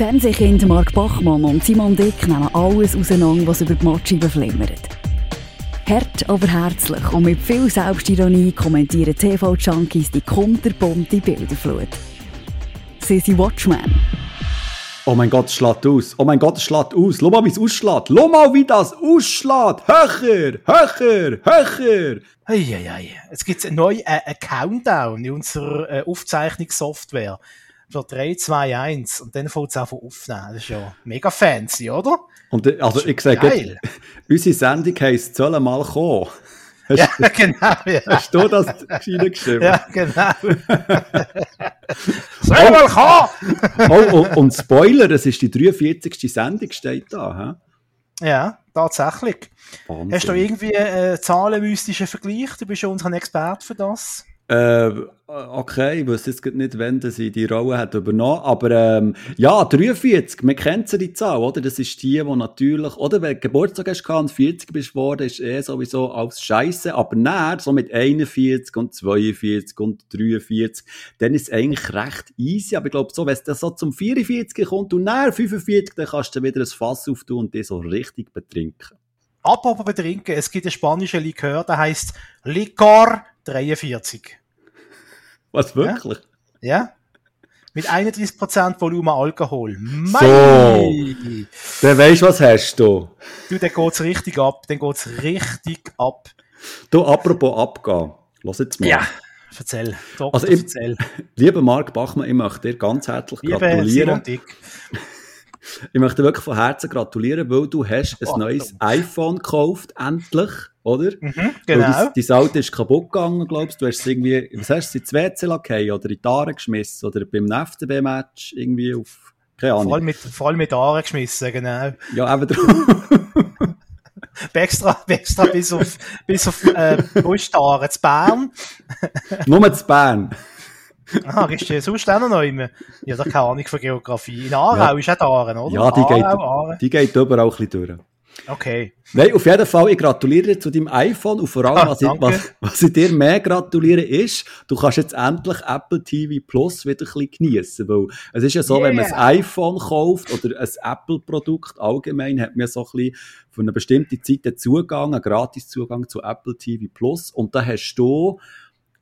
Fernsehkind Mark Bachmann und Simon Dick nehmen alles auseinander, was über die Matscheibe flimmert. Hart, aber herzlich und mit viel Selbstironie kommentieren TV-Junkies die kunterbunte Bilderflut. Sie sind Watchmen. Oh mein Gott, es schlägt aus. Oh mein Gott, es schlägt aus. Schau mal, wie es ausschlägt. Schau mal, wie das ausschlägt. Höcher, höcher, höcher. Eieiei. Jetzt gibt es einen neuen äh, Countdown in unserer äh, Aufzeichnungssoftware für 3, 2, 1 und dann fängt es auch aufnehmen. Das ist ja mega fancy, oder? Und äh, also ich sage, unsere Sendung heisst «Sollen mal kommen». Hast ja, du, genau. Ja. Hast du das geschrieben? Ja, genau. Soll oh, mal kommen! oh, und, und Spoiler, es ist die 43. Sendung, steht da. He? Ja, tatsächlich. Wahnsinn. Hast du irgendwie äh, zahlenmystischen Vergleich? Du bist ja unser Experte für das. Äh, okay, ich wüsste jetzt nicht, wenn sie die Rolle hat übernommen. Aber ähm, ja, 43, man kennt sie die Zahl, oder? Das ist die, die natürlich, oder wenn du Geburtstag hast und 40 bist geworden, ist eh sowieso alles Scheiße. Aber näher, so mit 41 und 42 und 43, dann ist es eigentlich recht easy. Aber ich glaube, so, wenn es dann so zum 44 kommt und näher 45, dann kannst du wieder ein Fass auftun und die so richtig betrinken. Apropos betrinken, es gibt einen spanischen Likör, der heißt Licor 43. Was, wirklich? Ja. ja. Mit 31% Volumen Alkohol. Mei! So. Dann weisst was hast du? Du, dann geht's richtig ab. Dann geht's richtig ab. Du, apropos abgehen. Lass jetzt mal. Ja. Erzähl. Doktor, also ich, erzähl. Lieber Marc Bachmann, ich möchte dir ganz herzlich Liebe gratulieren. Simon ich möchte wirklich von Herzen gratulieren, weil du hast ein oh, neues iPhone gekauft, endlich oder? Mhm, genau. Dein Auto ist kaputt gegangen, glaubst du? Du hast es irgendwie, was hast du, ins WC lassen oder in die Aare geschmissen oder beim FCB-Match irgendwie auf, keine Ahnung. Voll mit, voll mit Aare geschmissen, genau. Ja, eben drum. extra, extra bis auf, bis auf, äh, Brusthaare zu Bern. Nur zu Bern. Ah, ist du sonst auch noch immer? Ja, da keine Ahnung von Geografie. In Aarau ja. ist auch Aaren, oder? Ja, die Aarau, geht, die geht überall ein bisschen durch. Okay. Nein, auf jeden Fall, ich gratuliere dir zu deinem iPhone und vor allem, ah, was, ich, was, was, ich, dir mehr gratuliere, ist, du kannst jetzt endlich Apple TV Plus wieder ein bisschen geniessen, weil es ist ja so, yeah. wenn man ein iPhone kauft oder ein Apple-Produkt allgemein, hat man so ein bisschen für eine bestimmte Zeit den Zugang, einen Gratis-Zugang zu Apple TV Plus und da hast du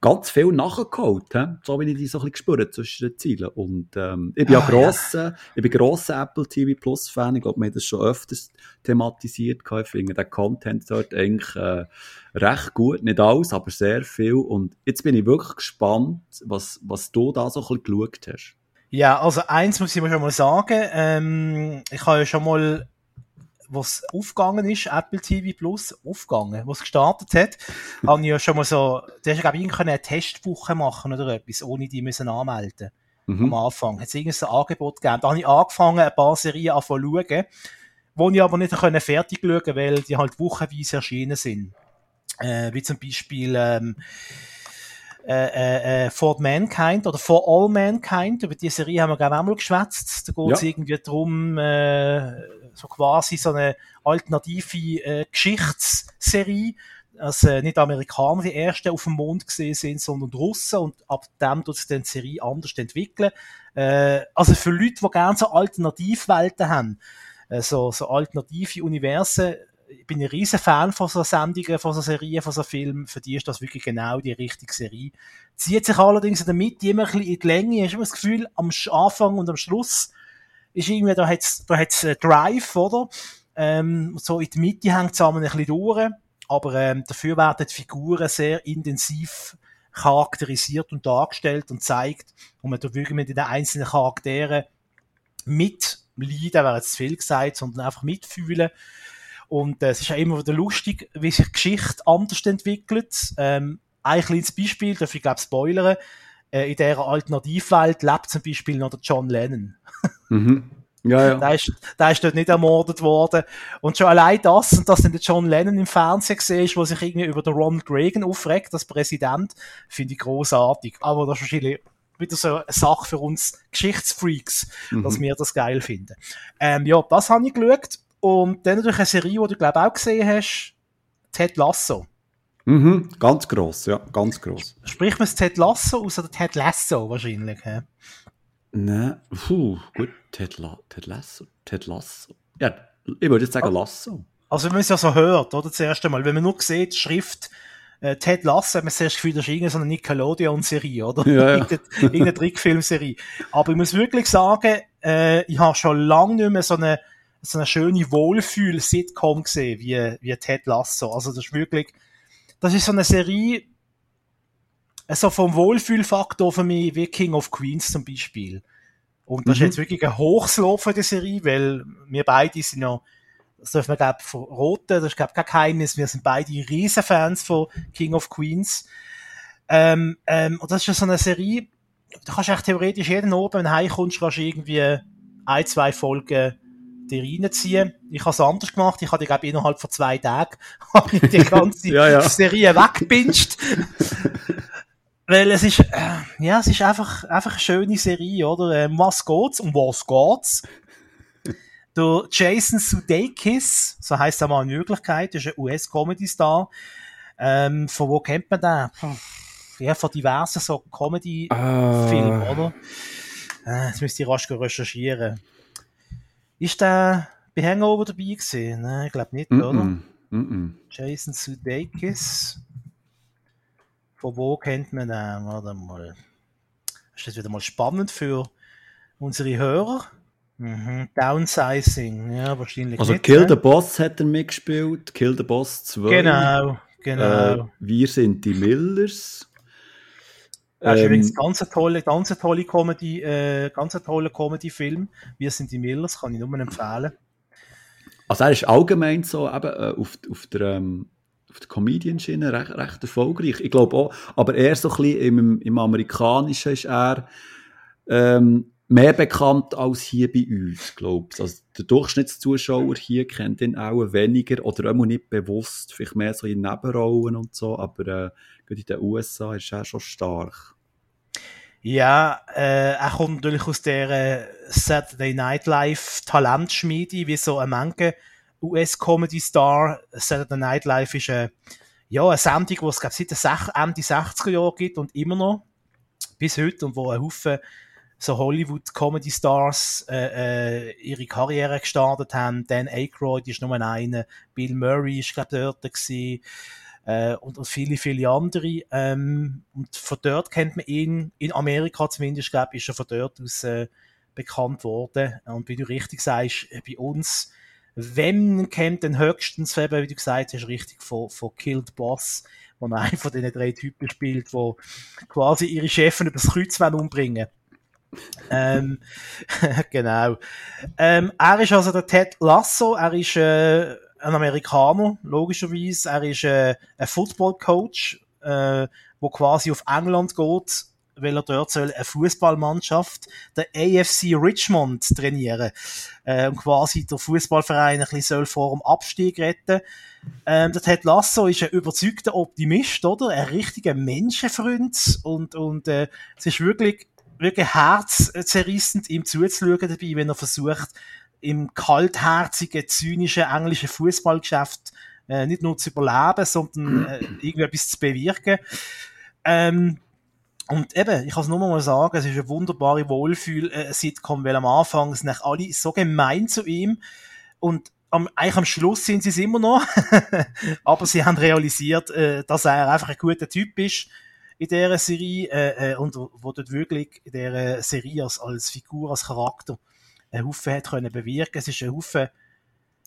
ganz viel nachgeholt, he? so wie ich die so ein bisschen gespürt zwischen den Zielen. Und ähm, ich bin ah, ja grosser, ja. ich bin grosser Apple TV Plus Fan. Ich glaube, wir haben das schon öfters thematisiert. Ich finde den Content dort eigentlich äh, recht gut, nicht alles, aber sehr viel. Und jetzt bin ich wirklich gespannt, was, was du da so ein bisschen geschaut hast. Ja, also eins muss ich mir schon mal sagen. Ähm, ich habe ja schon mal was aufgegangen ist, Apple TV Plus, aufgegangen, was gestartet hat, habe ich ja schon mal so, da hast du, glaube ich, eine Testwoche machen oder etwas, ohne die müssen anmelden. Mhm. Am Anfang. Hat es irgendein Angebot gegeben. Da habe ich angefangen, ein paar Serien an zu schauen, wo ich aber nicht können fertig schauen konnte, weil die halt wochenweise erschienen sind. Äh, wie zum Beispiel, ähm, äh, äh, äh, For Mankind oder For All Mankind. Über die Serie haben wir, auch mal geschwätzt. Da geht es ja. irgendwie darum, äh, so quasi so eine alternative äh, Geschichtsserie, dass äh, nicht Amerikaner die ersten auf dem Mond gesehen sind, sondern Russen und ab dem tut sich dann die Serie anders entwickeln. Äh, also für Leute, die gerne so Alternativwelten haben, äh, so, so alternative Universen, ich bin ein riesen Fan von so Sendungen, von so Serien, von so Filmen. Für die ist das wirklich genau die richtige Serie. Zieht sich allerdings in der Mitte immer ein bisschen in die Länge. Hast du das Gefühl, am Anfang und am Schluss ist irgendwie, da hat's, da hat's äh, Drive, oder? Ähm, so in die Mitte hängt es ein bisschen durch. Aber ähm, dafür werden die Figuren sehr intensiv charakterisiert und dargestellt und zeigt, und man da wirklich mit den einzelnen Charakteren mitleiden, wäre jetzt zu viel gesagt, sondern einfach mitfühlen. Und äh, es ist ja immer wieder lustig, wie sich Geschichte anders entwickelt. Ähm, ein kleines Beispiel, darf ich glaube spoilern, äh, in dieser Alternativwelt lebt zum Beispiel noch der John Lennon. Mhm. Ja, ja. Der ist, der ist dort nicht ermordet worden. Und schon allein das, und dass dann der John Lennon im Fernsehen gesehen ist, wo sich irgendwie über den Ronald Reagan aufregt, als Präsident, finde ich großartig. Aber das ist wahrscheinlich wieder so eine Sache für uns Geschichtsfreaks, mhm. dass wir das geil finden. Ähm, ja, das habe ich geschaut. Und dann natürlich eine Serie, die du, glaube ich, auch gesehen hast, Ted Lasso. Mhm, ganz gross, ja, ganz gross. Spricht man es Ted Lasso aus oder Ted Lasso wahrscheinlich? He? Nein, puh, gut, Ted, La Ted Lasso. Ted Lasso. Ja, ich würde jetzt sagen Lasso. Also, wenn man es ja so hört, oder? Das erste Mal. Wenn man nur sieht, Schrift, äh, Ted Lasso, hat man das Gefühl, das ist irgendeine so Nickelodeon-Serie, oder? Ja, ja. irgendeine Trickfilmserie. Aber ich muss wirklich sagen, äh, ich habe schon lange nicht mehr so eine, so eine schöne Wohlfühl-Sitcom gesehen, wie, wie Ted Lasso. Also, das ist wirklich, das ist so eine Serie, so vom Wohlfühlfaktor für mich wie King of Queens zum Beispiel. Und das mhm. ist jetzt wirklich ein Hochslob für die Serie, weil wir beide sind ja das dürfen wir, glaube verroten, das ist, glaube ich, kein Geheimnis, wir sind beide Riesenfans von King of Queens. Ähm, ähm, und das ist ja so eine Serie, da kannst du echt theoretisch jeden Abend, wenn du heimkommst, kannst du irgendwie ein, zwei Folgen dir reinziehen. Ich habe es anders gemacht, ich habe, glaube innerhalb von zwei Tagen die ganze ja, ja. Serie weggepinscht. Weil es ist, äh, ja, es ist einfach, einfach eine schöne Serie, oder? Ähm, was geht's? Um was geht's? Der Jason Sudeikis, so heißt er mal in Wirklichkeit, ist ein US-Comedy-Star. Ähm, von wo kennt man den? Ja, von diversen so Comedy-Filmen, uh. oder? Äh, jetzt müsst ihr rasch recherchieren. Ist der bei Hangover dabei gewesen? Nein, ich glaube nicht, mm -mm. oder? Mm. Jason Sudeikis. Von wo kennt man den? Warte mal. Das ist jetzt wieder mal spannend für unsere Hörer. Mhm. Downsizing, ja, wahrscheinlich. Also nicht, Kill ne? the Boss hat er mitgespielt, Kill the Boss 2. Genau, genau. Äh, wir sind die Millers. Das ist ähm, übrigens ganz tolle, ganz tolle Comedy, äh, ganz toller Comedy-Film. Wir sind die Millers, kann ich nur empfehlen. Also er ist allgemein so eben äh, auf, auf der ähm, auf der Comedian-Schiene recht, recht erfolgreich. Ich glaube auch, aber eher so ein bisschen im, im Amerikanischen ist er ähm, mehr bekannt als hier bei uns, glaube ich. Also der Durchschnittszuschauer hier kennt ihn auch weniger oder auch nicht bewusst, vielleicht mehr so in Nebenrollen und so, aber äh, gerade in den USA ist er schon stark. Ja, äh, er kommt natürlich aus der äh, Saturday Night Live Talentschmiede, wie so ein Menge US-Comedy-Star. Saturday Night Live ist äh, ja, eine Sendung, die es seit den Ende 60er Jahren gibt und immer noch bis heute und wo ein Haufen so Hollywood-Comedy-Stars äh, äh, ihre Karriere gestartet haben. Dan Aykroyd ist nur einer, Bill Murray ist glaube dort gewesen, äh, und, und viele, viele andere. Ähm, und von dort kennt man ihn, in Amerika zumindest, glaube ist er von dort aus äh, bekannt worden. Und wie du richtig sagst, bei uns, wenn kennt, dann höchstens, eben, wie du gesagt hast, richtig von, von Killed Boss, wo er einen von diesen drei Typen spielt, wo quasi ihre Chefin übers Kreuz umbringen wollen ähm, genau. Ähm, er ist also der Ted Lasso, er ist äh, ein Amerikaner, logischerweise. Er ist äh, ein Football-Coach, äh, wo quasi auf England geht, weil er dort soll eine Fußballmannschaft, der AFC Richmond, trainieren äh, und quasi der Fußballverein ein bisschen soll vor dem Abstieg retten. Ähm, der Ted Lasso ist ein überzeugter Optimist, oder? Ein richtiger Menschenfreund und, und äh, es ist wirklich wirklich herzzerrissend, ihm zuzuschauen dabei, wenn er versucht, im kaltherzigen, zynischen englischen Fußballgeschäft äh, nicht nur zu überleben, sondern äh, irgendwie etwas zu bewirken. Ähm, und eben, ich kann es nur mal sagen, es ist eine wunderbare Wohlfühl-Sitcom, weil am Anfang sind alle so gemein zu ihm und am, eigentlich am Schluss sind sie es immer noch, aber sie haben realisiert, äh, dass er einfach ein guter Typ ist, in dieser Serie äh, äh, und wo dort wirklich in dieser Serie als, als Figur, als Charakter einen Haufen hat können bewirken. Es ist ein Haufen,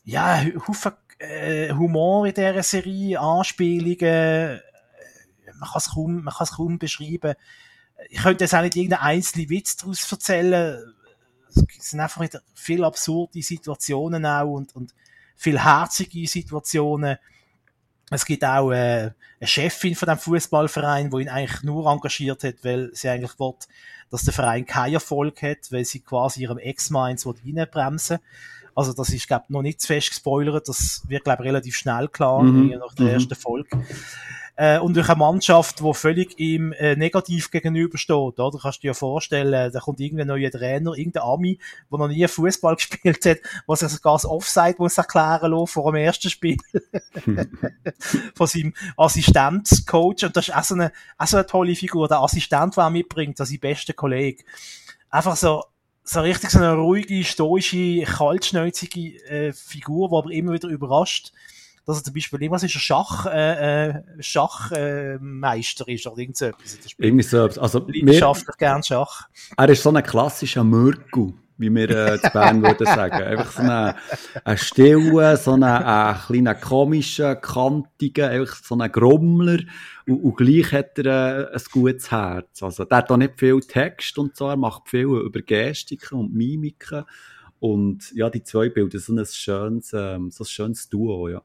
ja, ein Haufen äh, Humor in dieser Serie, Anspielungen, äh, man kann es kaum, man kann es kaum beschreiben. Ich könnte jetzt auch nicht irgendeinen einzelnen Witz daraus erzählen. Es sind einfach viele absurde Situationen auch und, und viel herzige Situationen. Es gibt auch äh, eine Chefin von dem Fußballverein, wo ihn eigentlich nur engagiert hat, weil sie eigentlich will, dass der Verein keinen Erfolg hat, weil sie quasi ihrem Ex-Mann reinbremsen Also das ist, glaube noch nicht zu fest gespoilert, das wird, glaube relativ schnell klar, mhm. nach der mhm. ersten Folge äh, und durch eine Mannschaft, die völlig ihm äh, negativ gegenübersteht. Oder? Du kannst dir ja vorstellen, da kommt irgendein neuer Trainer, irgendein Ami, der noch nie Fußball gespielt hat, was sich sogar das Offside muss erklären lassen vor dem ersten Spiel von seinem Assistenzcoach. Und das ist auch so eine, auch so eine tolle Figur. Der Assistent, der er mitbringt, das ist sein bester Kollege. einfach so, so richtig so eine ruhige, stoische, kaltschnäuzige äh, Figur, die aber immer wieder überrascht, dass er zum Beispiel irgendwas ist, ein Schach, äh, äh Schachmeister äh, ist oder irgend so etwas. Irgendwie so Also, Leidenschaftlich gern Schach. Er ist so ein klassischer Mürgel wie wir äh, zu Bern würden sagen. Einfach so ein, stiller, so ein, ein kleiner komischer, kantiger, einfach so ein Grummler. Und, und gleich hat er äh, ein gutes Herz. Also, der hat auch nicht viel Text und so, er macht viel über Gestiken und Mimiken. Und ja, die zwei bilden so ein schönes, ähm, so ein schönes Duo, ja.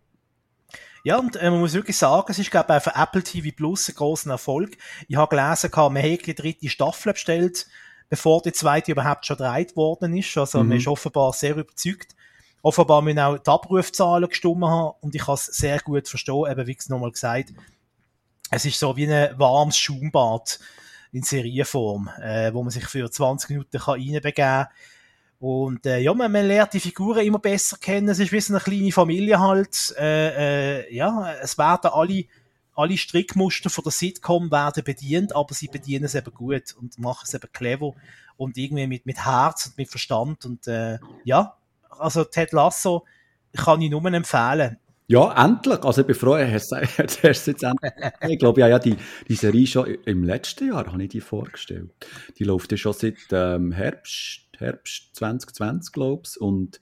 Ja, und äh, man muss wirklich sagen, es ist, glaube ich, für Apple TV Plus ein grosser Erfolg. Ich habe gelesen, man hat die dritte Staffel bestellt bevor die zweite überhaupt schon gedreht worden ist. Also mhm. man ist offenbar sehr überzeugt. Offenbar müssen auch die Abrufzahlen gestimmt haben und ich kann es sehr gut verstehen, eben wie ich es nochmal gesagt es ist so wie ein warmes Schaumbad in Serienform, äh, wo man sich für 20 Minuten kann reinbegeben kann. Und äh, ja, man, man lernt die Figuren immer besser kennen. Es ist wie eine kleine Familie halt. Äh, äh, ja, es werden alle alle Strickmuster von der Sitcom werden bedient, aber sie bedienen es eben gut und machen es eben clever und irgendwie mit, mit Herz und mit Verstand und äh, ja, also Ted Lasso kann ich nur empfehlen. Ja, endlich. Also ich bin froh, er hat es jetzt endlich. Ich glaube, ja, ja, die, die Serie schon im letzten Jahr habe ich die vorgestellt. Die läuft ja schon seit ähm, Herbst, Herbst 2020, glaube ich. Und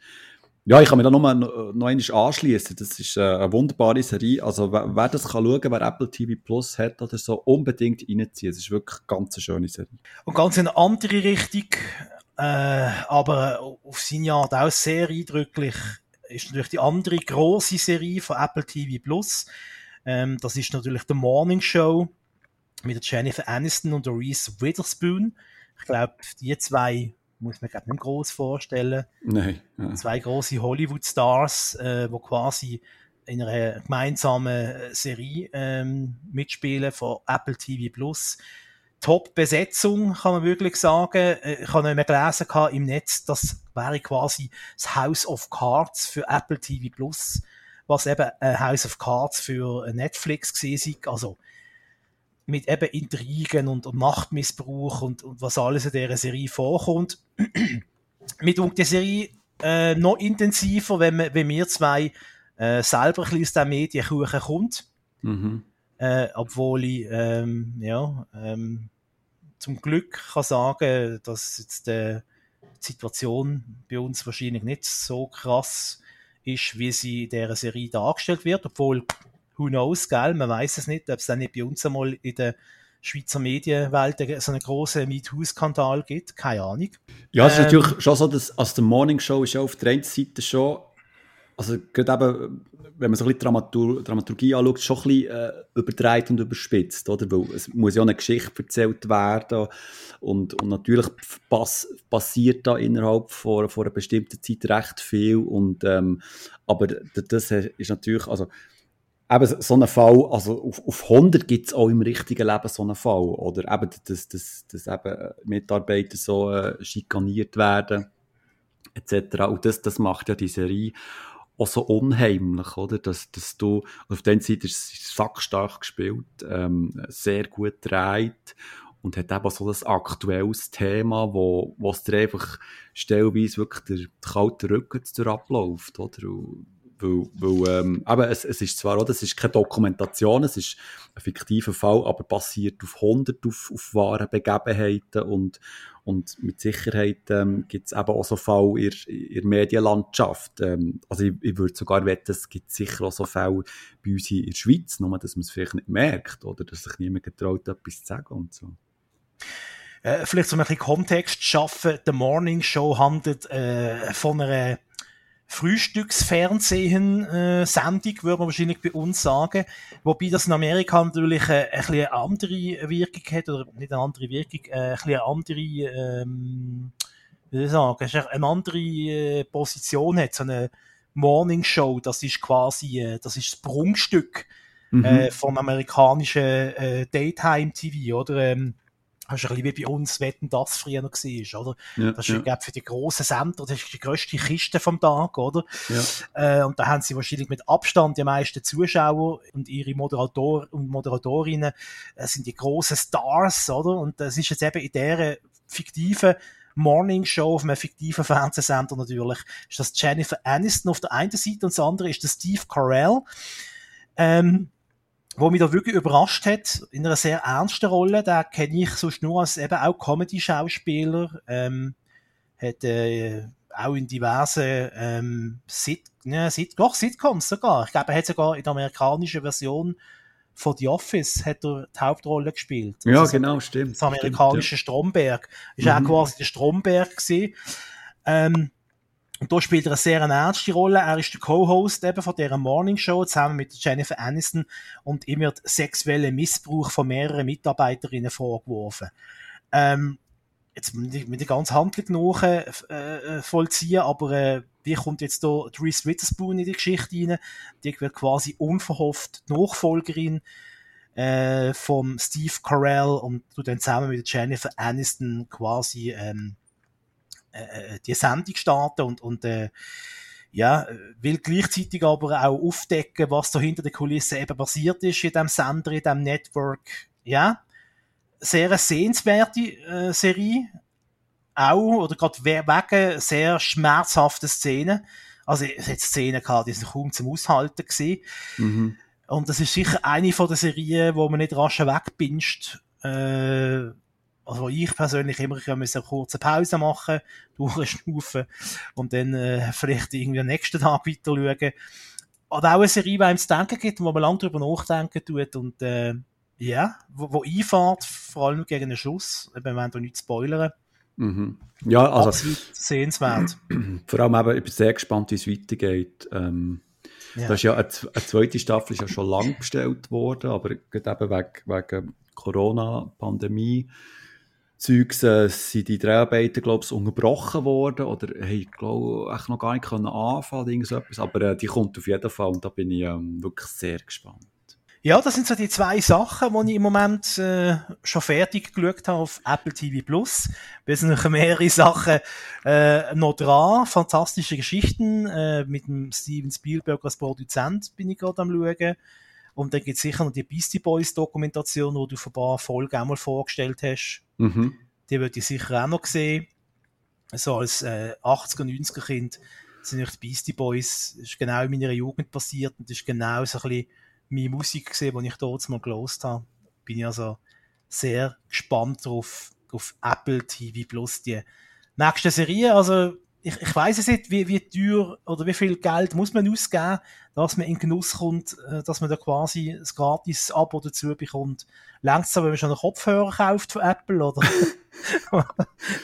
ja, ich kann mir da nochmal noch einmal anschließen. Das ist äh, eine wunderbare Serie. Also, wer, wer das kann schauen, wer Apple TV Plus hat oder so, unbedingt reinziehen. Es ist wirklich eine ganz schöne Serie. Und ganz in eine andere Richtung, äh, aber auf seine Art auch sehr eindrücklich, ist natürlich die andere große Serie von Apple TV Plus. Ähm, das ist natürlich The Morning Show mit Jennifer Aniston und Reese Witherspoon. Ich glaube, die zwei muss man glaube nicht groß vorstellen. Nein. Ja. Zwei große Hollywood-Stars, äh, wo quasi in einer gemeinsamen Serie ähm, mitspielen von Apple TV Plus. Top-Besetzung, kann man wirklich sagen. Äh, ich habe noch mehr gelesen im Netz, das wäre quasi das House of Cards für Apple TV Plus, was eben ein House of Cards für Netflix gesehen Also, mit eben Intrigen und, und Machtmissbrauch und, und, was alles in dieser Serie vorkommt. mit der Serie äh, noch intensiver, wenn, wir, wenn wir zwei äh, selber ein bisschen aus der Medienkuchen kommt. Mhm. Äh, obwohl ich ähm, ja, ähm, zum Glück kann sagen, dass jetzt äh, die Situation bei uns wahrscheinlich nicht so krass ist, wie sie in dieser Serie dargestellt wird, obwohl who knows, gell? Man weiß es nicht, ob es dann nicht bei uns einmal in der Schweizer Medienwelt so einen großen MeToo-Skandal gibt. Keine Ahnung. Ja, es ist ähm, natürlich schon so, dass als der Morning Show ist ja auf der einen Seite schon, also gerade eben, wenn man so ein bisschen Dramatur Dramaturgie anschaut, schon ein bisschen äh, überdreht und überspitzt, oder? Weil es muss ja eine Geschichte erzählt werden und, und natürlich pass passiert da innerhalb von, von einer bestimmten Zeit recht viel und ähm, aber das ist natürlich, also eben so einen Fall, also auf, auf 100 gibt es auch im richtigen Leben so einen Fall, oder eben, dass, dass, dass eben Mitarbeiter so äh, schikaniert werden, etc. Und das, das macht ja die Serie auch so unheimlich, oder? Dass, dass du, auf der einen Seite ist sackstark gespielt, ähm, sehr gut dreht und hat eben so ein aktuelles Thema, wo, wo es dir einfach stellweise wirklich der, kalte Rücken abläuft, oder? Und weil, weil ähm, aber es, es ist zwar auch, das ist keine Dokumentation, es ist ein fiktiver Fall, aber basiert auf 100 auf, auf wahren Begebenheiten und, und mit Sicherheit ähm, gibt es eben auch so Fälle in, in der Medienlandschaft. Ähm, also ich, ich würde sogar wetten, es gibt sicher auch so Fälle bei uns in der Schweiz, nur dass man es vielleicht nicht merkt oder dass sich niemand getraut, etwas zu sagen und so. Äh, vielleicht so ein bisschen Kontext schaffen. The Morning Show handelt äh, von einer Frühstücksfernsehen-Sendung, würde man wahrscheinlich bei uns sagen. Wobei das in Amerika natürlich äh, ein bisschen eine andere Wirkung hat, oder nicht eine andere Wirkung, äh, ein bisschen eine andere, ähm, wie soll ich sagen, eine andere äh, Position hat, so eine Morning Show, das ist quasi, äh, das ist das Prunkstück mhm. äh, vom amerikanischen äh, Daytime TV, oder? Ähm, hast du ein bisschen wie bei uns Wetten das früher noch war, oder? Ja, das ist, ja. für die grossen Sender, das ist die grösste Kiste vom Tag, oder? Ja. Äh, und da haben sie wahrscheinlich mit Abstand die meisten Zuschauer und ihre Moderator und Moderatorinnen äh, sind die grossen Stars, oder? Und das ist jetzt eben in dieser fiktiven Morning Show auf einem fiktiven Fernsehsender natürlich, ist das Jennifer Aniston auf der einen Seite und das andere ist der Steve Carell. Ähm, wo mich da wirklich überrascht hat, in einer sehr ernsten Rolle, da kenne ich sonst nur als eben auch Comedy-Schauspieler, ähm, hat äh, auch in diversen ähm, Sit ne, Sit doch, Sitcoms sogar. Ich glaube, er hat sogar in der amerikanischen Version von The Office hat er die Hauptrolle gespielt. Ja, also genau, stimmt. Das amerikanische stimmt, ja. Stromberg. Ist mhm. auch quasi der Stromberg gewesen. Ähm, und da spielt er eine sehr ernste Rolle. Er ist der Co-Host eben von dieser Morning Show zusammen mit Jennifer Aniston und ihm wird sexueller Missbrauch von mehreren Mitarbeiterinnen vorgeworfen. Ähm, jetzt mit der ganzen Handlung nach äh, äh, vollziehen, aber äh, wie kommt jetzt da Reese Witherspoon in die Geschichte rein? Die wird quasi unverhofft Nachfolgerin äh, vom Steve Carell und du dann zusammen mit Jennifer Aniston quasi ähm, äh, die Sendung starten und, und äh, ja, will gleichzeitig aber auch aufdecken, was da hinter den Kulissen eben passiert ist in dem Sender, in dem Network. Ja, sehr eine sehenswerte äh, Serie. Auch, oder gerade wegen sehr schmerzhaften Szenen. Also, es hat Szenen gehabt, die sind kaum zum Aushalten gewesen. Mhm. Und das ist sicher eine von den Serien, wo man nicht rasch wegpinscht. Äh, also ich persönlich immer ich eine kurze Pause machen, durchschnaufen und dann äh, vielleicht irgendwie am nächsten Tag weiter schauen. Oder auch eine Serie, die einem zu denken gibt, wo man lange darüber nachdenken tut und äh, ja, wo, wo einfährt, vor allem gegen den Schluss, eben, wir wollen da nicht spoilern. Mhm. Ja, also Absolut sehenswert. Vor allem eben, ich bin sehr gespannt, wie es weitergeht. Ähm, ja. Das ist ja eine, eine, zweite Staffel ist ja schon lang bestellt worden, aber eben wegen, wegen Corona-Pandemie Zeugs äh, sind die Dreharbeiten, glaube ich, unterbrochen worden oder haben, glaube ich, noch gar nicht können anfangen können, aber äh, die kommt auf jeden Fall und da bin ich ähm, wirklich sehr gespannt. Ja, das sind so die zwei Sachen, die ich im Moment äh, schon fertig geschaut habe auf Apple TV Plus. Wir sind noch mehrere Sachen äh, noch dran. Fantastische Geschichten äh, mit dem Steven Spielberg als Produzent bin ich gerade am schauen. Und dann gibt es sicher noch die Beastie Boys Dokumentation, die du vor ein paar Folgen einmal vorgestellt hast. Mhm. Die würde ich sicher auch noch sehen. So als äh, 80er, 90er Kind sind die Beastie Boys, das ist genau in meiner Jugend passiert und das ist genau so ein bisschen meine Musik gesehen, die ich dort mal gelost habe. Bin ich also sehr gespannt drauf, auf Apple TV Plus, die nächste Serie. Also, ich, ich weiß es nicht, wie, wie teuer oder wie viel Geld muss man ausgeben, dass man in Genuss kommt, äh, dass man da quasi das gratis Abo dazu bekommt. Längst wenn man schon einen Kopfhörer kauft von Apple, oder?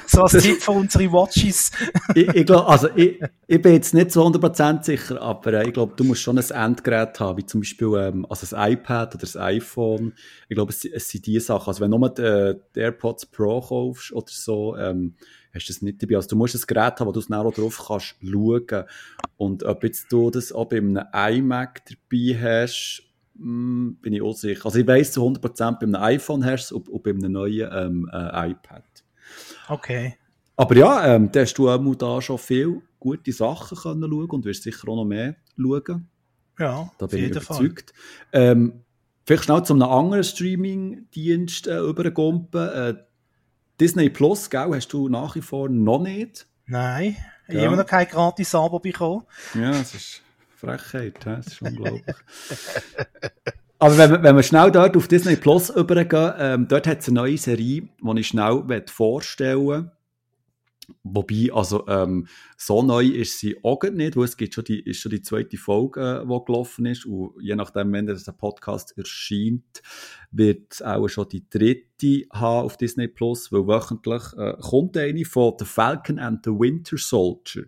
so als Tipp für unsere Watches. ich, ich glaub, also ich, ich bin jetzt nicht zu 100% sicher, aber äh, ich glaube, du musst schon ein Endgerät haben, wie zum Beispiel ähm, also ein iPad oder ein iPhone. Ich glaube, es, es sind die Sachen. Also wenn du nur die, äh, die AirPods Pro kaufst oder so, ähm, hast du das nicht dabei. Also du musst ein Gerät haben, wo du es auch drauf kannst schauen. Und ob jetzt du das auch bei einem iMac dabei hast, mh, hm, bin ich unsicher. Also ich weiss zu 100% bei einem iPhone hast du es und, und bei einem neuen ähm, äh, iPad. Okay. Aber ja, ähm, da hast du auch da schon viele gute Sachen können schauen und wirst sicher auch noch mehr schauen. Ja, da bin ich überzeugt. Ähm, vielleicht schnell zu einem anderen Streaming-Dienst äh, übergumpen. Äh, Disney Plus, gell, hast du nach wie vor noch nicht? Nein, ich habe immer noch kein gratis Abo bekommen. Ja, das ist Frechheit, das ist unglaublich. Aber wenn, wenn wir schnell dort auf Disney Plus übergehen, ähm, dort hat es eine neue Serie, die ich schnell vorstellen möchte. Wobei, also, ähm, so neu ist sie auch nicht, weil es gibt schon die, ist schon die zweite Folge, die gelaufen ist. Und je nachdem, wenn der Podcast erscheint, wird es auch schon die dritte haben auf Disney Plus, weil wöchentlich äh, kommt eine von The Falcon and the Winter Soldier.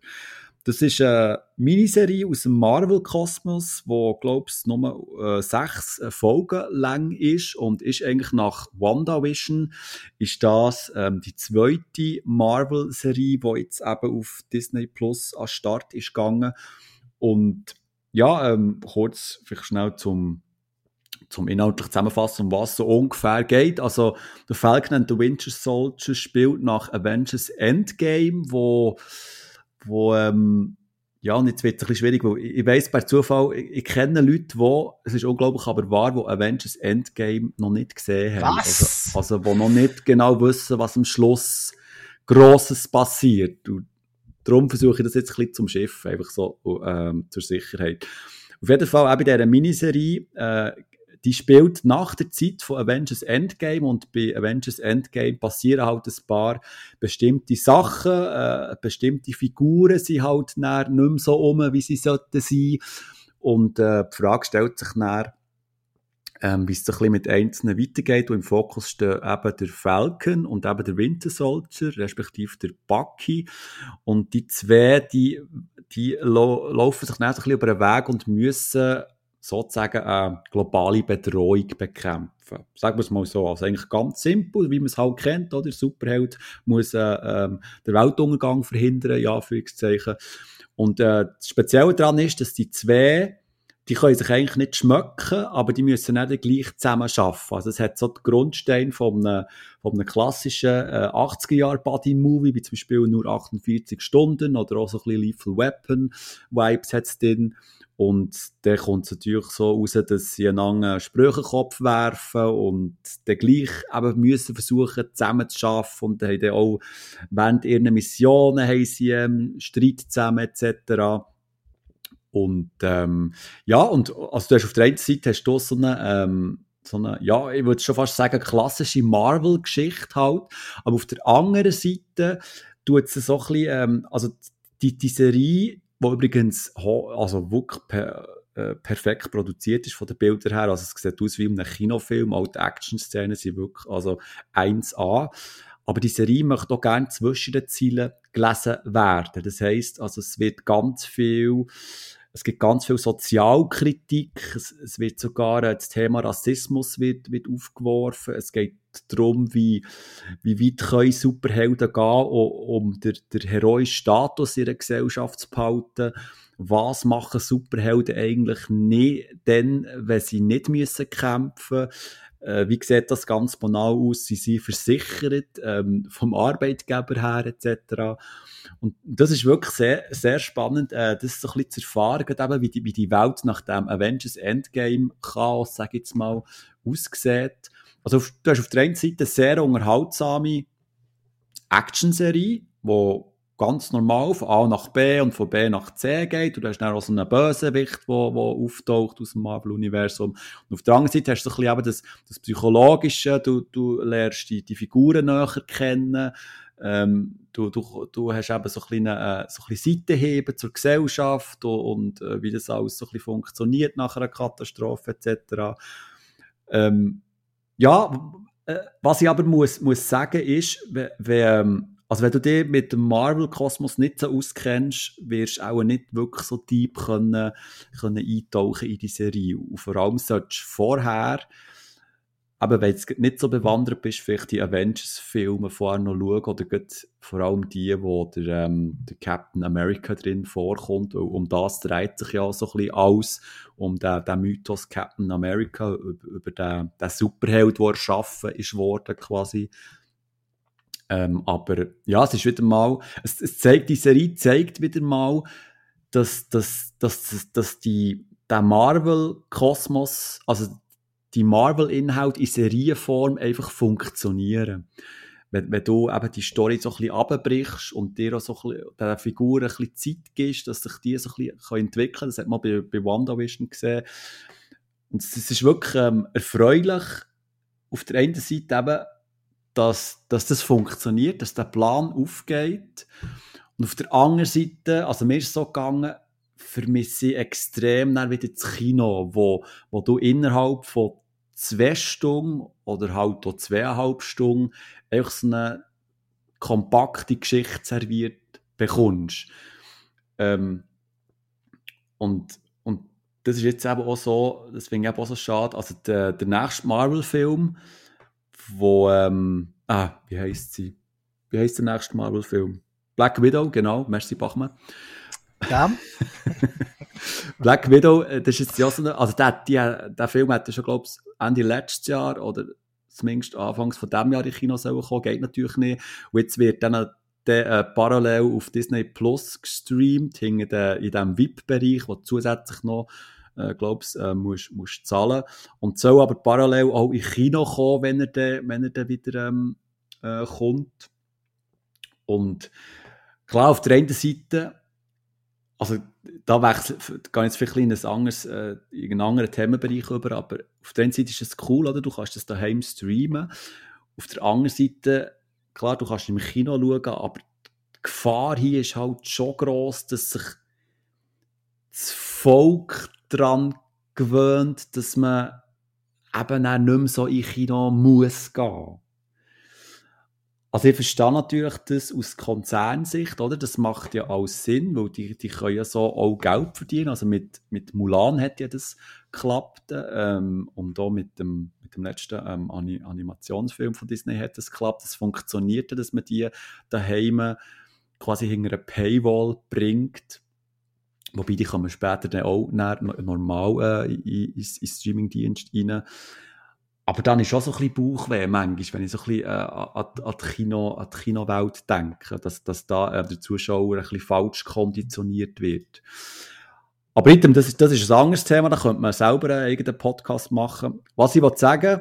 Das ist eine Miniserie aus dem Marvel-Kosmos, wo, glaube ich, nur äh, sechs äh, Folgen lang ist und ist eigentlich nach WandaVision ist das ähm, die zweite Marvel-Serie, die jetzt eben auf Disney Plus an Start ist gegangen. Und ja, ähm, kurz vielleicht schnell zum zum inhaltlich zusammenfassen, um was so ungefähr geht. Also, der Falcon and the Winter Soldier spielt nach Avengers Endgame, wo wo, ähm, ja, und jetzt wird es ein bisschen schwierig, weil ich, ich weiss per Zufall, ich, ich, kenne Leute, die, es ist unglaublich, aber wahr, die Avengers Endgame noch nicht gesehen haben. Was? Also, also, die noch nicht genau wissen, was am Schluss Grosses passiert. Und darum versuche ich das jetzt ein bisschen zum Schiff, einfach so ähm, zur Sicherheit. Auf jeden Fall auch bei dieser Miniserie, äh, die spielt nach der Zeit von Avengers Endgame und bei Avengers Endgame passieren halt ein paar bestimmte Sachen, äh, bestimmte Figuren sind halt nicht mehr so um, wie sie sollten sein. Und äh, die Frage stellt sich dann, ähm, wie es ein bisschen mit Einzelnen weitergeht. Und im Fokus stehen eben der Falcon und eben der Winter Soldier, respektive der Bucky. Und die zwei, die, die laufen sich dann ein bisschen über den Weg und müssen sozusagen eine globale Bedrohung bekämpfen. Sagen wir es mal so. Also eigentlich ganz simpel, wie man es halt kennt, oder? Der Superheld muss äh, ähm, den Weltuntergang verhindern, ja, Anführungszeichen. Und äh, das Spezielle daran ist, dass die zwei die können sich eigentlich nicht schmecken, aber die müssen nicht gleich zusammen arbeiten. Also es hat so den Grundstein von einem, von einem klassischen äh, 80er-Jahr-Buddy-Movie, wie zum Beispiel nur 48 Stunden oder auch so ein bisschen Lethal Weapon-Vibes hat es drin. Und dann kommt es natürlich so raus, dass sie einen Sprüchenkopf werfen und dann gleich eben müssen versuchen, zusammen zu arbeiten. Und dann haben dann auch während ihrer Missionen haben sie ähm, Streit zusammen etc. Und ähm, ja, und also du hast auf der einen Seite hast du so eine, ähm, so eine, ja, ich würde schon fast sagen, klassische Marvel-Geschichte halt. Aber auf der anderen Seite tut es so ein bisschen, ähm, also die, die Serie, die übrigens also wirklich per, äh, perfekt produziert ist von den Bildern her, also es sieht aus wie in einem Kinofilm, auch die Action-Szenen sind wirklich also 1A. Aber die Serie möchte auch gerne zwischen den Zielen gelesen werden. Das heisst, also es wird ganz viel es gibt ganz viel Sozialkritik. Es, es wird sogar äh, das Thema Rassismus wird, wird aufgeworfen. Es geht darum, wie, wie weit können Superhelden gehen, um den, den heroischen Status ihrer Gesellschaft zu behalten. Was machen Superhelden eigentlich nicht, denn, wenn sie nicht müssen kämpfen äh, wie sieht das ganz banal aus? Sie sind versichert ähm, vom Arbeitgeber her etc. Und das ist wirklich sehr, sehr spannend, äh, das so ein bisschen zu erfahren, eben, wie, die, wie die Welt nach dem Avengers Endgame Chaos, sage ich jetzt mal, aussieht. Also auf, du hast auf der einen Seite sehr unterhaltsame Action-Serie, wo ganz normal von A nach B und von B nach C geht. Und du hast dann auch so einen Bösewicht, der auftaucht aus dem Marvel-Universum. Und auf der anderen Seite hast du ein bisschen eben das, das Psychologische, du, du lernst die, die Figuren näher kennen. Ähm, du, du, du hast eben so ein bisschen, äh, so ein bisschen Seitenheben zur Gesellschaft und, und äh, wie das alles so ein bisschen funktioniert nach einer Katastrophe etc. Ähm, ja, äh, was ich aber muss, muss sagen ist, wenn, wenn also wenn du dich mit dem Marvel-Kosmos nicht so auskennst, wirst du auch nicht wirklich so deep können, können eintauchen in die Serie. Und vor allem solltest du vorher, aber wenn du nicht so bewandert bist, vielleicht die Avengers-Filme vorher noch schauen oder vor allem die, wo der, ähm, der Captain America drin vorkommt. Um das dreht sich ja so ein bisschen alles, um den, den Mythos Captain America, über, über den, den Superheld, der erschaffen ist worden quasi ähm, aber ja, es ist wieder mal, es, es, zeigt, die Serie zeigt wieder mal, dass, dass, dass, dass die, der Marvel-Kosmos, also die Marvel-Inhalte in Serienform einfach funktionieren. Wenn, wenn du eben die Story so ein bisschen abbrichst und dir auch so ein bisschen, der Figur ein bisschen Zeit gibst, dass sich die so ein bisschen entwickeln kann. Das hat man bei, bei WandaVision gesehen. Und es ist wirklich ähm, erfreulich, auf der einen Seite eben, dass, dass das funktioniert, dass der Plan aufgeht. Und auf der anderen Seite, also mir ist es so gegangen, vermisse ich extrem dann wieder das Kino, wo, wo du innerhalb von zwei Stunden oder halt auch zweieinhalb Stunden einfach so eine kompakte Geschichte serviert bekommst. Ähm, und, und das ist jetzt eben auch so, das finde ich auch so schade, also der, der nächste Marvel-Film, wo, ähm, ah, wie heißt sie? Wie heißt der nächste Marvel-Film? Black Widow, genau, merci Bachmann. Ja. Black Widow, äh, das ist jetzt ja so eine, also der, der, der Film hat schon, glaube ich, Ende letztes Jahr oder zumindest Anfangs von diesem Jahr in Kino sollen kommen, geht natürlich nicht. Und jetzt wird dann der, äh, parallel auf Disney Plus gestreamt, in diesem VIP-Bereich, wo zusätzlich noch äh, glaubst, äh, musst, musst zahlen. Und soll aber parallel auch in Kino kommen, wenn er dann, wenn er dann wieder ähm, äh, kommt. Und klar, auf der einen Seite, also da wechsel, gehe jetzt vielleicht in ein anderes, äh, in einen anderen Themenbereich über, aber auf der einen Seite ist es cool, oder? Du kannst das daheim streamen. Auf der anderen Seite, klar, du kannst im Kino schauen, aber die Gefahr hier ist halt schon groß, dass sich das Volk daran gewöhnt, dass man eben auch nicht mehr so in Kino muss gehen. Also ich verstehe natürlich das aus Konzernsicht, oder? Das macht ja auch Sinn, weil die, die können ja so auch Geld verdienen. Also mit, mit Mulan hat ja das geklappt ähm, und auch mit dem, mit dem letzten ähm, Animationsfilm von Disney hat das geklappt. Das funktionierte, dass man die daheim quasi hinter eine Paywall bringt. Wobei die kann man später dann auch normal äh, in, in, in Streamingdienst rein aber dann ist auch so ein bisschen Bauchweh manchmal, wenn ich so ein bisschen äh, an, an, die Kino, an die Kinowelt denke, dass, dass da äh, der Zuschauer ein bisschen falsch konditioniert wird. Aber item, das, ist, das ist ein anderes Thema, da könnte man selber einen eigenen Podcast machen. Was ich sagen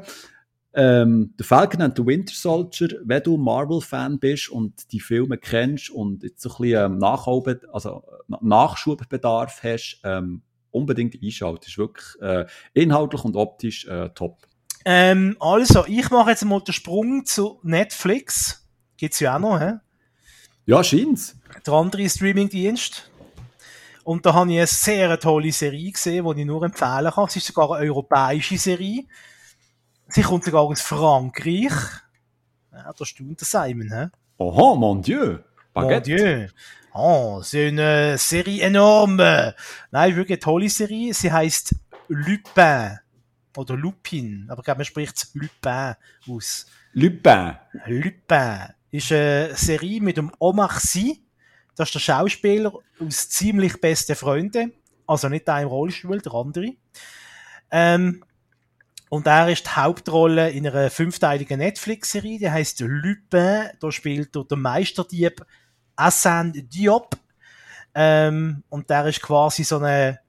ähm, The Falcon and the Winter Soldier, wenn du Marvel-Fan bist und die Filme kennst und jetzt so ein bisschen ähm, also, Nachschubbedarf hast, ähm, unbedingt einschalten. Das ist wirklich äh, inhaltlich und optisch äh, top. Ähm, also, ich mache jetzt mal den Sprung zu Netflix. Gibt's ja auch noch, hä? Ja, scheint's. Der andere Streamingdienst. Und da habe ich eine sehr tolle Serie gesehen, die ich nur empfehlen kann. Es ist sogar eine europäische Serie. Sie kommt sogar aus Frankreich. Ja, da staunt der Simon, hä? Oh, mon Dieu. Baguette. Mon Dieu. Oh, c'est une Serie énorme. Nein, wirklich eine tolle Serie. Sie heißt Lupin oder Lupin, aber ich glaube, man spricht Lupin aus. Lupin. Lupin ist eine Serie mit dem Omar Sy. Das ist der Schauspieler aus ziemlich besten Freunden. Also nicht der im Rollstuhl, der andere. Ähm, und er ist die Hauptrolle in einer fünfteiligen Netflix-Serie, die heißt Lupin. Da spielt der Meisterdieb Hassan Diop. Ähm, und der ist quasi so eine,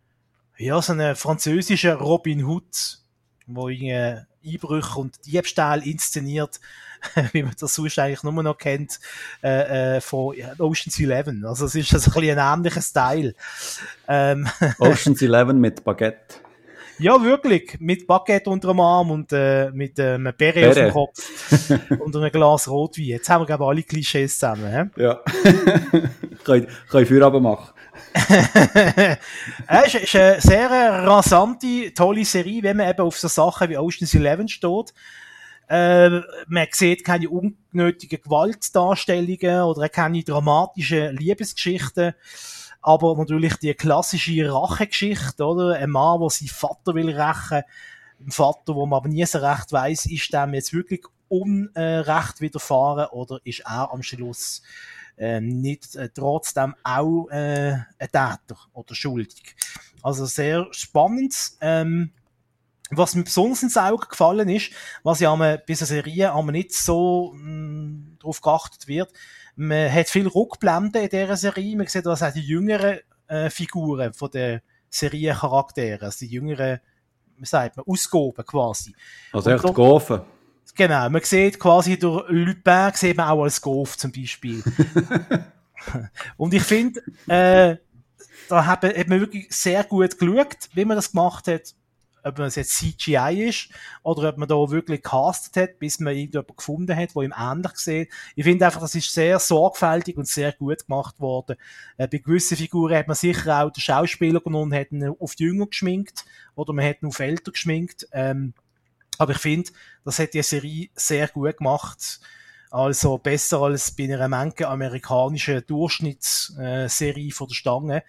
ja, so eine französische Robin Hood wo irgendwie Einbrüche und Diebstahl inszeniert, wie man das sonst eigentlich nur noch kennt, äh, äh, von Ocean's Eleven. Also es ist ein, bisschen ein ähnlicher Style. Ähm, Ocean's Eleven mit Baguette. Ja, wirklich. Mit Baguette unter dem Arm und äh, mit äh, einem Beret auf dem Kopf und einem Glas Rotwein. Jetzt haben wir, glaube ich, alle Klischees zusammen. He? Ja. kann ich Feierabend machen es ist eine sehr rasante, tolle Serie, wenn man eben auf so Sachen wie Ocean's Eleven steht. Äh, man sieht keine unnötigen Gewaltdarstellungen oder keine dramatischen Liebesgeschichten. Aber natürlich die klassische Rachegeschichte, oder? Ein Mann, der seinen Vater will rächen. Ein Vater, wo man aber nie so recht weiss, ist dem jetzt wirklich Unrecht widerfahren oder ist er am Schluss äh, nicht äh, trotzdem auch äh, ein Täter oder schuldig. Also sehr spannend. Ähm, was mir besonders ins Auge gefallen ist, was ja bei dieser Serie aber nicht so mh, mm, darauf geachtet wird, man hat viel Rückblenden in dieser Serie. Man sieht, was auch die jüngeren äh, Figuren von den Seriencharakteren, also die jüngeren, wie sagt man, Ausgaben quasi. Also echt Gofen. Genau, man sieht quasi durch Lupin sieht man auch als Golf zum Beispiel. und ich finde, äh, da hat man, hat man wirklich sehr gut geschaut, wie man das gemacht hat. Ob man es jetzt CGI ist oder ob man da wirklich castet hat, bis man irgendjemanden gefunden hat, der ihm ähnlich sieht. Ich finde einfach, das ist sehr sorgfältig und sehr gut gemacht worden. Äh, bei gewissen Figuren hat man sicher auch den Schauspieler genommen, hat ihn auf Jünger geschminkt oder man hat ihn auf älter geschminkt. Ähm, aber ich finde, das hat die Serie sehr gut gemacht. Also besser als bei einer Menge amerikanischen Durchschnittsserie von der Stange.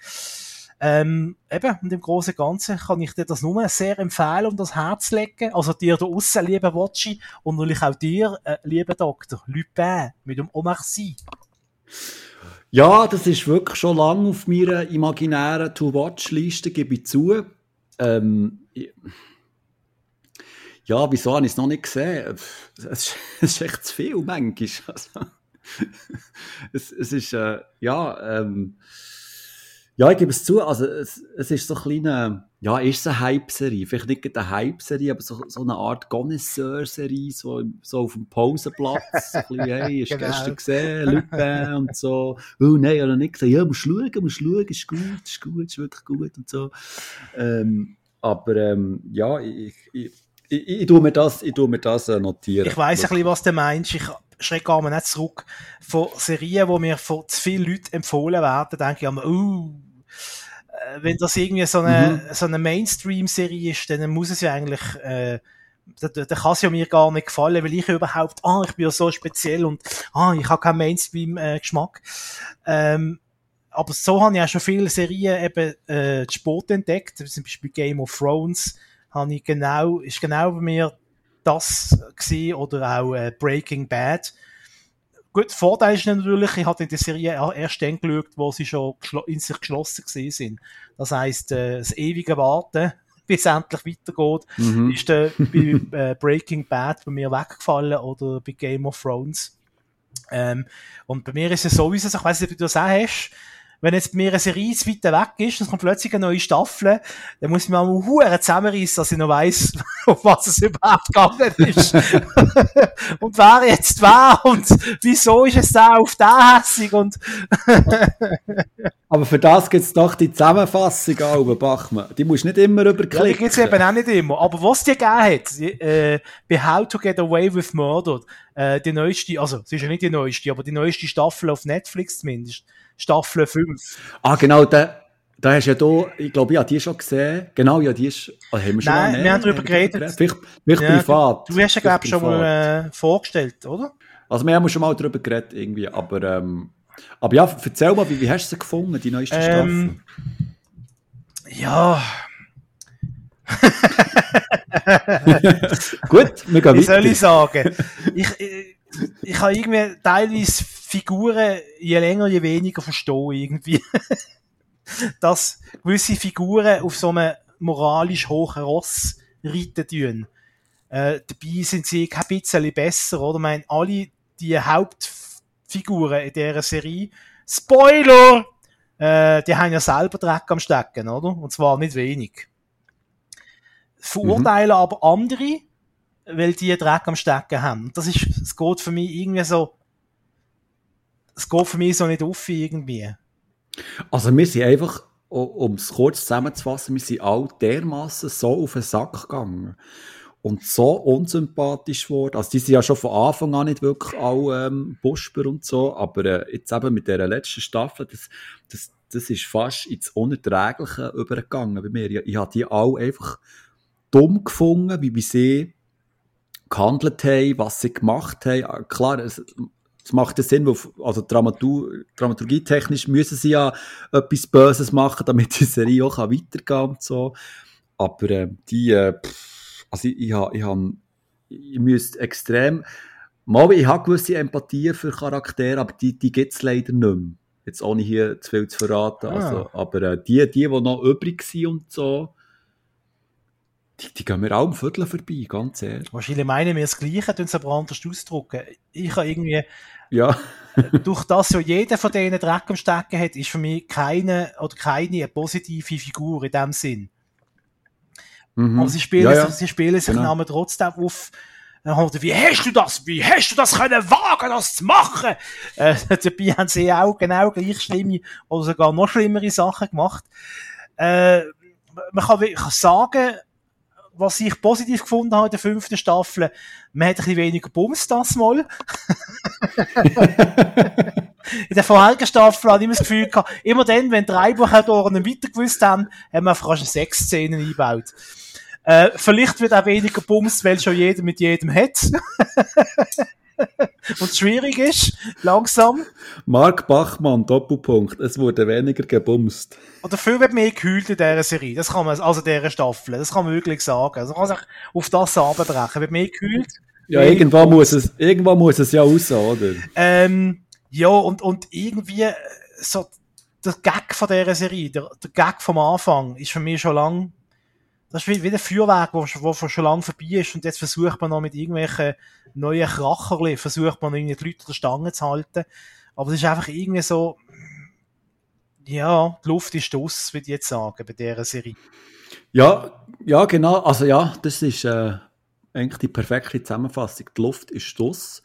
Ähm, eben, und im Großen und Ganzen kann ich dir das nur sehr empfehlen und das Herz legen. Also dir da aussen, lieber Watchi, und natürlich auch dir, äh, lieber Doktor Lupin, mit dem Omar Sy. Ja, das ist wirklich schon lange auf meiner imaginären To-Watch-Liste, gebe ich zu. Ähm, ja, wieso habe ich es noch nicht gesehen? Es ist, es ist echt zu viel, manchmal. Also, es, es ist, äh, ja, ähm, Ja, ich gebe es zu, also es, es ist so ein kleiner, ja, ist eine Hype-Serie, vielleicht nicht eine Hype-Serie, aber so, so eine Art Connoisseur-Serie, so, so auf dem Pausenplatz, so ein bisschen, hey, hast du genau. gestern gesehen, Lupin und so, oh nein, ich habe nicht gesehen, ja, musst schauen, musst schauen, ist gut, ist gut, ist wirklich gut und so. Ähm, aber ähm, ja, ich, ich, ich, ich, tue mir das, ich tue mir das äh, notieren. Ich weiss ein bisschen, was du meinst. Ich gar nicht zurück von Serien, die mir von zu vielen Leuten empfohlen werden, denke ich immer, uh, wenn das irgendwie so eine, mhm. so eine Mainstream-Serie ist, dann muss es ja eigentlich, äh, da, da kann es ja mir gar nicht gefallen, weil ich überhaupt, ah, ich bin ja so speziell und ah, ich habe keinen Mainstream-Geschmack. Ähm, aber so habe ich auch schon viele Serien eben äh, Sport entdeckt, zum Beispiel Game of Thrones, habe ich genau, ist genau bei mir das gewesen, oder auch äh, Breaking Bad. Gut, Vorteil ist natürlich, ich hatte in der Serie erst dann geschaut, wo sie schon in sich geschlossen gewesen sind. Das heisst, äh, das ewige Warten, bis es endlich weitergeht, mhm. ist äh, bei äh, Breaking Bad bei mir weggefallen oder bei Game of Thrones. Ähm, und bei mir ist es sowieso, ich weiß nicht, wie du das auch hast, wenn jetzt mir eine Serie zu weit weg ist, dann kommt plötzlich eine neue Staffel, dann muss ich mir mal Huren zusammenreißen, dass ich noch weiss, auf was es überhaupt gegangen ist. und wer jetzt wer und wieso ist es da auf der hässig und Aber für das gibt es doch die Zusammenfassung auch, Bachmann. Die musst du nicht immer überklicken. Ja, die gibt es eben auch nicht immer. Aber was die gegeben hat, äh, bei How to Get Away with Murder, äh, die neueste, also, sie ist ja nicht die neueste, aber die neueste Staffel auf Netflix zumindest, Staffel 5. Ah, genau, da, da hast du ja da, ich glaube, ich habe die schon gesehen. Genau, ja, die ist, oh, haben wir schon Nein, mal, wir haben darüber geredet. Vielleicht, vielleicht ja, privat. Du, du hast ja, glaube ich, schon mal äh, vorgestellt, oder? Also, wir haben schon mal darüber geredet, irgendwie, aber, ähm, aber ja, erzähl mal, wie, wie hast du sie gefunden, die neueste ähm, Staffel? Ja. Gut, wir gehen Wie soll ich sagen? Ich, ich, ich habe irgendwie teilweise Figuren je länger, je weniger verstehen irgendwie. Dass gewisse Figuren auf so einem moralisch hohen Ross reiten tun. Äh, dabei sind sie kein bisschen besser, oder? Ich meine, alle die Hauptfiguren in dieser Serie, Spoiler! Äh, die haben ja selber Dreck am Stecken, oder? Und zwar nicht wenig. Verurteilen mhm. aber andere, weil die Dreck am Stecken haben. Das ist, es geht für mich irgendwie so, es geht für mich so nicht auf irgendwie. Also wir sind einfach, um es kurz zusammenzufassen, wir sind all dermaßen so auf den Sack gegangen und so unsympathisch geworden. Also die sind ja schon von Anfang an nicht wirklich all ähm, Busper und so, aber äh, jetzt eben mit der letzten Staffel, das, das, das ist fast ins Unerträgliche übergegangen bei mir. Ich, ich habe die alle einfach dumm gefunden, wie, wie sie gehandelt haben, was sie gemacht haben. Klar, es, es macht ja Sinn, weil, also Dramatur dramaturgietechnisch müssen sie ja etwas Böses machen, damit die Serie auch weitergehen kann und so. Aber äh, die, äh, also ich, ich, ich, ich, ich müsste extrem, mal, ich habe gewisse Empathie für Charaktere, aber die, die gibt es leider nicht mehr. Jetzt ohne hier zu viel zu verraten. Ah. Also, aber äh, die, die, die noch übrig sind und so, die, die gehen mir auch im Viertel vorbei, ganz ehrlich. Wahrscheinlich meinen wir das Gleiche, tun sie aber anders ausdrücken. Ich habe irgendwie, ja. durch das ja jeder von denen Dreck am Stecken hat, ist für mich keine oder keine positive Figur in dem Sinn. Mhm. Aber sie spielen, ja, ja. sie spielen sich genau. Namen trotzdem auf, oder wie hast du das, wie hast du das können wagen, das zu machen? Äh, dabei haben sie auch genau gleich schlimme oder sogar noch schlimmere Sachen gemacht. Äh, man kann, kann sagen, was ich positiv gefunden habe in der fünften Staffel, man hat ein bisschen weniger Bums das mal. in der vorherigen Staffel hatte ich immer das Gefühl gehabt, immer dann, wenn drei Buchautoren weiter gewusst haben, haben wir einfach sechs Szenen eingebaut. Äh, vielleicht wird auch weniger Bums, weil schon jeder mit jedem hat. Und es schwierig ist, langsam. Mark Bachmann, Doppelpunkt, es wurde weniger gebumst. Und dafür wird mehr gekühlt in dieser Serie, das kann man, also dieser Staffel, das kann man wirklich sagen. Also man kann sich auf das abbrechen, wird mehr gekühlt. Ja, irgendwann muss es, irgendwann muss es ja raus, oder? Ähm, ja, und, und irgendwie, so, der Gag von dieser Serie, der, der Gag vom Anfang, ist für mich schon lang das ist wie, der Feuerwerk, wo, wo schon lange vorbei ist und jetzt versucht man noch mit irgendwelchen neuen Kracherli, versucht man irgendwie die Leute der Stange zu halten. Aber es ist einfach irgendwie so, ja, die Luft ist aus, würde ich jetzt sagen, bei dieser Serie. Ja, ja, genau. Also ja, das ist äh, eigentlich die perfekte Zusammenfassung. Die Luft ist aus.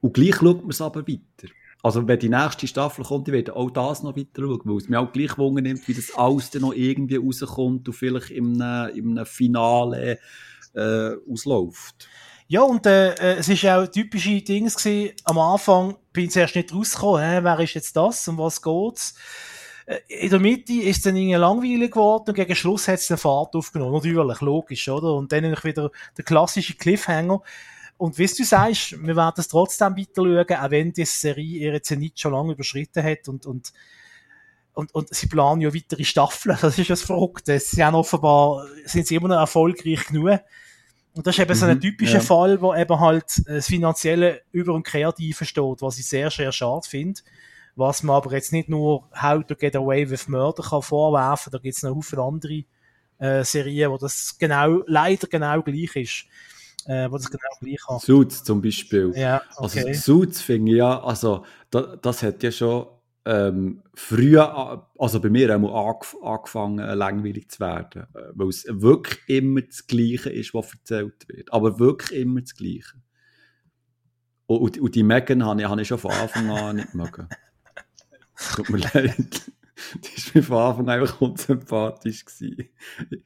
Und gleich schaut man es aber weiter. Also wenn die nächste Staffel kommt, ich werde auch das noch weiter schauen, weil es mir auch gleich wundern nimmt, wie das alles dann noch irgendwie rauskommt und vielleicht im, im Finale äh, ausläuft. Ja, und äh, äh es ist auch typische Dinge gewesen. Am Anfang bin ich zuerst nicht rausgekommen, hä, wer ist jetzt das und was geht's? Äh, in der Mitte ist es dann irgendwie langweilig geworden und gegen Schluss hat es eine Fahrt aufgenommen. Natürlich, logisch, oder? Und dann wieder der klassische Cliffhanger. Und wie du sagst, wir werden es trotzdem weiter schauen, auch wenn die Serie ihre Zenit schon lange überschritten hat und, und, und, und sie planen ja weitere Staffeln. Das ist das Verrückte. Sie haben offenbar, sind sie immer noch erfolgreich genug. Und das ist eben mhm, so ein mhm, typischer ja. Fall, wo eben halt das Finanzielle über dem Kreativen steht, was ich sehr, sehr schade finde. Was man aber jetzt nicht nur How to Get Away with Murder kann vorwerfen, da gibt es noch viele andere äh, Serien, wo das genau, leider genau gleich ist äh, wo das genau gleich hat. Suits zum Beispiel. Ja, okay. Also Suits finde ich ja, also da, das hat ja schon ähm, früher, also bei mir einmal angefangen, äh, langweilig zu werden, äh, weil es wirklich immer das Gleiche ist, was erzählt wird, aber wirklich immer das Gleiche. Und, und die Megan habe ich, habe ich schon von Anfang an nicht mögen. Tut mir leid. die war mir von Anfang an einfach unsympathisch. Gewesen.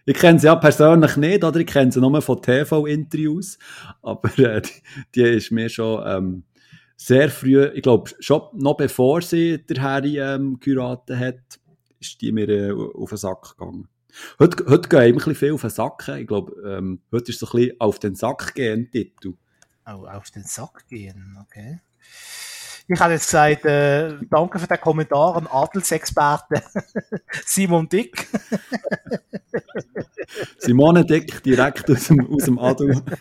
Ich kenne sie ja persönlich nicht, oder? Ich kenne sie nur von TV-Interviews. Aber äh, die, die ist mir schon ähm, sehr früh, ich glaube, schon noch bevor sie der Harry ähm, geheiratet hat, ist die mir äh, auf den Sack gegangen. Heute, heute gehen ein bisschen viel auf den Sack. Ich glaube, ähm, heute ist so ein bisschen auf den Sack gehen Titel. Oh, auf den Sack gehen, okay. Ich habe jetzt gesagt, äh, danke für den Kommentar an Adelsexperten Simon Dick. Simone Dick, direkt aus dem, aus dem Adel.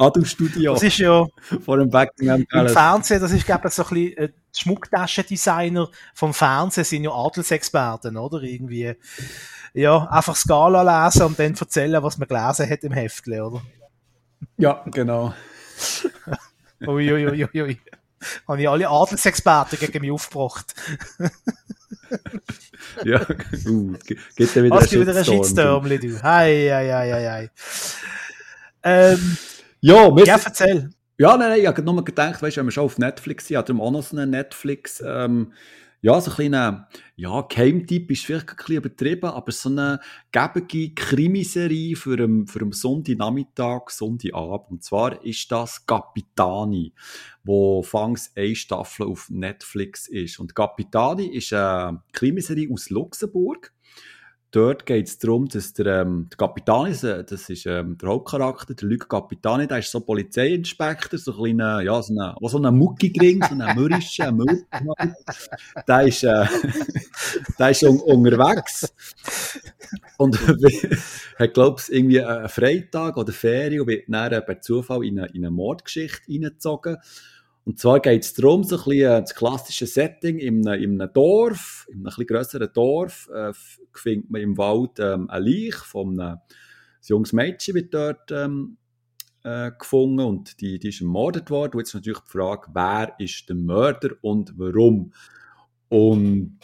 Adu-Studio. Das ist ja vor dem Buckingham Palace. Im Fernsehen, das ist, glaube ich, so ein bisschen, äh, die Schmucktaschendesigner vom Fernsehen sind ja Adelsexperten, oder? Irgendwie, ja, einfach Skala lesen und dann erzählen, was man gelesen hat im Heftle, oder? Ja, genau. Uiuiuiui. Habe ich alle Adelsexperten gegen mich aufgebracht. ja, uh, geht ja wieder Was ein wieder ein Shitstorm, du. Hei, hei, hei, hei. Ähm, ja, wir ja, erzähl. Ja, nein, nein, ich habe nur gedacht, weißt du, wenn wir schon auf Netflix sind, hat er auch noch so einen Netflix, ähm, ja, so ein kleiner, ja, Keimtipp ist vielleicht ein bisschen übertrieben, aber so eine gebige Krimiserie für einen, für einen Sonntagnachmittag, Sonntagabend. Und zwar ist das Capitani, wo fangs eine Staffel auf Netflix ist. Und Capitani ist eine Krimiserie aus Luxemburg dort geht es darum, dass der, ähm, der Kapitani, das ist ähm, der Hauptcharakter, der Luc Capitani, der ist so Polizeiinspektor, so ein kleiner, ja, so ein so eine Muckigring, so ein mürrischer, Müll. der ist, äh, der ist un unterwegs und hat, glaube ich, irgendwie einen Freitag oder Ferien und wird dann per Zufall in eine, in eine Mordgeschichte reingezogen. Und zwar geht es darum, so ein bisschen äh, das klassische Setting in einem, in einem Dorf, in einem ein bisschen grösseren Dorf, äh, findet man im Wald ähm, ein Leich von einem junges Mädchen wird dort ähm, äh, gefunden und die, die ist ermordet worden. Und jetzt natürlich die Frage, wer ist der Mörder und warum? Und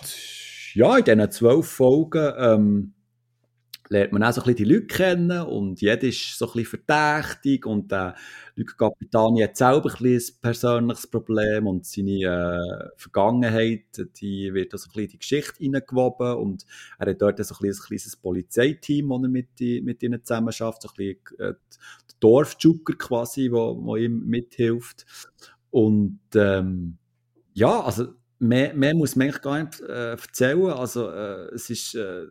ja, in diesen zwölf Folgen ähm, lernt man auch so ein bisschen die Leute kennen und jeder ist so ein bisschen verdächtig und der Luc Capitani hat selber ein, bisschen ein persönliches Problem und seine äh, Vergangenheit, die wird so ein bisschen in die Geschichte hineingewoben und er hat dort so ein, bisschen ein kleines Polizeiteam, das er mit, die, mit ihnen zusammen schafft, so ein bisschen äh, der Dorfjucker quasi, wo, wo ihm mithilft und ähm, ja, also mehr, mehr muss man eigentlich gar nicht äh, erzählen, also äh, es ist äh,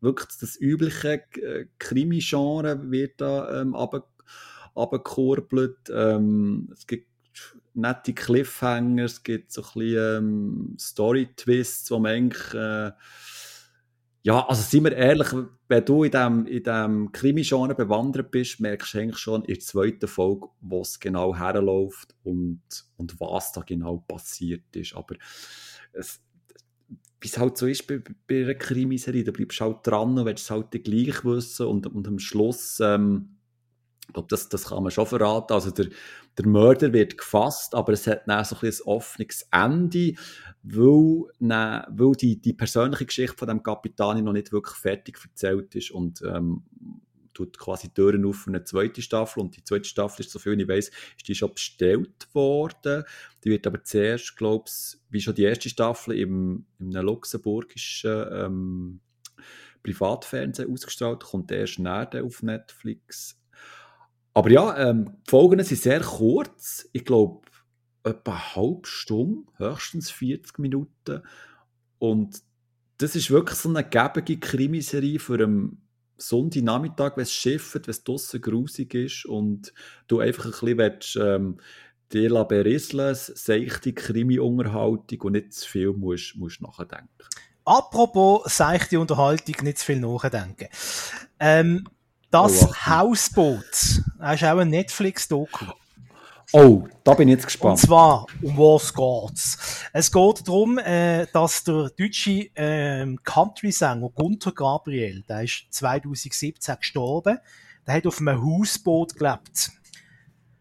wirklich das übliche äh, Krimi-Genre wird da ähm, abgekurbelt. Ähm, es gibt nette Cliffhanger, es gibt so ein bisschen ähm, Story-Twists, wo man eigentlich, äh, ja, also sind wir ehrlich, wenn du in dem, in dem Krimi-Genre bewandert bist, merkst du eigentlich schon in der zweiten Folge, wo es genau herläuft und, und was da genau passiert ist. Aber es, wie es halt so ist bei, bei einer Krimiserie, da bleibst du halt dran und willst es halt gleich wissen und, und am Schluss ähm, Ich glaube, das, das kann man schon verraten. Also der, der Mörder wird gefasst, aber es hat dann so ein, ein offenes Ende, weil, dann, weil die, die persönliche Geschichte von dem Kapitän noch nicht wirklich fertig erzählt ist und ähm, tut quasi Türen auf für eine zweite Staffel und die zweite Staffel ist, so viel ich weiß, ist die schon bestellt worden. Die wird aber zuerst, glaube ich, wie schon die erste Staffel im, im luxemburgischen ähm, Privatfernsehen ausgestrahlt, kommt erst näher auf Netflix. Aber ja, ähm, die Folgen sind sehr kurz. Ich glaube, etwa eine halbe Stunde, höchstens 40 Minuten. Und das ist wirklich so eine gebige Krimiserie für einen Sonntagnachmittag, wenn es schifft, wenn es draussen grusig ist und du einfach ein bisschen willst, ähm, dir berisseln, seichte Krimi-Unterhaltung und nicht zu viel musst, musst nachdenken. Apropos seichte Unterhaltung, nicht zu viel nachdenken. Ähm, das oh, Hausboot, das ist auch ein Netflix-Doku. Oh, da bin ich jetzt gespannt. Und zwar, um was geht's? Es geht darum, äh, dass der deutsche äh, Country-Sänger Gunther Gabriel, der ist 2017 gestorben, der hat auf einem Hausboot gelebt.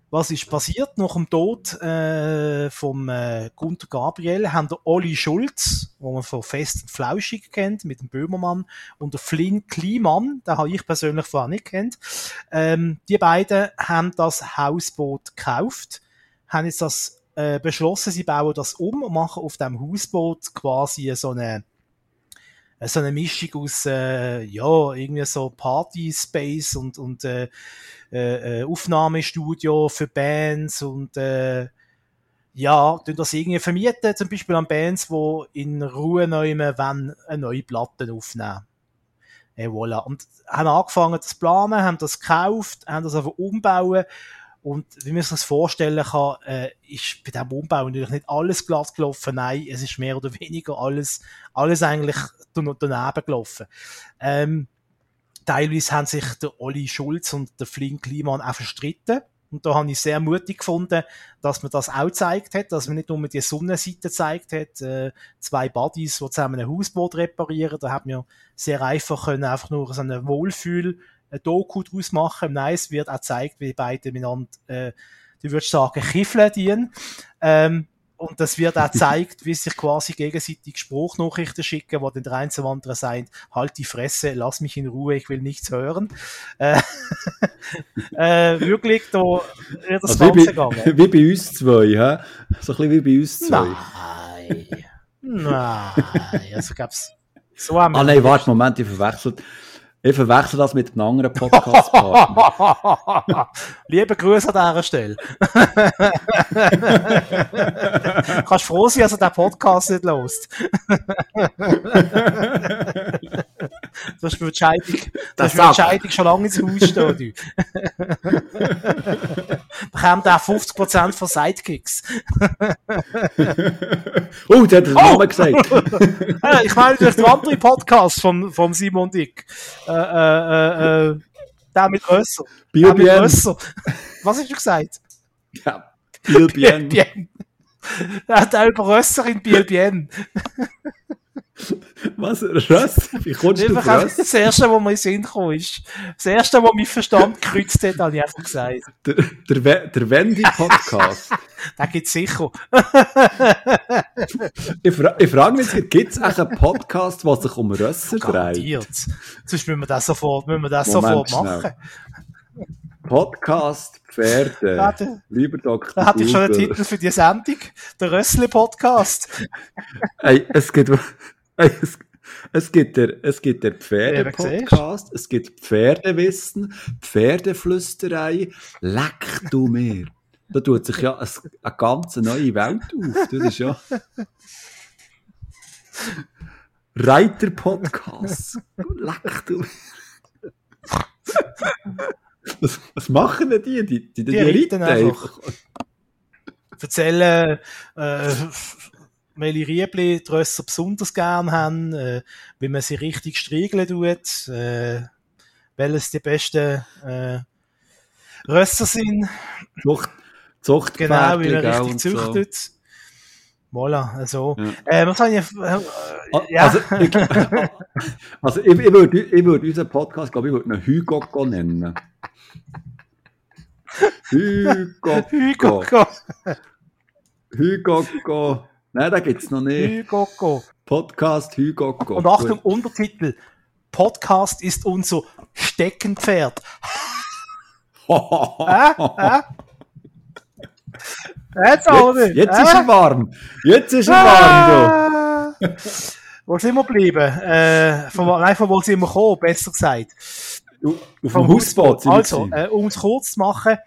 Was ist passiert? Nach dem Tod äh, vom äh, Gunter Gabriel haben der Olli Schulz, wo man von Fest und Flauschig kennt, mit dem Böhmermann, und der Flynn Kliman, den habe ich persönlich vorher nicht kennt. Ähm, die beiden haben das Hausboot gekauft, haben jetzt das äh, beschlossen, sie bauen das um und machen auf dem Hausboot quasi so eine so eine Mischung aus, äh, ja, irgendwie so Party-Space und, und äh, äh, äh, Aufnahmestudio für Bands und äh, ja, tun das irgendwie vermieten, zum Beispiel an Bands, die in Ruhe nehmen, wenn eine neue Platte aufnehmen. Et voilà. Und haben angefangen zu planen, haben das gekauft, haben das einfach umbauen und wie man sich das vorstellen kann, äh, ist bei diesem Umbau natürlich nicht alles glatt gelaufen. Nein, es ist mehr oder weniger alles, alles eigentlich daneben gelaufen. Ähm, teilweise haben sich der Olli Schulz und der Flink Kliman auch verstritten. Und da habe ich sehr mutig gefunden, dass man das auch gezeigt hat, dass man nicht nur die Sonnenseite gezeigt hat, äh, zwei Buddies, die zusammen ein Hausboot reparieren. Da hat man sehr einfach können, einfach nur so eine Wohlfühl ein Doku daraus machen. Nein, es wird auch gezeigt, wie beide miteinander, äh, du würdest sagen, kiffeln dienen. Ähm, und das wird auch gezeigt, wie sich quasi gegenseitig Spruchnachrichten schicken, wo dann der eine anderen sagt, halt die Fresse, lass mich in Ruhe, ich will nichts hören. Äh, äh, wirklich, da wird das also Ganze wie bei, gegangen. Wie bei uns zwei, hä? So ein bisschen wie bei uns zwei. Nein. Nein, also gab's so Ah nein, warte, Moment, ich verwechselt. Ich verwechsel das mit einem anderen Podcast-Partner. Liebe Grüße an dieser Stelle. Kannst froh sein, dass er den Podcast nicht lost. das ist für Entscheidung, das ist Entscheidung schon lange ins Haus stehen. Bekommt auch 50% von Sidekicks. oh, der hat den Namen gesagt. ich meine durch den anderen Podcast von, von Simon Dick. Äh, äh, äh, der mit Rösser. Der mit Rösser. Was hast du gesagt? Ja, Biel Bien. Bien. Er hat auch Rösser in Biel Bien. Was? Rösser? Wie kommst du auf Rösser? Das erste, was mir in den Sinn kam, ist, das erste, was mein Verstand gekreuzt hat, habe ich einfach gesagt. Der, der, der Wendy-Podcast. Den gibt es sicher. ich, fra ich frage mich, gibt es einen Podcast, der sich um Rösser Garantiert. dreht? Sonst müssen wir das sofort, müssen wir das sofort machen. Podcast Pferde. Der, Lieber Dr. Da hatte ich schon einen Titel für die Sendung. Der Rössli-Podcast. Ey, es gibt, ey, es, es gibt der, es gibt der Pferde-Podcast, es gibt Pferdewissen, Pferdeflüsterei. Leck du mir. Da tut sich ja eine, eine ganz neue Welt auf. Das ist ja. Reiter-Podcast. Leck du mir. Was, was machen denn die? Die, die, die, die reiten einfach. Erzählen, äh, welche Riebli die Rösser besonders gern haben, äh, wie man sie richtig striegeln tut, äh, welches die besten äh, Rösser sind. Zucht, Zucht genau, wie man richtig züchtet. So. Voilà, also. Ja. Äh, was habe ich. Äh, ja. Also, ich, also ich, ich würde ich würd unseren Podcast, glaube ich, würde einen Hugo nennen. Hügokko. Hügokko. Nein, da gibt es noch nicht. Hügokko. Podcast Hügokko. Und Achtung, Gut. Untertitel. Podcast ist unser Steckenpferd. äh, äh? Jetzt, jetzt, jetzt äh? ist er warm. Jetzt ist er warm, du. Wo sind wir geblieben? Äh, von, nein, von wo sind wir gekommen, besser gesagt. Auf dem Hausboot. Also, äh, um es kurz zu machen,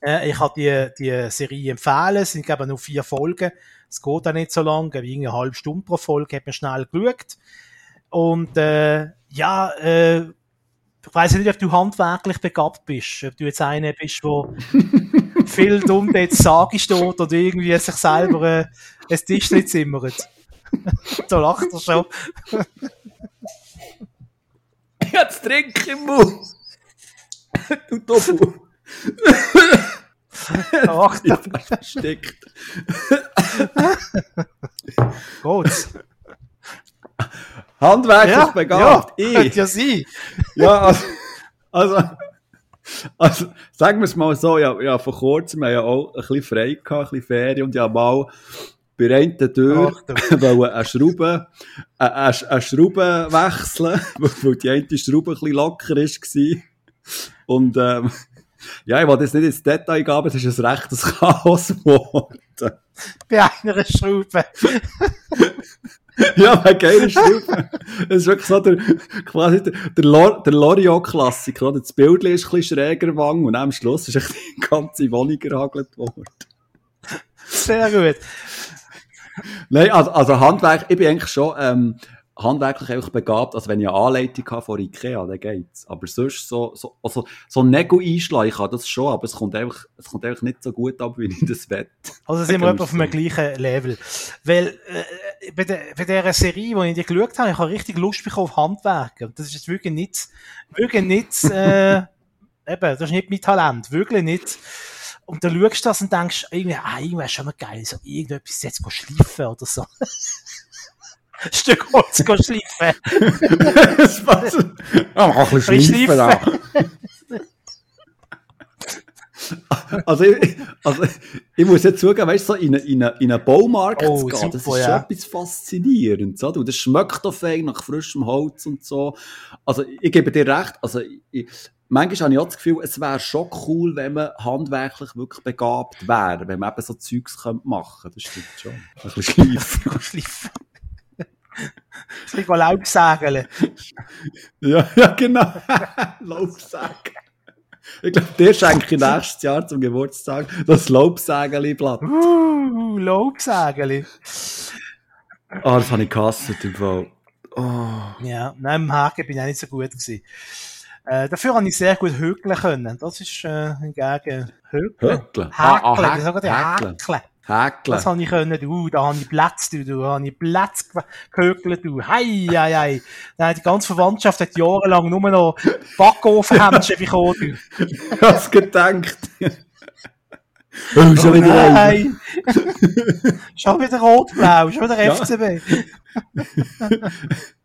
äh, ich habe die, die Serie empfehlen, es sind eben nur vier Folgen. Es geht auch nicht so lang, wie eine halbe Stunde pro Folge, hat man schnell geschaut. Und äh, ja, äh, ich weiß nicht, ob du handwerklich begabt bist, ob du jetzt einer bist, der viel dumm jetzt Sage steht oder irgendwie sich selber äh, ein Tischchen zimmert. da lacht er schon. ich hab's Trinken im Mund. du Tofu. Ach, da versteckt. Gut. Handwerklich ja, begabt. Ja, könnte ja sein. Ja, also, also, also sagen wir es mal so, ja, ja, vor kurzem haben wir ja auch ein bisschen frei gehabt, ein bisschen Ferien und ja mal bei einer Tür wollen eine Schraube, eine, eine Schraube wechseln, weil die eine Schraube ein bisschen locker war. Und ähm, ja, ich wollte jetzt nicht ins Detail gehen, aber es ist ein rechtes Chaos geworden. Bei einer Schraube. ja, bei geiler Schraube. Es ist wirklich so der, quasi der, der, Lor, der Loriot-Klassiker. Das Bild ist ein bisschen schräger geworden und am Schluss ist die ganze Wohnung gehagelt worden. Sehr gut. Nein, also, also Handwerk, ich bin eigentlich schon ähm, handwerklich einfach begabt, also wenn ich eine Anleitung habe von Ikea, dann geht's. Aber sonst so, so, also, so ein Nego einschlagen kann das schon, aber es kommt einfach, es kommt einfach nicht so gut ab, wie ich das wette. Also sind wir auf einem gleichen Level. Weil, äh, bei, der, bei dieser Serie, die ich dir geschaut habe, ich habe richtig Lust bekommen auf Handwerk. Und das ist jetzt wirklich nicht, wirklich nicht, äh, eben, das ist nicht mein Talent. Wirklich nicht. Und dann schaust du das und denkst, irgendwie, ah, irgendwie ist schon mal geil, so irgendetwas jetzt schleifen oder so. Stück Holz schleifen. das auch ein bisschen schleifen auch. Also ich, also, ich muss jetzt zugeben, weißt du, so in, in, in einen Baumarkt oh, zu gehen, super, das ist ja. schon etwas faszinierend. So. das schmeckt doch fein nach frischem Holz und so. Also, ich gebe dir recht, also, ich, manchmal habe ich auch das Gefühl, es wäre schon cool, wenn man handwerklich wirklich begabt wäre, wenn man eben so Zeugs machen könnte. Das stimmt schon. Ein bisschen schleifen. Ein bisschen Laubsägeln. Ja, ja, genau. Laubsägen. Ich glaube, der schenke ich nächstes Jahr zum Geburtstag das Laubsägeli-Blatt. Uh, Laubsägeli. Ah, oh, das habe ich gehasst im Fall. Oh. Ja, nein, im Haken bin ich auch nicht so gut gewesen. Äh, dafür habe ich sehr gut hökeln können. Das ist äh, hingegen hökeln. Hökeln? Häkeln, ah, ah, Häkeln. Häkeln. Das habe ich können, du, da habe ich Platz, du, da habe ich Platz gehökelt, du, hei, hei, hei. Nein, die ganze Verwandtschaft hat jahrelang nur noch Backofenhändchen bekommen, du. Hast gedacht. Oh, schon wieder oh, nein. schon wieder rot-blau, schon wieder FCB.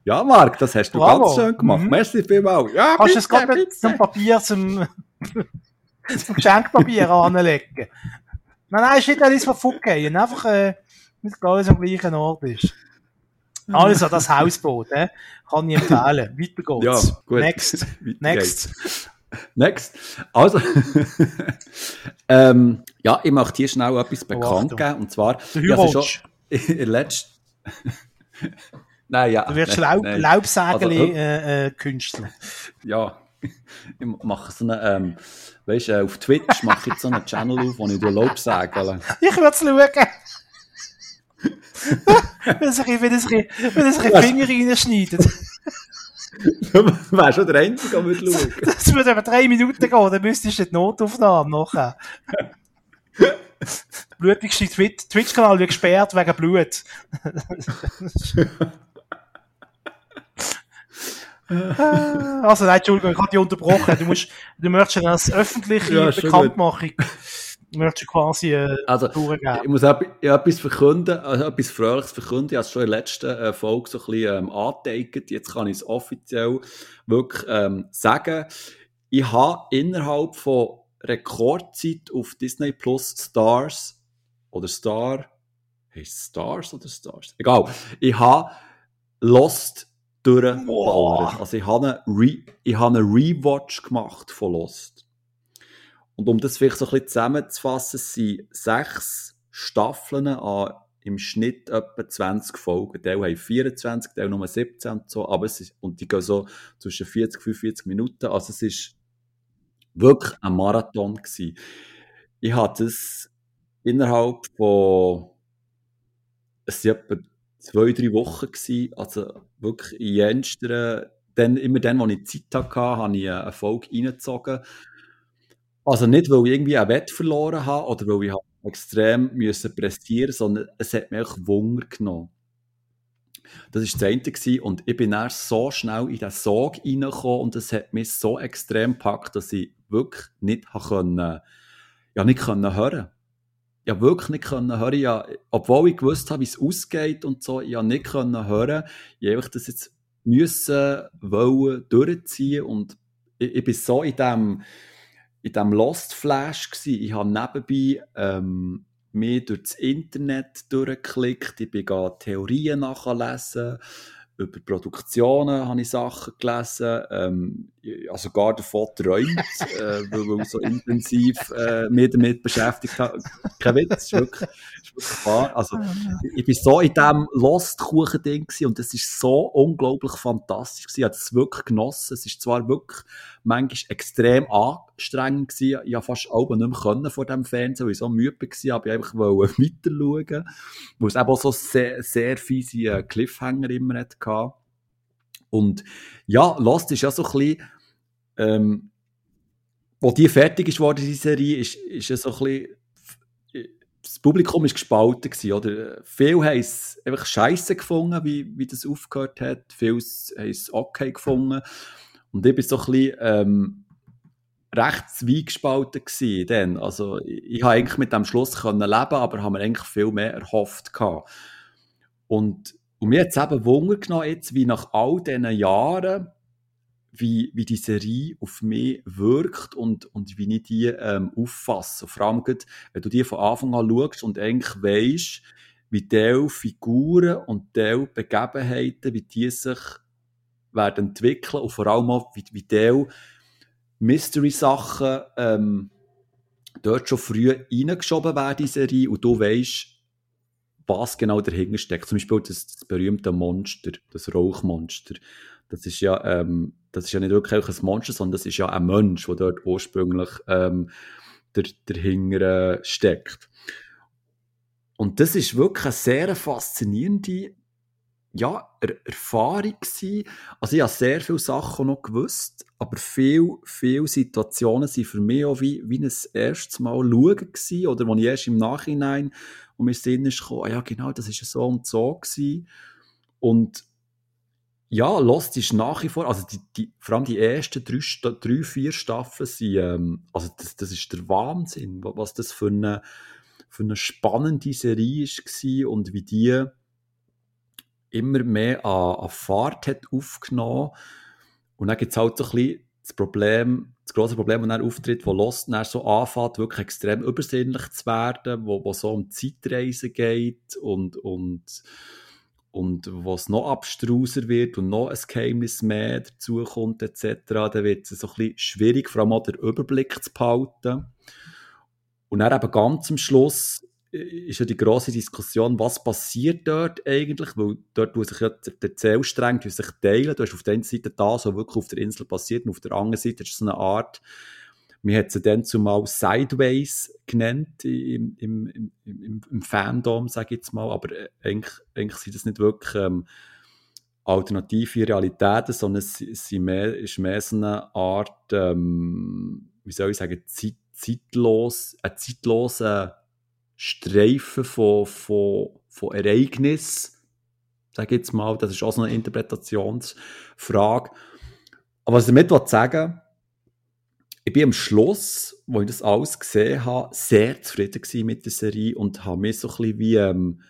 ja, Marc, das hast du Bravo. ganz schön gemacht. Mhm. Merci vielmals. Ja, Kannst du es gerade mit zum Papier zum, zum Geschenkpapier anlegen? Nein, nein, ist nicht alles verfucken. Einfach, äh, nicht alles am gleichen Ort ist. Also, das Hausboot, äh, kann ich empfehlen. Weiter geht's. Ja, gut. Next. Next. Next. Also, ähm, ja, ich möchte hier schnell etwas bekannt geben. Und zwar, ja, schon in letzter Nein, ja. Du wirst Laub, Laubsägeli also, äh, äh, Künstler. Ja, ich mache so eine, ähm, weißt du, äh, auf Twitch mache ich jetzt so einen Channel auf, wo ich dir Lob sage. Ich würde es schauen. wenn es ein bisschen Finger reinschneidet. du wärst schon der Einzige, der schauen Das würde aber drei Minuten gehen, dann müsstest du die Notaufnahme machen. Blutigste Twitch-Kanal wird gesperrt wegen Blut. also nein, Entschuldigung, ich habe dich unterbrochen. Du, musst, du möchtest als öffentliche ja, Bekanntmachung möchtest quasi äh, also, Ich muss etwas verkünden, also etwas Fröhliches verkünden. Ich habe es schon in der letzten äh, Folge so ein bisschen ähm, angeteigt. Jetzt kann ich es offiziell wirklich ähm, sagen. Ich habe innerhalb von Rekordzeit auf Disney Plus Stars oder Star, heißt Stars oder Stars? Egal. Ich habe Lost durchgeballert. Also ich habe, eine Re ich habe einen Rewatch gemacht von Lost. Und um das vielleicht so ein bisschen zusammenzufassen, sind sechs Staffeln an im Schnitt etwa 20 Folgen. Die haben 24, die nur 17 und so, aber es ist, und die gehen so zwischen 40 und 45 Minuten. Also es ist wirklich ein Marathon gewesen. Ich hatte es innerhalb von, es sind etwa zwei, drei Wochen gewesen, also wirklich in jensteren, dann, immer dann, wo ich Zeit hatte, habe ich eine Folge reingezogen. Also nicht, weil ich irgendwie einen Wett verloren habe oder weil ich extrem müssen pressieren sondern es hat mich Wunder genommen. Das war das eine gewesen. und ich bin dann so schnell in den Sog reingekommen und es hat mich so extrem gepackt, dass ich wirklich nicht können, ja, nicht können hören ja wirklich nicht können hören. Ja, obwohl ich gewusst habe, wie es ausgeht und so, ich nicht können hören. Ich habe das jetzt müssen, wollen, durchziehen und ich, ich bin so in dem, in dem Lost Flash gewesen. Ich habe nebenbei ähm, mir durch das Internet durchgeklickt, ich bin Theorien nachlesen, über Produktionen habe ich Sachen gelesen, ähm, also gar davon träumt, äh, weil, ich so intensiv äh, mich damit beschäftigt habe. Kein Witz, ist wirklich, ist wirklich wahr. Also, ah, ich bin so in diesem Lost-Kuchen-Ding und es ist so unglaublich fantastisch gewesen. Ich habe es wirklich genossen. Es ist zwar wirklich manchmal extrem anstrengend gewesen. Ich habe fast auch nicht mehr können vor dem Fernsehen, weil ich so müde war, aber ich einfach weiter schauen, weil es eben auch so sehr, sehr fiese äh, Cliffhanger immer hatte. Und ja, Lost ist ja so ein bisschen, ähm, wo die fertig ist worden, diese Serie, ist, ist ja so ein bisschen, das Publikum ist gespalten gewesen, oder? Viele haben es einfach scheiße gefunden, wie, wie das aufgehört hat. Viele haben es okay gefunden. Und ich bin so ein bisschen, ähm, recht zweigespalten gewesen dann. Also, ich, ich habe eigentlich mit dem Schluss können leben, aber habe mir eigentlich viel mehr erhofft gehabt. Und und mir hat es eben Wunder genommen, jetzt, wie nach all diesen Jahren, wie, wie die Serie auf mich wirkt und, und wie ich die ähm, auffasse. Vor allem, wenn du die von Anfang an schaust und eigentlich weisst, wie die Figuren und die Begebenheiten, wie die sich werden entwickeln und vor allem auch, wie, wie die Mystery-Sachen ähm, dort schon früh reingeschoben werden in die Serie und du weisst, was genau dahinter steckt. Zum Beispiel das, das berühmte Monster, das Rauchmonster. Das ist ja, ähm, das ist ja nicht wirklich ein Monster, sondern das ist ja ein Mensch, der dort ursprünglich ähm, der, dahinter steckt. Und das ist wirklich eine sehr faszinierende ja, er Erfahrung gewesen. Also ich habe sehr viele Sachen noch gewusst, aber viele, viele Situationen sind für mich auch wie, wie ein erstes Mal schauen gewesen, oder wo ich erst im Nachhinein und mir Sinn ist gekommen, ah ja genau, das ist so und so gewesen. Und ja, Lost ist nach wie vor, also die, die, vor allem die ersten drei, drei vier Staffeln sind, ähm, also das, das ist der Wahnsinn, was das für eine, für eine spannende Serie war und wie die immer mehr an, an Fahrt hat aufgenommen. Und dann gibt es halt so ein bisschen das Problem, das große Problem, das dann auftritt, wo Lost dann so anfängt, wirklich extrem übersinnlich zu werden, wo, wo so um Zeitreisen geht und, und, und wo es noch abstruser wird und noch ein Geheimnis mehr dazukommt etc., dann wird es so ein bisschen schwierig, vor allem auch den Überblick zu behalten. Und dann eben ganz am Schluss ist ja die große Diskussion, was passiert dort eigentlich, weil dort wo sich ja der Zählstrang sich teilen. Du hast auf der einen Seite das, was wirklich auf der Insel passiert, und auf der anderen Seite ist es so eine Art, wir hat sie dann zumal Sideways genannt im, im, im, im, im Fandom, sage ich jetzt mal, aber äh, eigentlich, eigentlich sind das nicht wirklich ähm, alternative Realitäten, sondern es, es mehr, ist mehr so eine Art, ähm, wie soll ich sagen, zeit, zeitlos, ein zeitloser Streifen von, von, von Ereignissen, sage jetzt mal, das ist auch so eine Interpretationsfrage. Aber was ich damit sagen ich bin am Schluss, wo ich das alles gesehen habe, sehr zufrieden mit der Serie und habe mir so ein bisschen wie, ähm,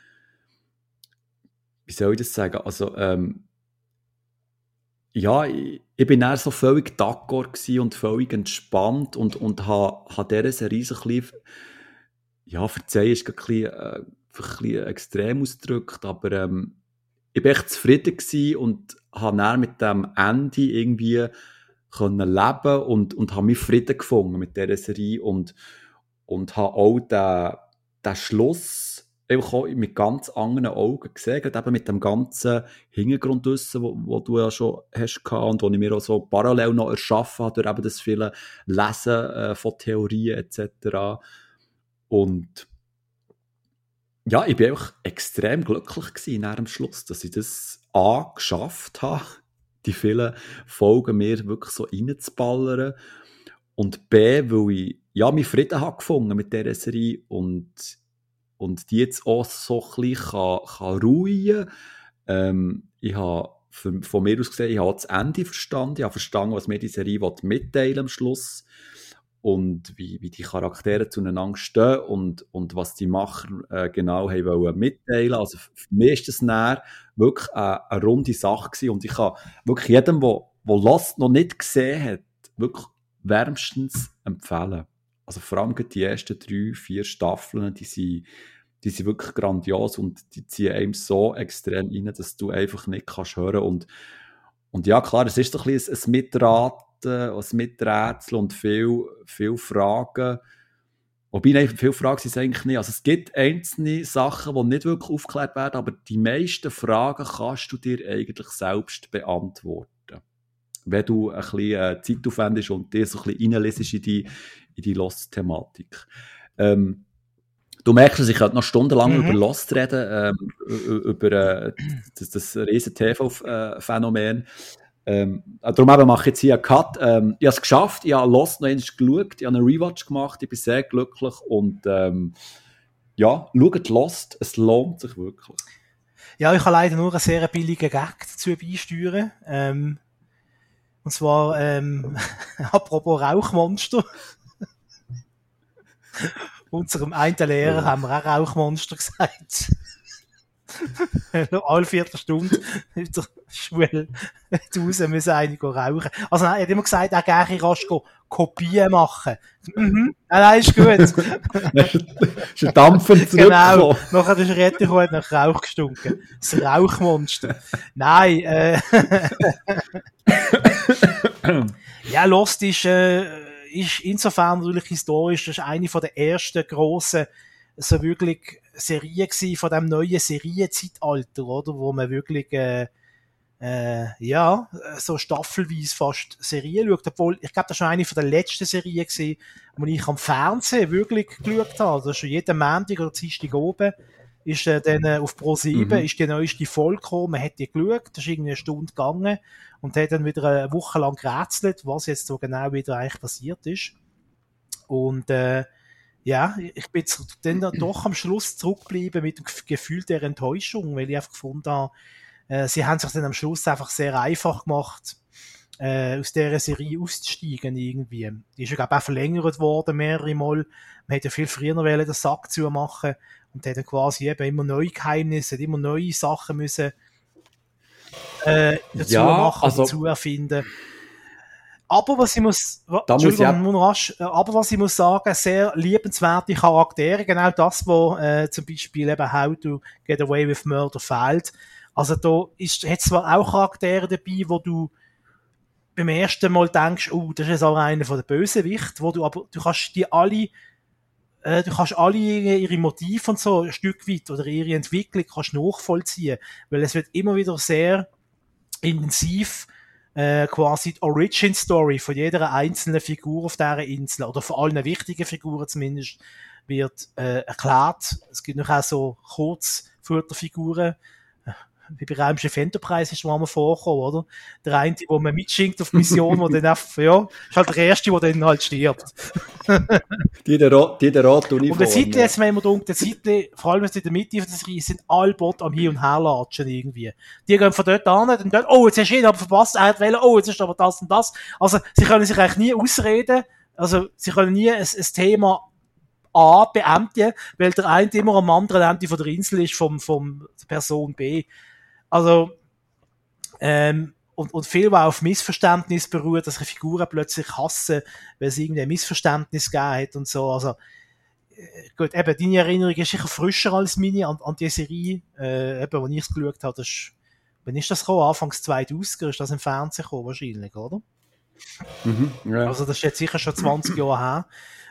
wie soll ich das sagen, also ähm, ja, ich, ich bin dann so völlig d'accord und völlig entspannt und, und habe, habe dieser Serie so ein bisschen, ja, verzeih, ist ein bisschen, äh, extrem ausgedrückt, aber ähm, ich war echt zufrieden und habe dann mit dem Ende irgendwie können leben und, und habe mich Frieden gefunden mit dieser Serie und, und habe auch den, den Schluss auch mit ganz anderen Augen gesehen, gerade eben mit dem ganzen Hintergrund wissen, wo, wo du ja schon hast und wo ich mir auch so parallel noch erschaffen habe, durch eben das viele Lesen äh, von Theorien etc. Und ja, ich bin einfach extrem glücklich gewesen dem Schluss, dass ich das A geschafft habe, die vielen Folgen mir wirklich so reinzuballern. Und B, weil ich ja, meinen Frieden habe gefunden mit dieser Serie und, und die jetzt auch so ein bisschen kann, kann ruhen. Ähm, Ich habe von mir aus gesehen, ich habe das Ende verstanden, ich habe verstanden, was mir die Serie mitteilen am Schluss und wie, wie die Charaktere zueinander stehen und, und was die Macher äh, genau wollen mitteilen. Also für mich ist das näher wirklich eine, eine runde Sache gewesen und ich kann wirklich jedem, der Lost noch nicht gesehen hat, wirklich wärmstens empfehlen. Also vor allem die ersten drei, vier Staffeln, die sind, die sind wirklich grandios und die ziehen einem so extrem rein, dass du einfach nicht kannst hören und und ja, klar, es ist ein bisschen ein Mitraten, ein Miträtsel und viel, viel Fragen. Wobei, nein, viele Fragen sind es eigentlich nicht. Also es gibt einzelne Sachen, die nicht wirklich aufgeklärt werden, aber die meisten Fragen kannst du dir eigentlich selbst beantworten. Wenn du ein bisschen äh, Zeit aufwendest und dir so ein bisschen reinlesest in die, in die Lost-Thematik. Ähm, Du merkst, ich könnte noch stundenlang mhm. über Lost reden, ähm, über äh, das, das riesen TV-Phänomen. Ähm, darum eben mache ich jetzt hier einen Cut. Ähm, ich habe es geschafft, ich habe Lost noch einmal geschaut, ich habe einen Rewatch gemacht, ich bin sehr glücklich und ähm, ja, schaut Lost, es lohnt sich wirklich. Ja, ich habe leider nur einen sehr billigen Gag dazu beisteuern. Ähm, und zwar, ähm, apropos Rauchmonster unserem einen Lehrer haben wir auch Rauchmonster gesagt. Alle Viertelstunde in der Schule draußen müssen einige rauchen. Also nein, er hat immer gesagt, er gerne rasch Kopien machen. Mhm. Nein, ist gut. ist ein Dampfer Genau. Nachher ist er retour und nach Rauch gestunken. Das Rauchmonster. Nein, äh. ja, Lost ist, äh, ist insofern natürlich historisch, das ist eine von der ersten grossen, so wirklich Serien gewesen, von dem neuen Serienzeitalter, oder? Wo man wirklich, äh, äh, ja, so staffelweise fast Serien schaut, obwohl, ich glaube, das war schon eine von der letzten Serien gewesen, wo ich am Fernsehen wirklich geschaut habe. Das ist schon jeden Montag oder Dienstag oben ist äh, dann äh, auf Pro 7 mhm. ist die neueste Folge gekommen, man hat die geschaut, das ist irgendwie eine Stunde gegangen und hat dann wieder eine Woche lang gerätselt, was jetzt so genau wieder eigentlich passiert ist. Und äh, ja, ich bin jetzt dann doch am Schluss zurückgeblieben mit dem Gefühl der Enttäuschung, weil ich einfach gefunden habe, äh, sie haben sich dann am Schluss einfach sehr einfach gemacht, äh, aus dieser Serie auszusteigen irgendwie. Die ist ja, glaube ich, auch verlängert worden mehrere Mal. Man hätte ja viel früher noch den Sack zu machen und hat dann quasi eben immer neue Geheimnisse, immer neue Sachen müssen äh, dazu ja, machen, also, dazu erfinden. Aber was ich muss, da muss ich rasch, äh, aber was ich muss sagen, sehr liebenswerte Charaktere, genau das, wo äh, zum Beispiel eben How to Get Away with Murder fehlt. Also da ist, hat zwar auch Charaktere dabei, wo du beim ersten Mal denkst, oh, das ist jetzt auch einer von den Bösewichten, wo du aber, du kannst die alle äh, du kannst alle ihre Motive und so ein Stück weit oder ihre Entwicklung kannst nachvollziehen, weil es wird immer wieder sehr intensiv äh, quasi die Origin Story von jeder einzelnen Figur auf dieser Insel oder von allen wichtigen Figuren zumindest wird äh, erklärt. Es gibt noch auch so Kurzfutterfiguren, wie bei Räumschiff Enterprise ist mal vorgekommen, oder? Der eine, wo man mitschinkt auf die Mission, wo dann einfach, ja, ist halt der erste, der dann halt stirbt. die der Rot, die der Rot-Uniform. Und der Zeitli, jetzt wenn man denkt, der Zeitli, vor allem in der Mitte der Serie, sind alle Bot am Hin- und Herlatschen irgendwie. Die gehen von dort an, dann dort, oh, jetzt hast du ihn aber verpasst, er hat wählen, oh, jetzt ist aber das und das. Also, sie können sich eigentlich nie ausreden, also, sie können nie ein, ein Thema A beenden, weil der eine immer am anderen Ende von der Insel ist vom, vom Person B. Also, ähm, und, und viel, was auf Missverständnis beruht, dass ich Figuren plötzlich hassen, weil es irgendwie ein Missverständnis gegeben hat und so. Also, äh, gut, eben, deine Erinnerung ist sicher frischer als meine an, an die Serie, äh, eben, wo ich es geschaut habe. Das ist, wann ist das gekommen? Anfangs 2000er ist das im Fernsehen gekommen, wahrscheinlich, oder? Mhm, ja. Also, das ist jetzt sicher schon 20 Jahre her.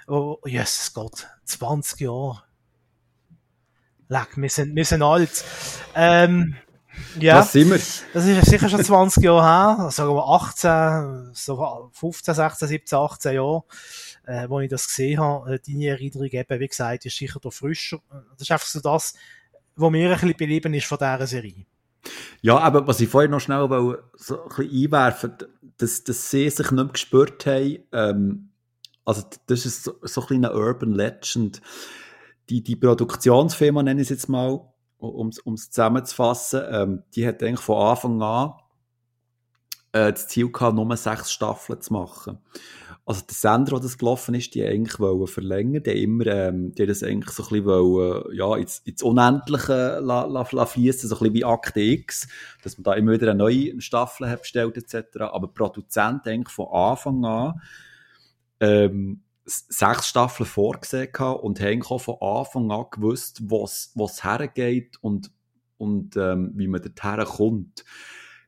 Oh, Jesus Gott, 20 Jahre. Leck, wir sind, wir sind alt. Ähm, ja, Was sind wir? das ist sicher schon 20 Jahre her, sagen wir 18, so 15, 16, 17, 18 Jahre, äh, wo ich das gesehen habe. Äh, deine Erinnerung eben, wie gesagt, ist sicher da frischer. Das ist einfach so das, was mir ein bisschen beleben ist von dieser Serie. Ja, aber was ich vorhin noch schnell will, so ein bisschen einwerfen dass, dass sie sich nicht mehr gespürt haben, ähm, also das ist so, so ein bisschen eine Urban Legend. Die, die Produktionsfirma, nenne ich es jetzt mal, um es zusammenzufassen, ähm, die hat eigentlich von Anfang an äh, das Ziel gehabt, nur sechs Staffeln zu machen. Also der Sender, der das gelaufen ist, die eigentlich wollen verlängern, die immer, ähm, die das eigentlich so ein bisschen wollen, ja, ins, ins Unendliche la, la, la fließen, so ein bisschen wie Akte X, dass man da immer wieder eine neue Staffel hat bestellt, etc. Aber Produzent eigentlich von Anfang an, ähm, sechs Staffeln vorgesehen und haben von Anfang an gewusst, was es hergeht und, und ähm, wie man dorthin kommt.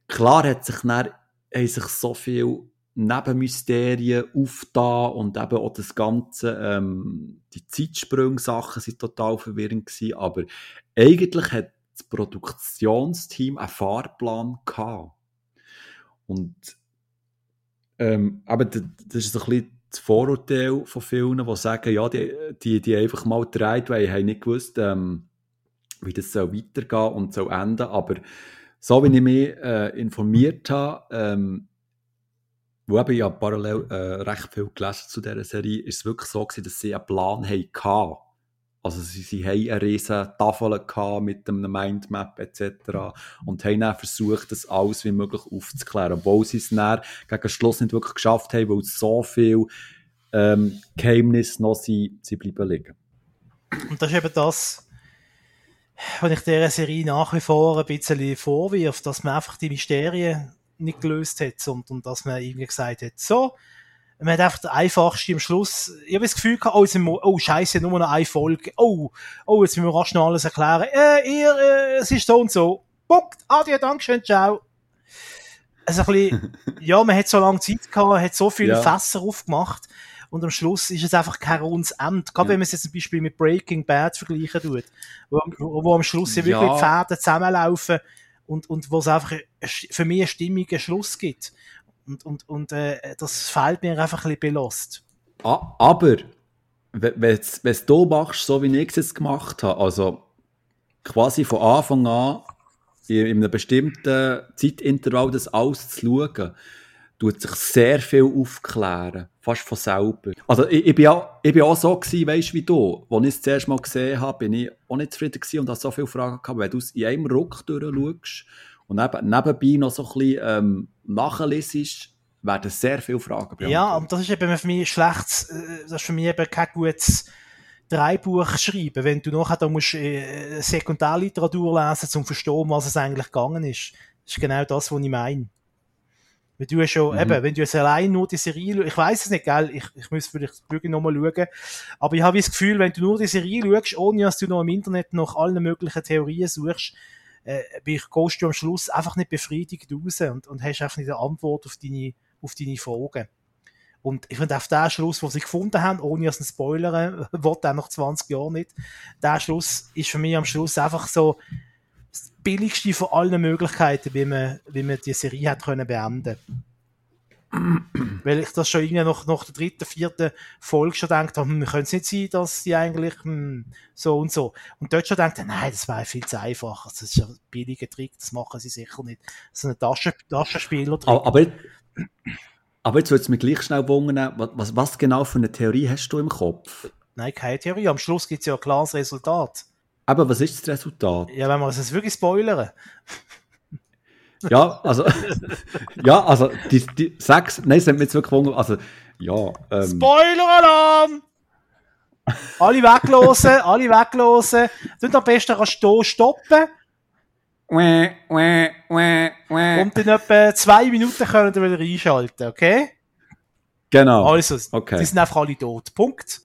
Klar hat sich dann, haben sich so viel Nebenmysterien aufgetan und eben auch das Ganze, ähm, die Zeitsprung-Sachen sind total verwirrend gewesen, aber eigentlich hat das Produktionsteam einen Fahrplan gehabt. Und ähm, aber das ist so ein bisschen das Vorurteil von vielen, die sagen, ja, die, die, die einfach mal gedreht, weil haben nicht gewusst, ähm, wie das soll weitergehen und soll enden. Aber so wie ich mich äh, informiert habe, ähm, wo eben ja parallel äh, recht viel gelesen zu dieser Serie, ist es wirklich so gewesen, dass sie einen Plan hatten. Also sie, sie haben eine riesige Tafel mit einem Mindmap etc. und haben dann versucht, das alles wie möglich aufzuklären, obwohl sie es dann gegen Schluss nicht wirklich geschafft haben, weil so viel ähm, Geheimnisse noch sie, sie bleiben liegen. Und das ist eben das, was ich dieser Serie nach wie vor ein bisschen vorwirft, dass man einfach die Mysterien nicht gelöst hat und, und dass man irgendwie gesagt hat, so, man hat einfach der einfachste am Schluss, ich habe das Gefühl gehabt, oh, wir, oh Scheiße, nur noch eine Folge, oh, oh, jetzt müssen wir rasch noch alles erklären, äh, ihr, äh, es ist so und so, Punkt, adieu, Dankeschön, ciao. Also ein bisschen, ja, man hat so lange Zeit gehabt, hat so viele ja. Fässer aufgemacht und am Schluss ist es einfach kein rundes Ende. Gerade ja. wenn man es jetzt zum Beispiel mit Breaking Bad vergleichen tut, wo, wo am Schluss ja wirklich ja. Pferde zusammenlaufen und, und wo es einfach für mich einen stimmigen Schluss gibt. Und, und, und äh, das fällt mir einfach ein bisschen belost. Aber, wenn du es machst, so wie ich es jetzt gemacht habe, also quasi von Anfang an in, in einem bestimmten Zeitintervall das alles zu schauen, tut sich sehr viel aufklären. Fast von selber. Also, ich, ich, bin, auch, ich bin auch so gewesen, weißt wie du. Als ich es zuerst mal gesehen habe, bin ich auch nicht zufrieden und habe so viele Fragen gehabt. Wenn du es in einem Ruck durchschaust und neben, nebenbei noch so ein bisschen ähm, nachlesest, werden sehr viele Fragen beantwortet. Ja, und das ist eben für mich schlecht, äh, das ist für mich eben kein gutes Dreibuch schreiben, wenn du nachher da musst äh, Sekundärliteratur lesen, um zu verstehen, was es eigentlich gegangen ist. Das ist genau das, was ich meine. Weil du schon, mhm. eben, wenn du jetzt allein nur die Serie, ich weiß es nicht, gell, ich, ich muss vielleicht wirklich nochmal schauen, aber ich habe das Gefühl, wenn du nur die Serie schaust, ohne dass du noch im Internet nach allen möglichen Theorien suchst, äh, gehst du am Schluss einfach nicht befriedigt raus und, und hast einfach nicht eine Antwort auf deine, auf deine Fragen. Und ich finde, auf den Schluss, den sie gefunden haben, ohne dass ein spoilern, wird dann nach 20 Jahren nicht, der Schluss ist für mich am Schluss einfach so das billigste von allen Möglichkeiten, wie man, wie man die Serie hat können beenden weil ich das schon irgendwie nach, nach der dritten, vierten Folge schon gedacht habe, hm, könnte es nicht sein, dass die eigentlich hm, so und so. Und dort schon gedacht, nein, das wäre viel zu einfach. Das ist ein billiger Trick, das machen sie sicher nicht. Das ist ein Taschen, Taschenspieler-Trick. Aber, aber, aber jetzt würde es mich gleich schnell wundern, was, was genau für eine Theorie hast du im Kopf? Nein, keine Theorie. Am Schluss gibt es ja ein klares Resultat. Aber was ist das Resultat? Ja, wenn wir es wirklich spoilern. Ja, also, ja, also, die, die sechs, nein, es hat mich jetzt wirklich gewundert, also, ja. Ähm, Spoiler-Alarm! alle weglosen, alle weglosen. Du am besten kannst du stoppen. Und in etwa zwei Minuten können wir wieder einschalten, okay? Genau. Also, okay. die sind einfach alle tot. Punkt.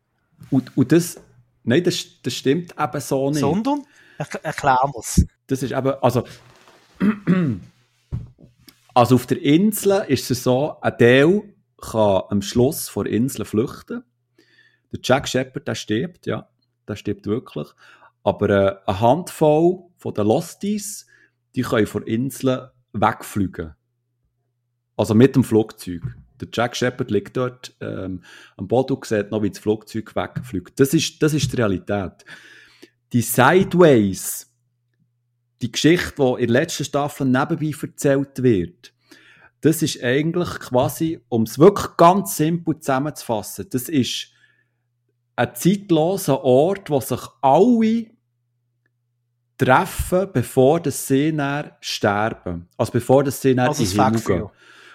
Und, und das, nein, das, das stimmt eben so nicht. Sondern? erklären wir es. Das ist eben, also, also auf der Insel ist es so, ein Teil kann am Schluss vor der Insel flüchten. Der Jack Shepard, der stirbt, ja, der stirbt wirklich. Aber äh, eine Handvoll von den Losties, die können von Inseln wegfliegen. Also mit dem Flugzeug. Der Jack Shepard liegt dort ähm, am Boden und sieht noch, wie das Flugzeug wegfliegt. Das ist, das ist die Realität. Die Sideways, die Geschichte, die in der letzten Staffel nebenbei erzählt wird, das ist eigentlich quasi, um es wirklich ganz simpel zusammenzufassen, das ist ein zeitloser Ort, wo sich alle treffen, bevor das sie sterben. Also bevor das sie also in Himmel gehen.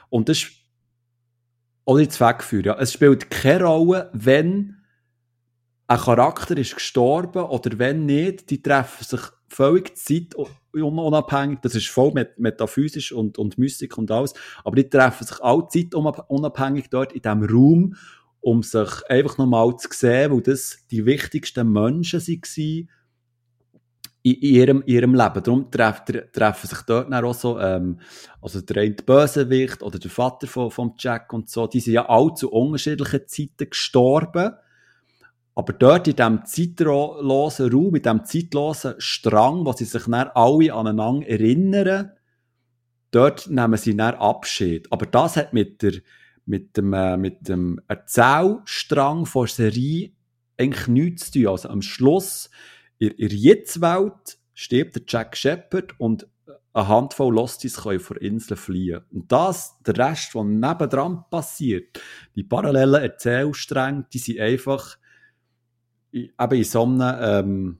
Und das ist, oder ins Wegführen, ja. Es spielt keine Rolle, wenn ein Charakter ist gestorben oder wenn nicht, die treffen sich völlig zeitunabhängig, das ist voll met metaphysisch und, und Mystik und alles, aber die treffen sich alle zeitunabhängig dort in diesem Raum, um sich einfach nochmal zu sehen, weil das die wichtigsten Menschen waren, in ihrem, ihrem Leben. Darum treffen, treffen sich dort auch so, ähm, also der eine Bösewicht oder der Vater von, von Jack und so, die sind ja alle zu unterschiedlichen Zeiten gestorben. Aber dort in diesem zeitlosen Raum, mit diesem zeitlosen Strang, wo sie sich dann alle aneinander erinnern, dort nehmen sie dann Abschied. Aber das hat mit, der, mit, dem, äh, mit dem Erzählstrang von Serie eigentlich nichts zu tun. Also am Schluss in, in Jetzt-Welt stirbt der Jack Shepard und eine Handvoll Losties können vor Inseln fliehen. Und das, der Rest, was nebendran passiert, die parallelen Erzählstränge, die sind einfach eben in so einem, ähm,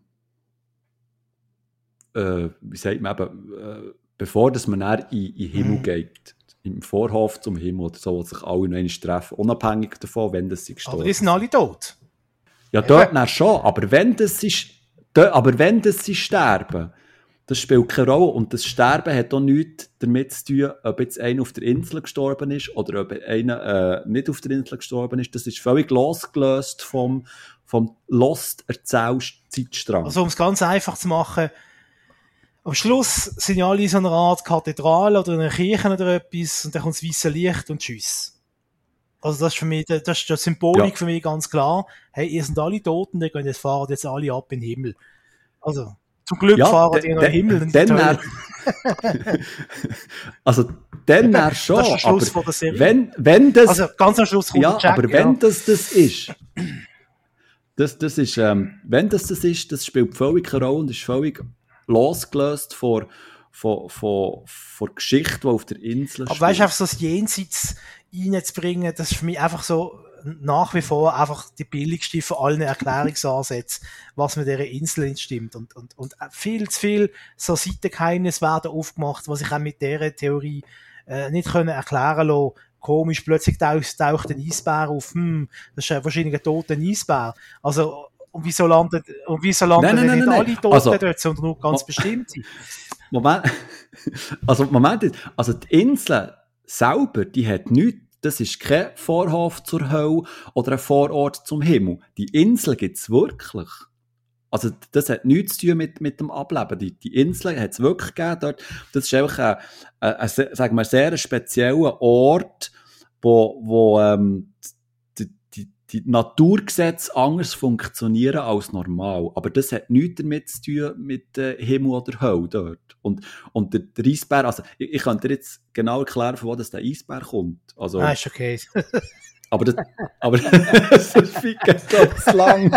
äh, wie sagt man eben, äh, bevor dass man dann in, in den Himmel mhm. geht, im Vorhof zum Himmel oder so, wo sich alle noch einmal treffen, unabhängig davon, wenn das sie gestorben Aber die sind alle tot. Ja, dort ja. schon, aber wenn das ist, aber wenn das sie sterben, das spielt keine Rolle. Und das Sterben hat auch nichts damit zu tun, ob jetzt einer auf der Insel gestorben ist oder ob einer äh, nicht auf der Insel gestorben ist. Das ist völlig losgelöst vom, vom Lost Erzählzeitstrang. Also um es ganz einfach zu machen, am Schluss sind ja alle in so einer Art Kathedrale oder in einer Kirche oder etwas und dann kommt das weiße Licht und tschüss. Also das ist für mich, das ist die Symbolik ja. für mich ganz klar. Hey, ihr seid alle Toten, die gehen jetzt fahren jetzt alle ab in den Himmel. Also, zum Glück ja, fahren die in den Himmel. Dann er, also, dann er schon. Das ist der Schluss aber von der Serie. Wenn, wenn das, also, ganz am Schluss kommt Ja, Jack, aber wenn ja. das das ist, das, das ist, ähm, wenn das das ist, das spielt völlig keine Rolle und ist völlig losgelöst von, von, von, von Geschichte, die auf der Insel Aber weißt du, einfach so das Jenseits reinzubringen, das ist für mich einfach so nach wie vor einfach die billigste von allen Erklärungsansätzen, was mit dieser Insel stimmt. Und, und, und viel zu viel so Seitengeheimnisse werden aufgemacht, was ich auch mit dieser Theorie äh, nicht können erklären lassen. Komisch, plötzlich taucht, taucht ein Eisbär auf. Hm, das ist wahrscheinlich ein toter Eisbär. Also, und wieso landet, und wieso landen nein, nein, nicht nein, alle Toten also, dort, sondern nur ganz bestimmte? Moment, also Moment, also die Insel selber, die hat nichts, das ist kein Vorhof zur Hölle oder ein Vorort zum Himmel. Die Insel gibt's wirklich. Also, das hat nichts zu tun mit, mit dem Ableben. Die, die Insel hat es wirklich gegeben dort. Das ist einfach ein, ein, ein, sagen wir, sehr spezieller Ort, wo, wo ähm, die Naturgesetze anders funktionieren als normal. Aber das hat nichts damit zu tun mit äh, Himmel oder Hölle dort. Und, und der, der Eisbär, also ich, ich kann dir jetzt genau erklären, von wo das der Eisbär kommt. Also, ah, ist okay. Aber das, aber das geht ganz lang.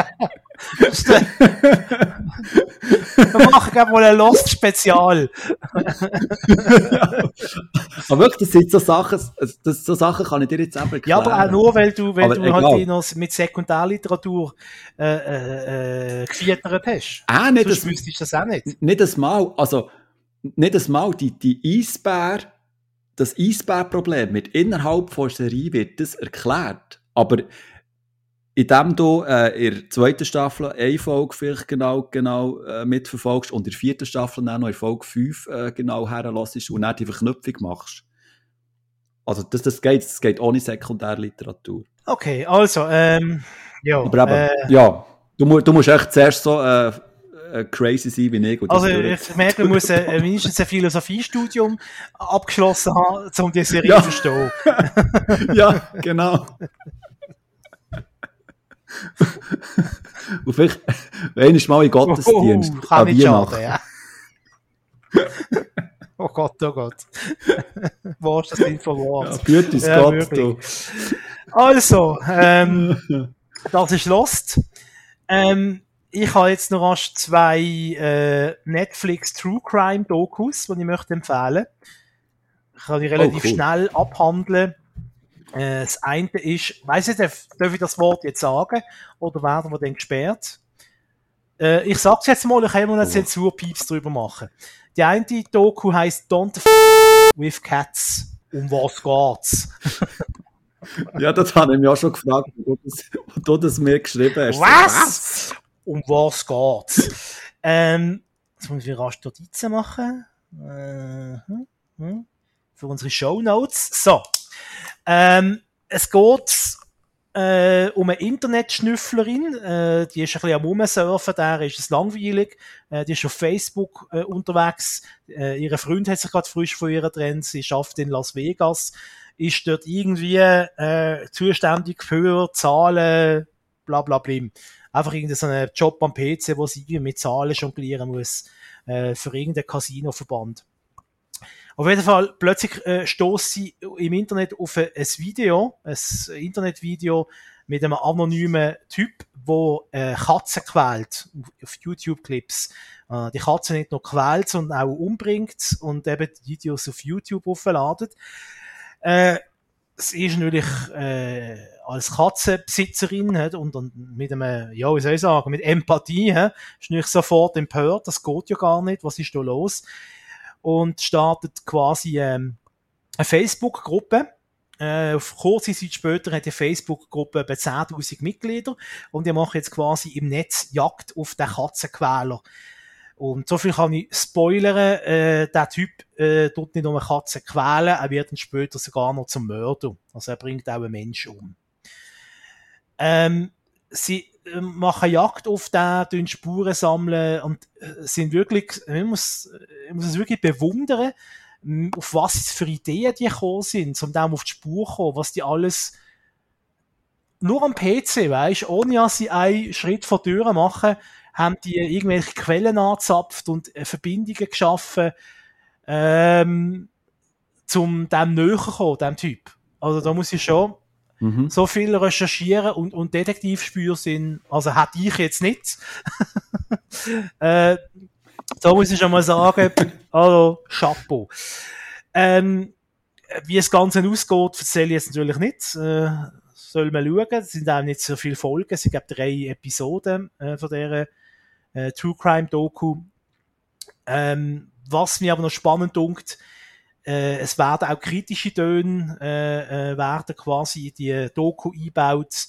Wir machen gerne mal ein Lost-Spezial. aber wirklich, das sind so Sachen, das, so Sachen kann ich dir jetzt einfach. Ja, aber auch nur, weil du, weil du halt noch mit Sekundärliteratur äh, äh, äh, gefüttert hast. Ah, nicht Sonst das, wüsstest du das auch nicht. Nicht das Mal, also nicht das Mal, die, die Eisbär, das Eisbärproblem mit innerhalb von Serie wird das erklärt. Aber indem du äh, in der zweiten Staffel eine Folge vielleicht genau, genau äh, mitverfolgst und in der vierten Staffel dann noch in Folge 5 äh, genau herlässt und dann die Verknüpfung machst. Also das, das, geht, das geht ohne Sekundärliteratur. Okay, also, ähm, ja. Aber eben, äh, ja, du, du musst echt zuerst so äh, äh, crazy sein wie ich. also ich merke, man muss äh, mindestens ein Philosophiestudium abgeschlossen haben, um die Serie ja. zu verstehen. ja, genau. Und vielleicht einmal mal in Gottesdienst. Oh, kann nicht schaden, ja. oh Gott, oh Gott. Was das Sinn von Wort? Ja, Güte ja, Gott, du. Also, ähm, das ist Lost. Ähm, ich habe jetzt noch erst zwei äh, Netflix True Crime Dokus, die ich möchte empfehlen. Ich kann die relativ oh, cool. schnell abhandeln. Äh, das eine ist, weiß ich, darf, darf ich das Wort jetzt sagen? Oder werden wir dann gesperrt? Äh, ich sag's jetzt mal, ich kann mal eine oh. Zensurpieps drüber machen. Die eine Doku heißt Don't F with Cats. Um was geht's? ja, das habe ich mich auch schon gefragt, wo du das, wo du das mir geschrieben hast. Was? Um was geht's? ähm, jetzt muss ich rasch Notizen machen. Äh, hm, hm, für unsere Show Notes. So. Ähm, es geht äh, um eine Internetschnüfflerin, äh, die ist ein bisschen am Rumsurfen, der ist es langweilig, äh, die ist auf Facebook äh, unterwegs, äh, ihre Freund hat sich gerade frisch von ihr getrennt, sie schafft in Las Vegas, ist dort irgendwie äh, zuständig für Zahlen, bla bla bla. Einfach irgendeinen Job am PC, wo sie mit Zahlen jonglieren muss, äh, für irgendeinen Casino-Verband. Auf jeden Fall, plötzlich äh, stoßt sie im Internet auf ein, ein Video, ein Internetvideo mit einem anonymen Typ, wo äh, Katzen quält, auf YouTube-Clips. Äh, die Katze nicht nur quält, sondern auch umbringt und eben die Videos auf YouTube aufladet. Äh, sie ist natürlich äh, als Katzenbesitzerin he, und, und mit einem, ja, wie soll ich sagen, mit Empathie, he, ist natürlich sofort empört, das geht ja gar nicht, was ist da los? und startet quasi ähm, eine Facebook-Gruppe. Äh, kurze Zeit später hat die Facebook-Gruppe etwa 10.000 Mitglieder und die machen jetzt quasi im Netz Jagd auf den Katzenquäler. Und so viel kann ich spoilern, äh, der Typ äh, tut nicht nur eine Katze quälen, er wird dann später sogar noch zum Mörder. Also er bringt auch einen Menschen um. Ähm, sie äh, machen Jagd auf den, tun Spuren sammeln und äh, sind wirklich, man muss, man muss es wirklich bewundern, auf was für Ideen die gekommen sind, um dem auf die Spur zu kommen, was die alles nur am PC, weißt, ohne dass sie einen Schritt vor die Tür machen, haben die irgendwelche Quellen angezapft und äh, Verbindungen geschaffen, ähm, zum dem näher kommen, dem Typ. Also da muss ich schon mhm. so viel recherchieren und, und Detektivspür sind, also hätte ich jetzt nicht. äh, da muss ich schon mal sagen, also Chapeau. Ähm, wie das Ganze ausgeht, erzähle ich jetzt natürlich nicht. Äh, soll man schauen. Es sind auch nicht so viele Folgen. Es gibt drei Episoden äh, von dieser äh, True Crime Doku. Ähm, was mir aber noch spannend dunkt, äh, es werden auch kritische Töne äh, äh, werden quasi die Doku eingebaut,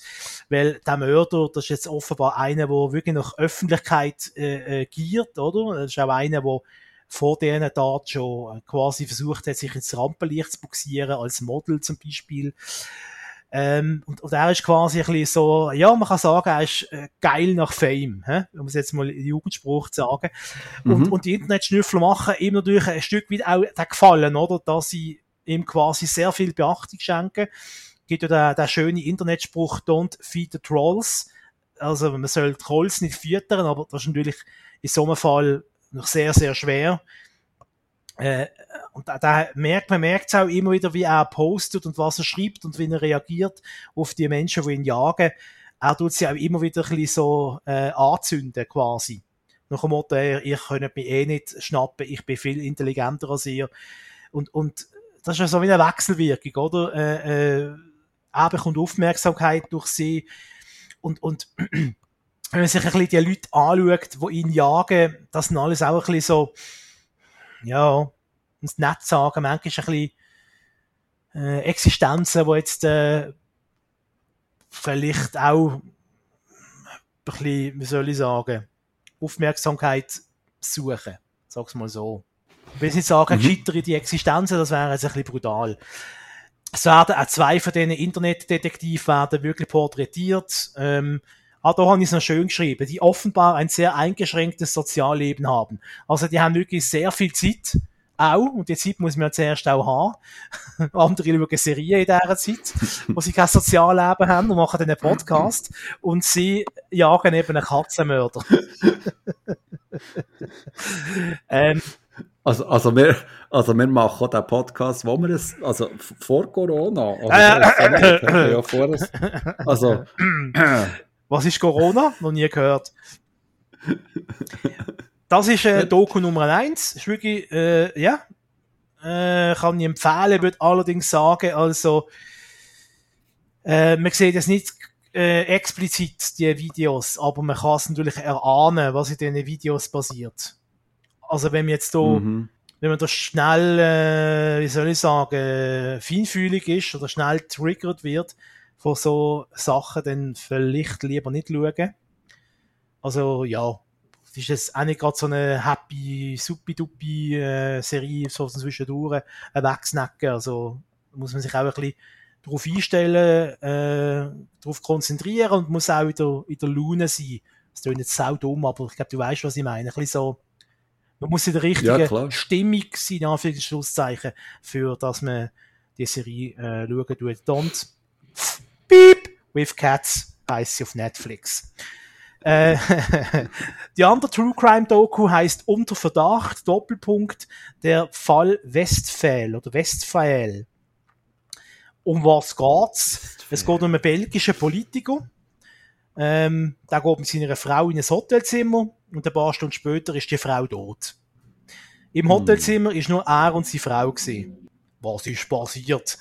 weil der Mörder, das ist jetzt offenbar einer, der wirklich nach Öffentlichkeit äh, äh, giert, oder? Das ist auch einer, der vor diesen Tat schon quasi versucht hat, sich ins Rampenlicht zu buxieren, als Model zum Beispiel. Ähm, und, und er ist quasi ein bisschen so, ja, man kann sagen, er ist äh, geil nach Fame, hä? um es jetzt mal in Jugendspruch zu sagen. Mhm. Und, und die Internetschnüffler machen ihm natürlich ein Stück weit auch den Gefallen, oder? Dass sie ihm quasi sehr viel Beachtung schenken. Gibt ja den, den schönen Internetspruch, don't feed the trolls. Also, man soll Trolls nicht füttern, aber das ist natürlich in so einem Fall noch sehr, sehr schwer. Äh, und da, da merkt man merkt auch immer wieder, wie er postet und was er schreibt und wie er reagiert auf die Menschen, die ihn jagen. Er tut sie auch immer wieder ein bisschen so äh, anzünden quasi. Nach dem Motto, ihr könnt mich eh nicht schnappen, ich bin viel intelligenter als ihr. Und, und das ist ja so wie eine Wechselwirkung, oder? Äh, äh, er bekommt Aufmerksamkeit durch sie und, und wenn man sich ein bisschen die Leute anschaut, die ihn jagen, das sind alles auch ein bisschen so, ja, ums nett sagen, manchmal ein bisschen äh, Existenzen, die jetzt äh, vielleicht auch bisschen, wie soll ich sagen, Aufmerksamkeit suchen. Sag's mal so. Ich will nicht sagen, mhm. scheitere die Existenzen, das wäre jetzt ein bisschen brutal. Es werden auch zwei von diesen Internetdetektiven werden wirklich porträtiert. Ähm, ah, da habe ich es noch schön geschrieben, die offenbar ein sehr eingeschränktes Sozialleben haben. Also die haben wirklich sehr viel Zeit, auch, und die Zeit muss man ja zuerst auch haben. Andere schauen Serien in dieser Zeit, wo sie kein Sozialleben haben und machen dann einen Podcast und sie jagen eben einen Katzenmörder. ähm, also, also, wir, also wir machen den Podcast, wo wir es, also vor Corona, also, äh, ja, vor also was ist Corona? Noch nie gehört. Das ist äh, Doku Nummer eins. Ist wirklich, äh, ja, äh, kann ich empfehlen, würde allerdings sagen, also, äh, man sieht jetzt nicht äh, explizit die Videos, aber man kann es natürlich erahnen, was in diesen Videos passiert. Also wenn man jetzt da, mhm. wenn man da schnell, äh, wie soll ich sagen, feinfühlig ist oder schnell triggert wird von so Sachen, dann vielleicht lieber nicht schauen. Also ja, das ist jetzt auch nicht gerade so eine happy, suppi-duppi äh, Serie, so zwischendurch ein Wegsnacken. Also muss man sich auch ein bisschen darauf einstellen, äh, darauf konzentrieren und muss auch in der, in der Laune sein. Das klingt jetzt sau dumm, aber ich glaube, du weißt, was ich meine. Ein bisschen so, man muss in der richtigen ja, Stimmung sein, in Anführungszeichen, für dass man die Serie äh, schauen tut. Don't Beep with Cats heißt sie auf Netflix. Äh, die andere True Crime Doku heißt Unter Verdacht, Doppelpunkt, der Fall Westphal oder Westphal. Um was geht's? Es geht um einen belgischen Politiker. Ähm, der geht mit seiner Frau in ein Hotelzimmer und ein paar Stunden später ist die Frau tot. Im hm. Hotelzimmer ist nur er und seine Frau gesehen. Was ist passiert?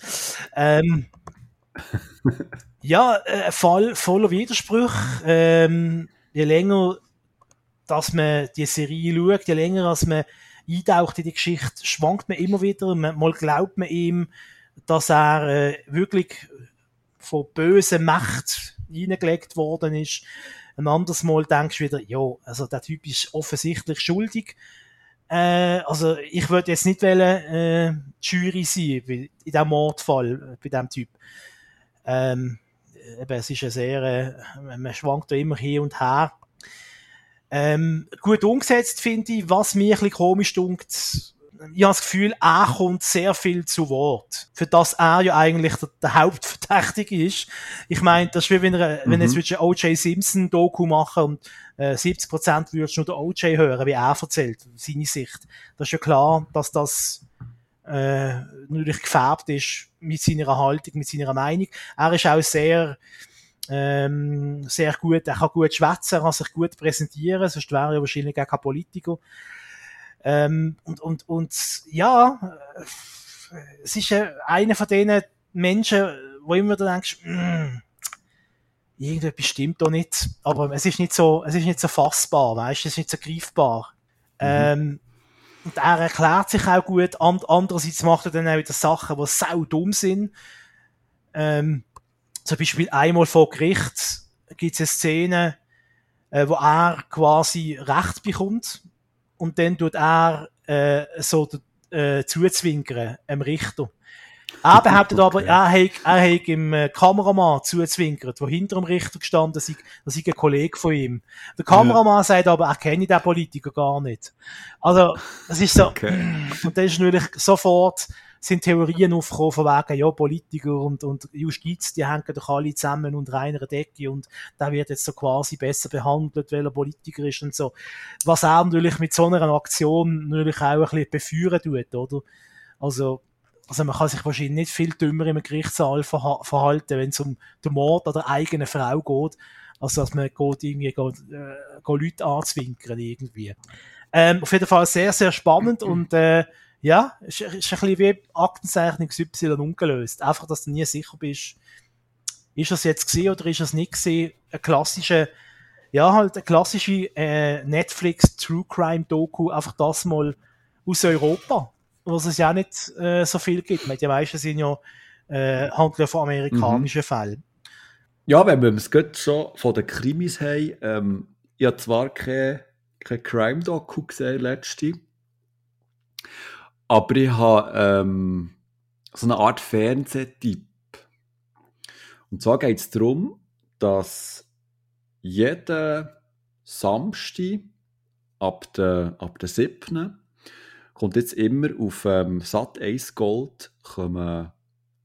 Ähm, ja, ein äh, Fall voller Widersprüche. Ähm, je länger, dass man die Serie schaut, je länger, als man eintaucht in die Geschichte, schwankt man immer wieder. Mal glaubt man ihm, dass er äh, wirklich von bösen Macht hineingelegt worden ist. Ein anderes Mal denkst du wieder, ja, also der Typ ist offensichtlich schuldig. Äh, also ich würde jetzt nicht wollen, äh, Jury sein in diesem Mordfall bei diesem Typ. Ähm, eben, es ist ein sehr, äh, man schwankt da immer hin und her. Ähm, gut umgesetzt finde ich, was mir ein bisschen komisch dunkt, ich habe das Gefühl, er kommt sehr viel zu Wort. Für das er ja eigentlich der, der Hauptverdächtige ist. Ich meine, das ist wie wenn, er, mhm. wenn jetzt mhm. O.J. Simpson Doku machen und äh, 70% würdest du nur den O.J. hören, wie er erzählt, seine Sicht. Das ist ja klar, dass das äh, natürlich gefärbt ist mit seiner Haltung, mit seiner Meinung. Er ist auch sehr, ähm, sehr gut, er kann gut schwätzen, er kann sich gut präsentieren, sonst wäre er wahrscheinlich auch kein Politiker. Ähm, und, und, und ja, äh, es ist einer von denen Menschen, wo immer du denkst, mm, irgendetwas stimmt da nicht, aber es ist nicht so, es ist nicht so fassbar, weißt, es ist nicht so greifbar. Mhm. Ähm, und er erklärt sich auch gut. And andererseits macht er dann auch wieder Sachen, die sau dumm sind. Ähm, zum Beispiel einmal vor Gericht gibt es eine Szene, äh, wo er quasi Recht bekommt und dann tut er äh, so äh, zuzwinkern, dem Richter. Er behauptet aber, er hat, er hat im äh, Kameramann zuzwinkert, der hinter dem Richter gestanden ist, das ist ein Kollege von ihm. Der Kameramann ja. sagt aber, er kenne den Politiker gar nicht. Also, das ist so, okay. und dann ist natürlich sofort, sind Theorien aufgekommen von wegen, ja, Politiker und, und Justiz, die hängen doch alle zusammen unter einer Decke und der wird jetzt so quasi besser behandelt, weil er Politiker ist und so. Was er natürlich mit so einer Aktion natürlich auch ein bisschen beführen tut, oder? Also, also man kann sich wahrscheinlich nicht viel dümmer im Gerichtssaal verha verhalten, wenn es um den Mord an der eigenen Frau geht, als dass man geht irgendwie geht, äh, geht Leute anzwinkern irgendwie. Ähm, auf jeden Fall sehr, sehr spannend und äh, ja, ist, ist ein bisschen wie Aktenzeichnung Y ungelöst. Einfach, dass du nie sicher bist, ist es jetzt gesehen oder ist es nicht gesehen? Ein klassischer, ja, halt eine klassische äh, Netflix True Crime Doku, einfach das mal aus Europa was es ja nicht äh, so viel gibt. Die meisten sind ja äh, handeln von amerikanischen mhm. Fällen. Ja, wenn wir es gerade schon von den Krimis haben, ähm, ich habe zwar kein, kein Crime-Doku gesehen, letzte, aber ich habe ähm, so eine Art Fernsehtipp. Und zwar geht es darum, dass jeden Samstag ab der, ab der 7. kommt jetzt immer auf ähm, Sat 1 Gold kommen.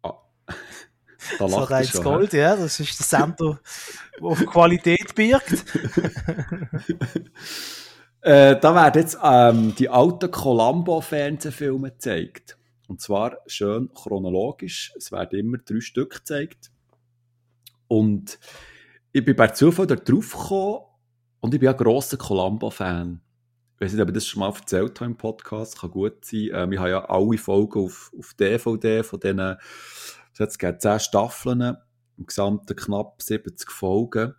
Ah, da Sat 1 schon, Gold, ja, das ist der Sender, der Qualität birgt. äh, da werden jetzt ähm, die alten Columbo-Fernsehfilme gezeigt. Und zwar schön chronologisch. Es werden immer drei Stück gezeigt. Und ich bin bei Zufall da drauf gekommen und ich bin ein grosser Columbo-Fan. Weiß nicht, ob ich das schon mal erzählt habe im Podcast, kann gut sein. Ähm, ich habe ja alle Folgen auf, auf DVD von diesen, es hat 10 Staffeln, im gesamten knapp 70 Folgen.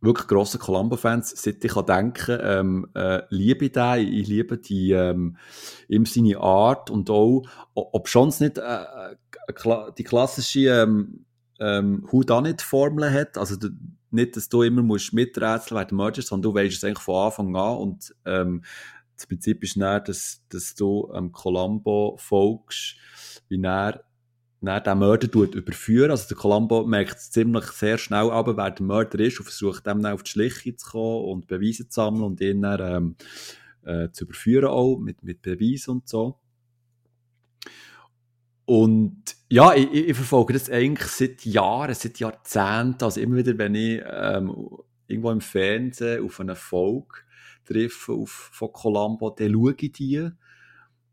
Wirklich grosse Columbo-Fans, seit ich kann denken, ähm, äh, liebe ich den, ich liebe die, ähm, ihm seine Art und auch, ob schon es nicht äh, äh die klassische ähm, ähm, Who-Done-It-Formel hat, also nicht, dass du immer musst miträtseln während Merger, sondern du weißt es eigentlich von Anfang an und ähm, das Prinzip ist dann, dass, dass du ähm, Columbo folgst, wie er dann den Mörder tut überführen. Also der Columbo merkt ziemlich sehr schnell aber wer der Mörder ist und versucht dem dann auf die Schliche zu kommen und Beweise zu sammeln und ihn dann ähm, äh, zu überführen auch mit, mit Beweisen und so. Und ja, ich, ich, verfolge das eigentlich seit Jahren, seit Jahrzehnten. Also immer wieder, wenn ich ähm, irgendwo im Fernsehen auf eine Folge treffe auf, von Columbo, dann schaue ich die.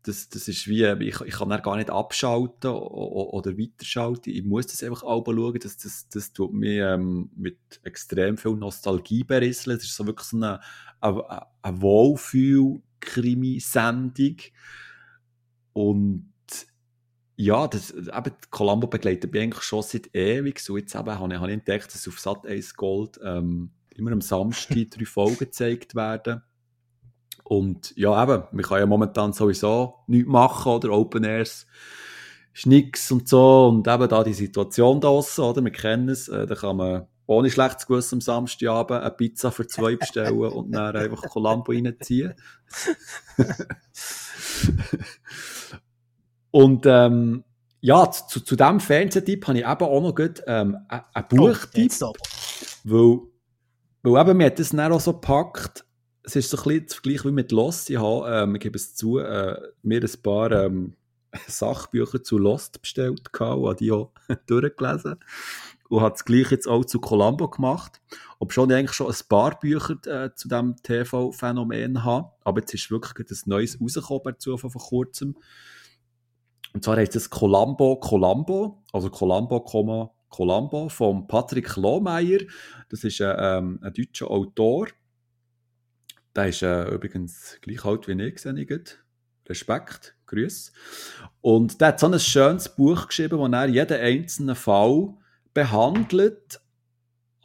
Das, das ist wie, ich, ich kann gar nicht abschalten oder, weiterschalten. Ich muss das einfach auch schauen. Das, das, das tut mich ähm, mit extrem viel Nostalgie berieseln. Es ist so wirklich so eine, eine, eine Wohlfühl-Krimi-Sendung. Und ja, das, eben, Columbo begleitet mich eigentlich schon seit ewig. So jetzt eben habe ich, habe ich entdeckt, dass auf Sat 1 Gold ähm, immer am Samstag drei Folgen gezeigt werden. Und ja, eben, man kann ja momentan sowieso nichts machen, oder? Open Airs ist nix und so. Und eben da die Situation da draussen, oder? Wir kennen es. Äh, da kann man ohne schlechtes Gewissen am Samstagabend eine Pizza für zwei bestellen und dann einfach Columbo reinziehen. Und ähm, ja, zu, zu diesem Fernsehtipp habe ich eben auch noch gut, ähm, einen Buchtipp. Oh, weil, weil eben, mir hat das dann auch so gepackt, es ist so ein bisschen das Vergleich wie mit Lost. Ich habe, ähm, ich gebe es zu, äh, mir ein paar ähm, Sachbücher zu Lost bestellt gehabt und habe die auch durchgelesen. Und habe das gleiche jetzt auch zu Columbo gemacht. Ob schon ich eigentlich schon ein paar Bücher äh, zu diesem TV-Phänomen habe. Aber jetzt ist wirklich ein neues rausgekommen dazu von kurzem. Und zwar heißt es Columbo Columbo, also Columbo, Columbo von Patrick Lohmeier. Das ist ein, ähm, ein deutscher Autor. Der ist äh, übrigens gleich alt wie ich, sehe ich Respekt, Grüß. Und der hat so ein schönes Buch geschrieben, wo er jeden einzelnen Fall behandelt,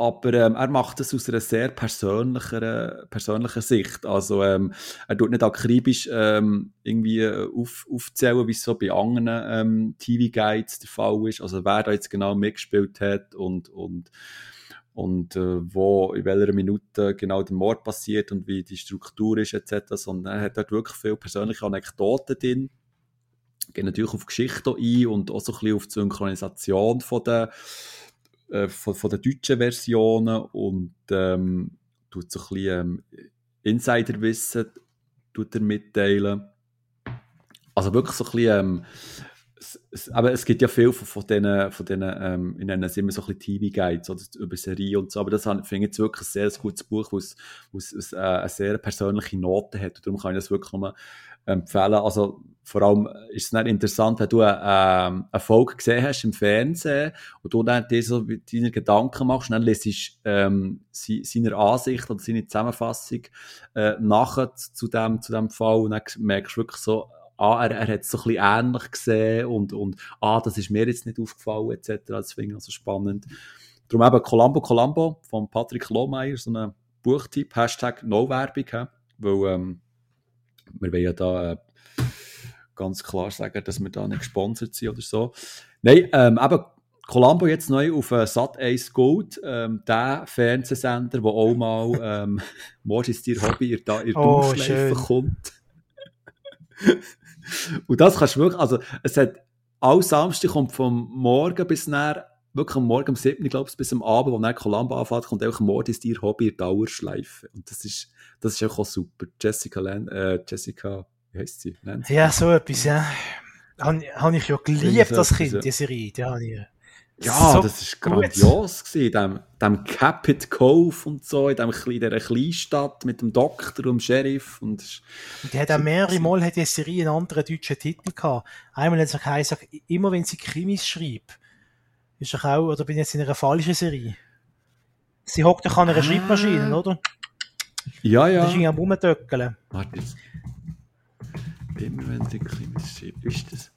aber ähm, er macht das aus einer sehr persönlichen, persönlichen Sicht. Also ähm, er tut nicht akribisch ähm, irgendwie äh, auf, aufzählen, wie es so bei anderen ähm, TV-Guides der Fall ist. Also wer da jetzt genau mitgespielt hat und, und, und äh, wo in welcher Minute genau der Mord passiert und wie die Struktur ist etc. Sondern er hat dort wirklich viele persönliche Anekdoten drin. Geht natürlich auf Geschichte ein und auch so ein bisschen auf die Synchronisation von der äh, von, von den deutschen Versionen und ähm, tut so ein bisschen ähm, Insiderwissen tut er mitteilen. Also wirklich so ein bisschen, ähm, es, es, aber es gibt ja viel von, von diesen, von diesen ähm, in nennen es immer so ein bisschen TV-Guides oder? Über Serie und so, aber das finde ich jetzt wirklich ein sehr gutes Buch, wo es, äh, eine sehr persönliche Note hat. Und darum kann ich das wirklich nochmal empfehlen. Also vor allem ist es dann interessant, wenn du ähm, eine Folge gesehen hast im Fernsehen und du dann dir so deine Gedanken machst dann liest ähm, seiner Ansicht oder seine Zusammenfassung äh, nachher zu dem, zu dem Fall und dann merkst du wirklich so, ah, er, er hat es so ein bisschen ähnlich gesehen und, und ah, das ist mir jetzt nicht aufgefallen etc. Das finde ich also spannend. Darum eben Columbo Columbo von Patrick Lohmeier, so ein Buchtipp, Hashtag No-Werbung, weil ähm, wir wollen ja da äh, ganz klar sagen, dass wir da nicht gesponsert sind oder so. Nein, ähm, eben Columbo jetzt neu auf äh, Sat 1 Gold, ähm, der Fernsehsender, wo auch mal ähm, «Mord ist dir Hobby» in der oh, kommt. Und das kannst du wirklich, also es hat, all Samstag kommt vom Morgen bis nach, wirklich am Morgen um 7 glaube ich, bis am Abend, wo dann Columbo anfängt, kommt auch «Mord ist dir Hobby» in Dauerschleife. Und das ist, das ist auch super. Jessica, Lan äh, Jessica, wie heißt sie? Nancy? Ja, so etwas, ja. Habe hab ich ja geliebt, das Kind, ja. die Serie. Die habe ich, ja, so das ist grandios gewesen, dem, dem Capit Cove und so, in dem, dieser Kleinstadt mit dem Doktor und dem Sheriff. Und, und die hat auch mehrere Mal hat die Serie einen anderen deutschen Titel gehabt. Einmal hat sie gesagt, immer wenn sie Krimis schreibt, ist doch auch, oder bin ich jetzt in einer falschen Serie? Sie hockt doch an einer ah. Schreibmaschine, oder? Ja, ja. Das ist am Rumdöckeln. Warte jetzt. Immer wenn sie Krimis schreibt, ist das...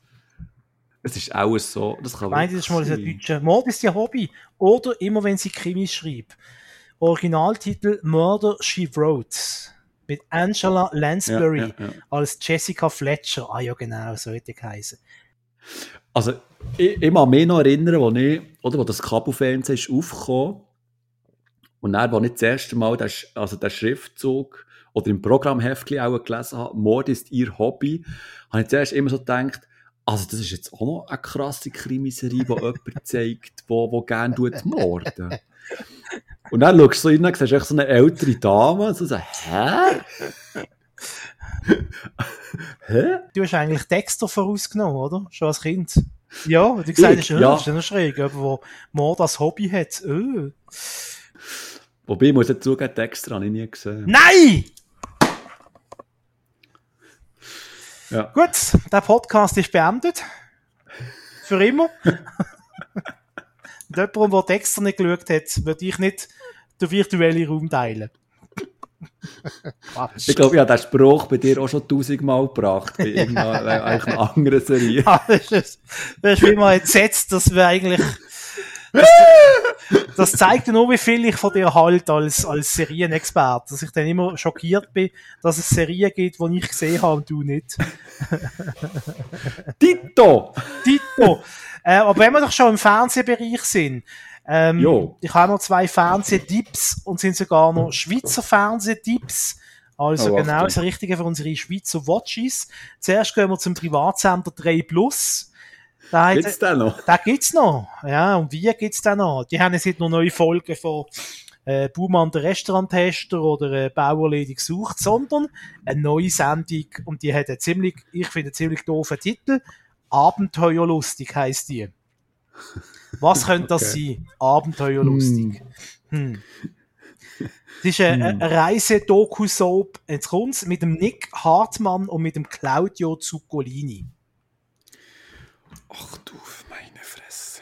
Es ist auch so, das kann Meint ihr das mal ein deutscher Mord ist ihr Hobby? Oder immer wenn sie Krimis schreibt. Originaltitel Murder She Wrote. Mit Angela Lansbury ja, ja, ja. als Jessica Fletcher. Ah ja, genau, so hätte ich geheißen. Also, ich, ich kann mich noch erinnern, wo, ich, oder, wo das Kabelfernsehen ist aufgekommen und dann, als ich das erste Mal den, also den Schriftzug oder im Programmheftchen auch gelesen habe, Mord ist ihr Hobby, habe ich zuerst immer so gedacht, also, das ist jetzt auch noch eine krasse Krimiserie, die jemand zeigt, wo, wo gerne morden. Und dann schaust du so rein und siehst echt so eine ältere Dame und so, so hä? hä? Du hast eigentlich Dexter vorausgenommen, oder? Schon als Kind. Ja, du hast, ja. das ist ja noch schräg, aber wo Mord als Hobby hat. Oh. Wobei, ich muss jetzt zugeben, Dexter habe ich nie gesehen. Nein! Ja. Gut, der Podcast ist beendet. Für immer. Mit jemandem, der Dexter nicht geschaut hat, würde ich nicht den virtuellen Raum teilen. Ich glaube, ich habe den Spruch bei dir auch schon tausendmal gebracht, bei irgendeiner einer anderen Serie. Ja, das, ist, das ist wie man entsetzt, dass wir eigentlich das, das zeigt nur, wie viel ich von dir halt als, als Serienexperte, dass ich dann immer schockiert bin, dass es Serien gibt, die ich gesehen habe und du nicht. Tito! Tito! Äh, aber wenn wir doch schon im Fernsehbereich sind, ähm, ich habe noch zwei Fernsehtipps und sind sogar noch Schweizer Fernsehtipps. Also oh, genau das Richtige für unsere Schweizer Watches. Zuerst gehen wir zum Privatsender 3 Plus. Da gibt's den noch? Da gibt's noch. Ja, und wie gibt's den noch? Die haben jetzt noch neue Folgen von äh, Baumann der Restauranttester oder äh, Bauerledig sucht, sondern eine neue Sendung und die hat einen ziemlich, ich finde, einen ziemlich doofen Titel. Abenteuerlustig heißt die. Was könnte das okay. sein? Abenteuerlustig. Hm. hm. Das ist eine, hm. eine Reise-Doku-Soap, jetzt kommt's, mit dem Nick Hartmann und mit dem Claudio Zuccolini. Ach du meine Fresse.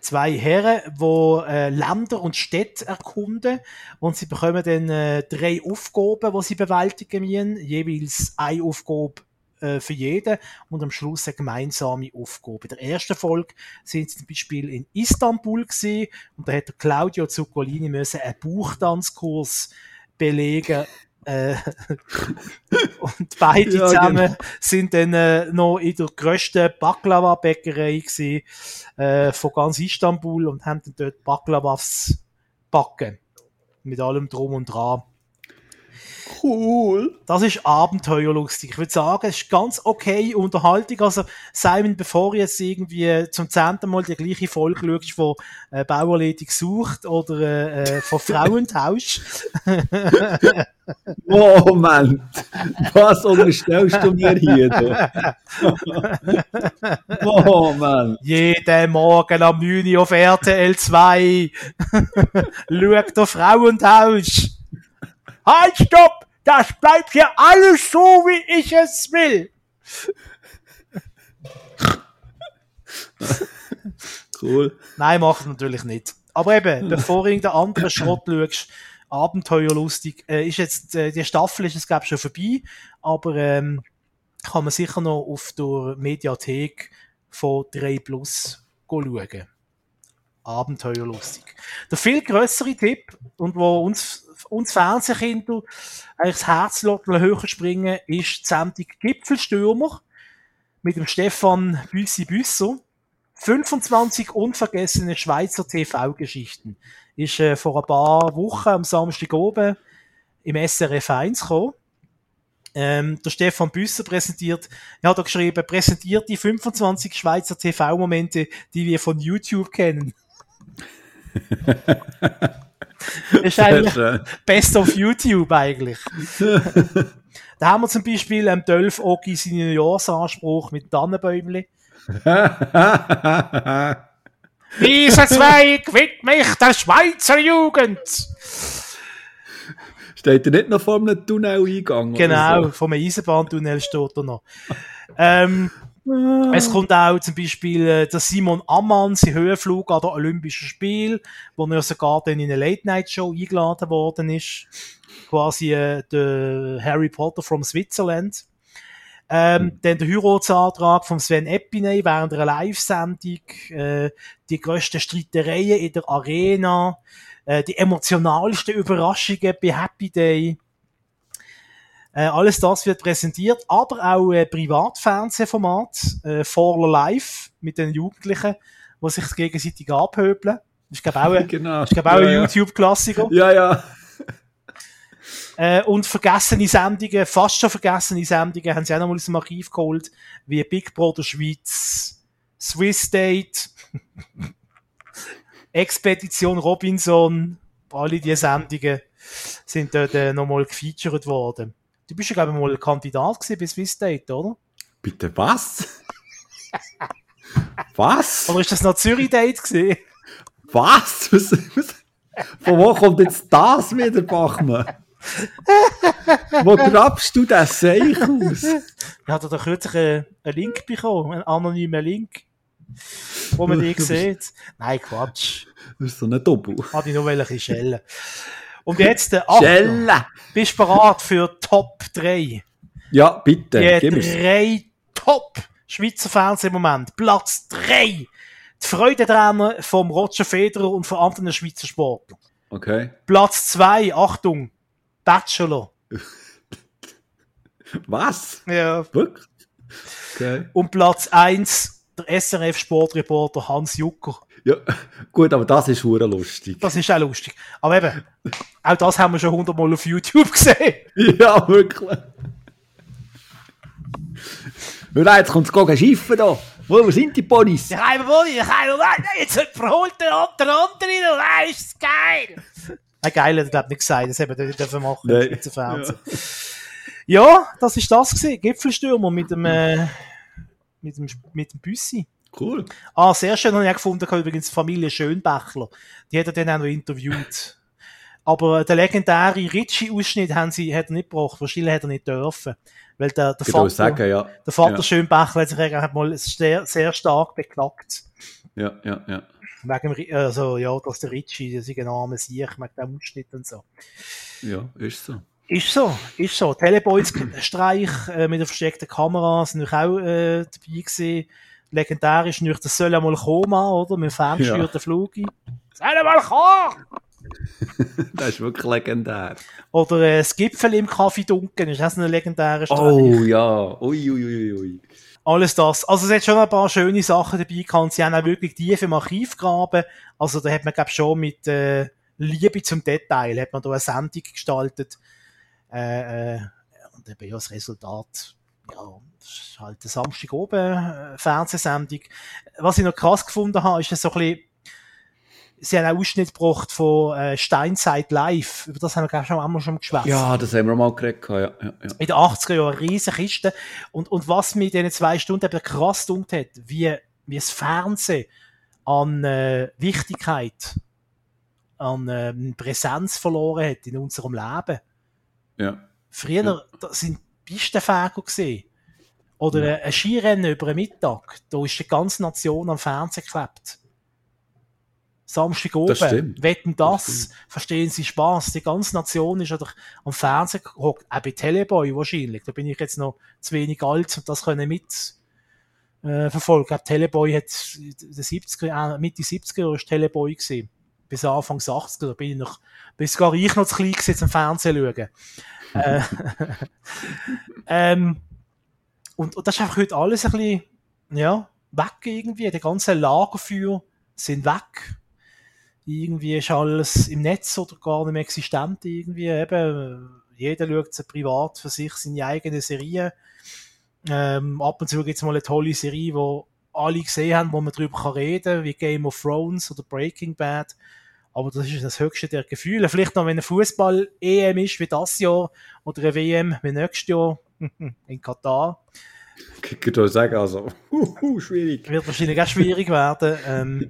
Zwei Herren, die äh, Länder und Städte erkunden und sie bekommen dann äh, drei Aufgaben, die sie bewältigen müssen, jeweils eine Aufgabe äh, für jeden und am Schluss eine gemeinsame Aufgabe. In der ersten Folge sind sie zum Beispiel in Istanbul gewesen, und da hat der Claudio Zuccolini müssen einen Buchtanzkurs belegen äh, und beide ja, zusammen genau. sind dann äh, noch in der grössten Baklava-Bäckerei äh, von ganz Istanbul und haben dann dort Baklavas backen. Mit allem Drum und Dran. Cool. Das ist abenteuerlustig. Ich würde sagen, es ist ganz okay Unterhaltung. Also, Simon, bevor du jetzt irgendwie zum zehnten Mal die gleiche Folge schaust, von äh, Bauerledig sucht oder äh, äh von Frauentausch. Moment! Was unterstellst du mir hier? Moment! Jeden Morgen am 9 auf RTL 2 schaut der Frauentausch. Halt, stopp! Das bleibt hier alles so, wie ich es will. cool. Nein, macht natürlich nicht. Aber eben, bevor du irgendeinen anderen Schrott schaust, abenteuerlustig, äh, ist jetzt, äh, die Staffel ist jetzt, glaube ich, schon vorbei, aber ähm, kann man sicher noch auf der Mediathek von 3 Plus schauen. Abenteuerlustig. Der viel größere Tipp, und wo uns uns Fernsehkinder eigentlich das Herz höher springen, ist die Sendung Gipfelstürmer mit dem Stefan Büssi Büsser. 25 unvergessene Schweizer TV-Geschichten. Ist äh, vor ein paar Wochen am Samstag oben im SRF 1 gekommen. Ähm, der Stefan Büsser präsentiert, er hat geschrieben, präsentiert die 25 Schweizer TV-Momente, die wir von YouTube kennen. ist eigentlich Best of YouTube eigentlich. da haben wir zum Beispiel am ähm, Dolph Oki seinen Neujahrsanspruch mit Tannenbäumli. Dieser Zweig widme ich der Schweizer Jugend. Steht er nicht noch vor einem Tunneleingang? Genau, so? vom Eisenbahntunnel steht er noch. ähm, es kommt auch zum Beispiel äh, der Simon Ammann, sein Höhenflug an der Olympischen Spiel, wo er sogar dann in eine Late-Night-Show eingeladen worden ist. Quasi äh, der Harry Potter from Switzerland. Ähm, mhm. Dann der Heiratsantrag von Sven Epiney während einer Live-Sendung, äh, die grössten Streitereien in der Arena, äh, die emotionalsten Überraschungen bei Happy Day. Äh, alles das wird präsentiert, aber auch äh, Privatfernsehformat, äh, For Life mit den Jugendlichen, die sich gegenseitig abhöbeln. Das ist, glaube auch, ein, genau. ist, glaub, auch ja, ein YouTube-Klassiker. Ja, ja. Äh, und vergessene Sendungen, fast schon vergessene Sendungen, haben sie auch noch mal aus dem Archiv geholt, wie Big Brother Schweiz, Swiss Date, Expedition Robinson, alle diese Sendungen sind dort äh, nochmal gefeatured worden. Du bist ja, glaube ich, mal Kandidat gewesen bei Swiss Date, oder? Bitte was? was? Oder ist das noch Zürich Date gewesen? Was? Von wo kommt jetzt das wieder, Bachmann? Wo grabst du das Seich aus? Ich hatte da kürzlich einen, Link bekommen, einen anonymen Link, wo man die sieht. Nein, Quatsch. Das ist so ein Doppel. Hatte ich nur welche schellen. Und jetzt, der! Bist du bereit für Top 3? Ja, bitte. Die drei Top Schweizer Fernsehmoment. Platz 3. Die Freudentränen vom Roger Federer und von anderen Schweizer Sportlern. Okay. Platz 2, Achtung, Bachelor. Was? Ja. Wirklich? Okay. Und Platz 1, der SRF-Sportreporter Hans Jucker. Ja, gut, aber das ist hure lustig. Das ist auch lustig. Aber eben, auch das haben wir schon hundertmal auf YouTube gesehen. Ja, wirklich. Hör jetzt kommt es schiffen da. Wo sind die Ponys? Ich wohl, ich kann jetzt verholt der andere, und ah, ist geil. Ein Geil hat er, glaube nicht gesagt, das haben wir nicht dürfen machen Nein. Ja. ja. das ist das gewesen. Gipfelstürmer mit dem, äh, mit dem, mit dem Büssi. Cool. Ah, sehr schön habe ich gefunden, übrigens Familie Schönbächler. Die hat er dann auch noch interviewt. Aber der legendäre Ritchie-Ausschnitt haben sie, hat er nicht gebracht. Wahrscheinlich hat er nicht dürfen. Weil der, der Vater, sagen, ja. der Vater ja. Schönbächler hat sich hat mal sehr, sehr stark beklagt. Ja, ja, ja. Wegen, also, ja, dass der Ritchie, das ist ein armer Sieg, mit dem Ausschnitt und so. Ja, ist so. Ist so, ist so. Teleboys Streich äh, mit der versteckten Kamera sind auch äh, dabei gewesen. Legendärisch nicht, das soll ja mal kommen, oder? Mit ferngesteuerten ja. Flug. Soll ja mal kommen! das ist wirklich legendär. Oder äh, das Gipfel im Kaffee Dunken, ist das ein legendärer Streich? Oh ja, ui, ui, ui, ui alles das. Also es hat schon ein paar schöne Sachen dabei gehabt. Sie haben auch wirklich tief im Archiv graben. Also da hat man, glaube schon mit äh, Liebe zum Detail hat man da eine Sendung gestaltet. Äh, äh, und eben ja, das Resultat, ja, das ist halt eine Samstag oben äh, Fernsehsendung. Was ich noch krass gefunden habe, ist so ein bisschen sie haben einen Ausschnitt gebracht von äh, Steinzeit Live. Über das haben wir, glaube ich, schon einmal schon geschwätzt. Ja, das haben wir mal geredet. Ja, ja, ja. In den 80er Jahren, riesige Kiste. Und, und was mir in diesen zwei Stunden eben krass gedacht hat, wie, wie das Fernsehen an äh, Wichtigkeit, an äh, Präsenz verloren hat in unserem Leben. Ja. Früher ja. da sind Pistenfäger gesehen. Oder ja. ein Skirennen über einen Mittag. Da ist die ganze Nation am Fernsehen geklebt. Samstag oben, wetten das, das verstehen Sie Spaß. Die ganze Nation ist ja doch am Fernsehen gehockt, auch bei Teleboy wahrscheinlich. Da bin ich jetzt noch zu wenig alt, um das können mit äh, verfolgen. Teleboy hat in den 70er, äh, Mitte 70er Jahre ist Teleboy gesehen. Bis Anfang 80er, da bin ich noch, bis gar ich noch zu klein gewesen, zum Fernsehen schauen. äh, ähm, und, und das ist einfach heute alles ein bisschen, ja, weg irgendwie. Die ganzen Lagerfeuer sind weg. Irgendwie ist alles im Netz oder gar nicht mehr existent irgendwie. Eben, jeder schaut privat für sich seine eigene Serie. Ähm, ab und zu gibt es mal eine tolle Serie, wo alle gesehen haben, wo man darüber reden kann, wie Game of Thrones oder Breaking Bad. Aber das ist das höchste der Gefühle. Vielleicht noch, wenn ein Fußball-EM ist, wie das Jahr, oder eine WM wie nächstes Jahr in Katar. Ich würde sagen, also, uh, schwierig. Wird wahrscheinlich auch schwierig werden. Ähm,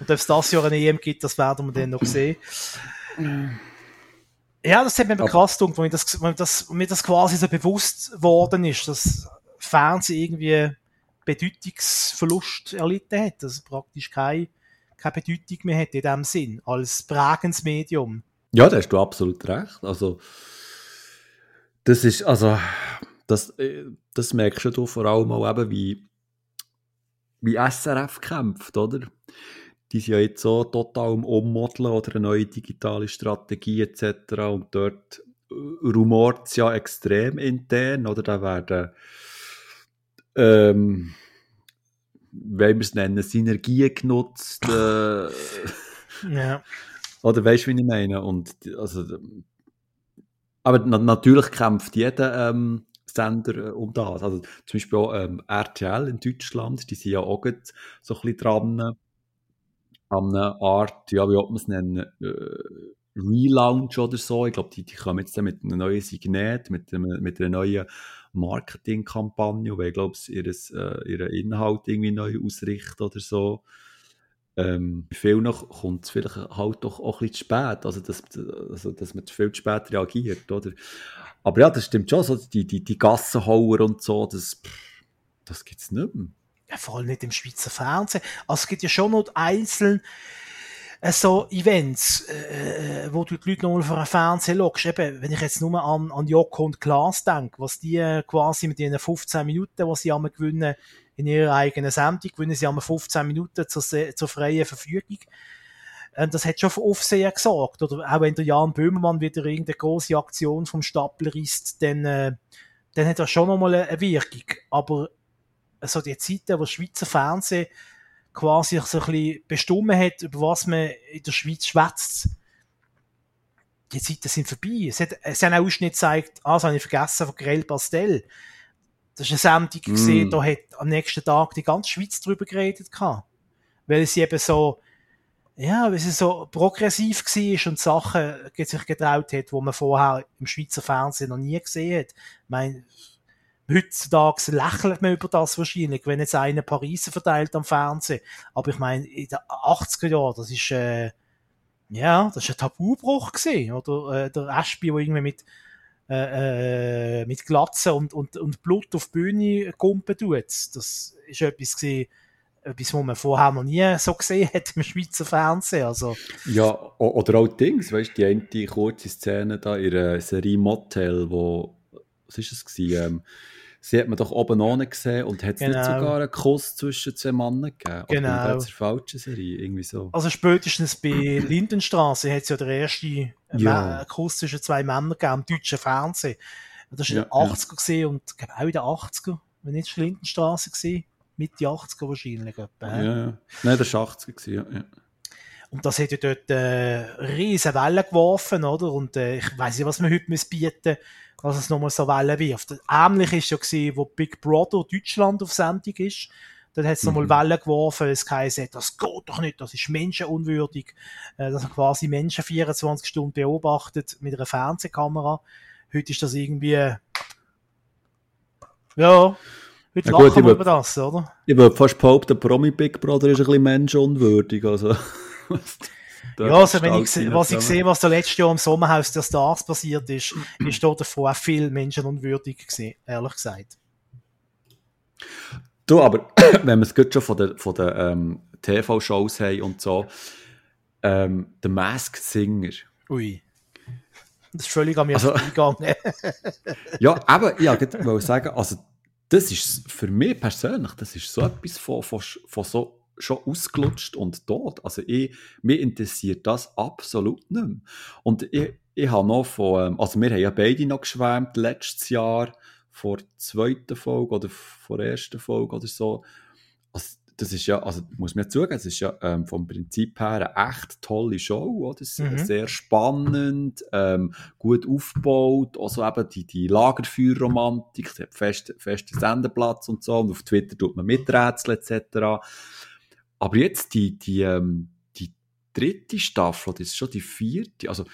und ob es das Jahr eine EM gibt, das werden wir dann noch sehen. Ja, das hat mir krass gedacht, wo mir das, wo mir das, mir das quasi so bewusst worden ist, dass Fernsehen irgendwie Bedeutungsverlust erlitten hat, dass es praktisch keine, keine Bedeutung mehr hat in dem Sinn, als prägendes Medium. Ja, da hast du absolut recht. Also, das ist, also, das, äh, das merkst du vor allem auch eben, wie, wie SRF kämpft, oder? Die sind ja jetzt so total am Ummodeln oder eine neue digitale Strategie etc. Und dort äh, rumort es ja extrem intern, oder? Da werden ähm, wenn wir es nennen, Synergien genutzt. Äh, ja. Oder weißt du, wie ich meine? Und, also, aber na natürlich kämpft jeder ähm, Sender äh, um das. Also, zum Beispiel auch ähm, RTL in Deutschland, die sind ja auch so ein bisschen dran an einer Art, ja, wie man es nennen, äh, Relaunch oder so. Ich glaube, die, die kommen jetzt mit einem neuen Signet, mit, mit einer neuen Marketingkampagne, weil ich glaube, ihres, äh, ihren Inhalt irgendwie neu ausrichten oder so. Ähm, viel noch kommt es vielleicht halt doch auch ein bisschen zu spät, also dass, also dass man viel zu spät reagiert, oder? Aber ja, das stimmt schon, so die, die, die Gassenhauer und so, das, das gibt es nicht mehr. Ja, vor allem nicht im Schweizer Fernsehen. Also es gibt ja schon noch einzelne äh, so Events, äh, äh, wo du die Leute nochmal vor einen Fernseher lockst. Eben, wenn ich jetzt nur an, an Joko und Klaas denke, was die äh, quasi mit ihren 15 Minuten, die sie einmal gewinnen, in ihrer eigenen Sendung, gewinnen sie einmal 15 Minuten zur, zur freien Verfügung. Und das hat schon für Aufsehen gesorgt. Oder auch wenn der Jan Böhmermann wieder irgendeine große Aktion vom Stapel risst, dann, äh, dann hat das schon nochmal eine Wirkung. Aber so die Zeiten, wo Schweizer Fernsehen quasi so ein bisschen bestimmen hat, über was man in der Schweiz schwätzt. Die Zeiten sind vorbei. Es, hat, es haben auch Ausschnitt gezeigt, ah, das habe ich vergessen, von Grell Pastel. Das ist eine Sendung mm. gesehen, da hat am nächsten Tag die ganze Schweiz drüber geredet gehabt. Weil sie eben so, ja, weil sie so progressiv war und Sachen sich getraut hat, die man vorher im Schweizer Fernsehen noch nie gesehen hat. Ich meine, heutzutage lächelt man über das wahrscheinlich, wenn jetzt einer Pariser verteilt am Fernsehen. Aber ich meine, in den 80er Jahren, das ist, äh, ja, das ist ein Tabubruch gewesen. Oder äh, der Ashby, der irgendwie mit, äh, äh, mit Glatze und, und, und Blut auf die Bühne kumpen tut. Das ist etwas gewesen, etwas, was man vorher noch nie so gesehen hat im Schweizer Fernsehen. Also. Ja, oder auch Dings, weißt du, die eine kurze Szene da in der Serie Motel, wo, was ist es gewesen, ähm, sie hat man doch oben ohne gesehen und hat es genau. nicht sogar einen Kuss zwischen zwei Männern gegeben? Genau. Oder in falschen Serie, irgendwie so. Also spätestens bei Lindenstraße hat es ja der erste ja. Kuss zwischen zwei Männern gegeben im deutschen Fernsehen. Das war in den 80er gesehen und auch in den 80er, wenn nicht Lindenstraße gesehen, Mitte 80er wahrscheinlich. Etwa, ja, ja. Nein, das war 80er gewesen, ja. ja. Und das hat ja dort äh, riesen Wellen geworfen, oder? Und äh, ich weiß nicht, was man heute bieten muss dass es nochmal so Wellen wirft. Ähnlich ist ja gewesen, wo Big Brother Deutschland auf Sendung ist. Dann hat es nochmal mhm. Wellen geworfen, es geheißen, das geht doch nicht, das ist menschenunwürdig, äh, dass man quasi Menschen 24 Stunden beobachtet mit einer Fernsehkamera. Heute ist das irgendwie, ja, Heute ja, lachen wir über das, oder? Ich würde fast behaupten, Promi Big Brother ist ein bisschen menschenunwürdig, also. Ja, also wenn ich, was ich sehe, was da letztes Jahr im Sommerhaus der Stars passiert ist, ist dort davor auch viel menschenunwürdig gewesen, ehrlich gesagt. Du, aber wenn wir es gut schon von den, von den ähm, TV-Shows haben und so, ähm, The Masked Singer. Ui. Das ist völlig an mir also, vorbeigegangen. ja, aber ich wollte sagen, also das ist für mich persönlich, das ist so etwas von, von, von so schon ausgelutscht und tot. Also ich, mich interessiert das absolut nicht mehr. Und ich, ich habe noch von, ähm, also wir haben ja beide noch geschwärmt letztes Jahr vor der zweiten Folge oder vor der ersten Folge oder so, also, das ist ja, also muss man ja zugeben, es ist ja ähm, vom Prinzip her eine echt tolle Show, oder? Mhm. sehr spannend, ähm, gut aufgebaut, also eben die, die Lagerfeuerromantik, hat fest, festen Sendeplatz und so, und auf Twitter tut man miträtseln etc. Aber jetzt die, die, ähm, die dritte Staffel, das ist schon die vierte, also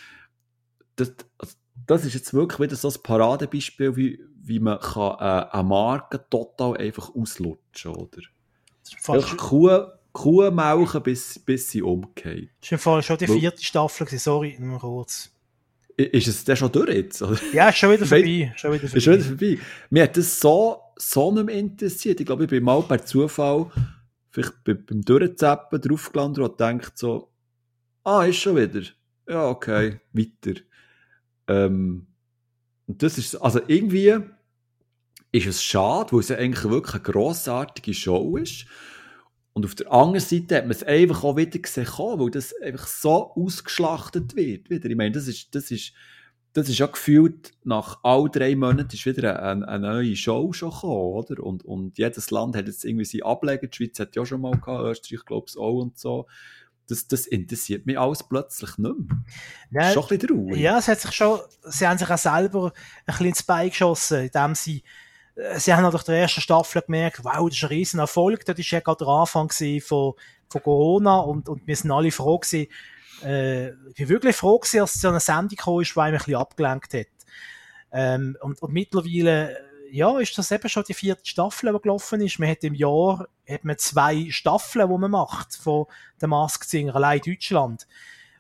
das, also das ist jetzt wirklich wieder so ein Paradebeispiel, wie, wie man kann, äh, eine Marke total einfach auslutschen kann, oder? Einfach Kuh, Kuh melken, bis, bis sie umgeht. Das war im Fall schon die vierte Staffel, sorry, nur kurz. Ist es denn schon durch jetzt? Oder? Ja, ist schon wieder vorbei. Schon wieder vorbei. Ist schon wieder vorbei. Mir hat das so, so nicht mehr interessiert. Ich glaube, ich bin mal per Zufall vielleicht beim Durchzappen drauf gelandet und denkt so, ah, ist schon wieder. Ja, okay, weiter. Ähm, und das ist, also irgendwie ist es schade, weil es ja eigentlich wirklich eine grossartige Show ist. Und auf der anderen Seite hat man es einfach auch wieder gesehen, weil das einfach so ausgeschlachtet wird. Wieder. Ich meine, das ist, das ist, das ist ja gefühlt, nach all drei Monaten ist wieder eine, eine neue Show schon gekommen, oder? Und, und jedes Land hat jetzt irgendwie seine Ableger. Die Schweiz hat ja schon mal gehabt, Österreich glaube ich auch und so das, das interessiert mich alles plötzlich nicht mehr. Ja, schon ein bisschen traurig. Ja, es hat sich schon, sie haben sich auch selber ein bisschen ins Bein geschossen, indem sie, äh, sie haben nach der ersten Staffel gemerkt, wow, das ist ein riesen Erfolg, das war ja gerade der Anfang von, von Corona und, und wir sind alle froh gewesen, äh, ich bin wirklich froh gewesen, dass so eine Sendung kam, ist, weil mich ein bisschen abgelenkt hat. Ähm, und, und mittlerweile ja, ist das eben schon die vierte Staffel, die gelaufen ist. Man hat im Jahr hat man zwei Staffeln, die man macht von der Mask Singer, allein Deutschland.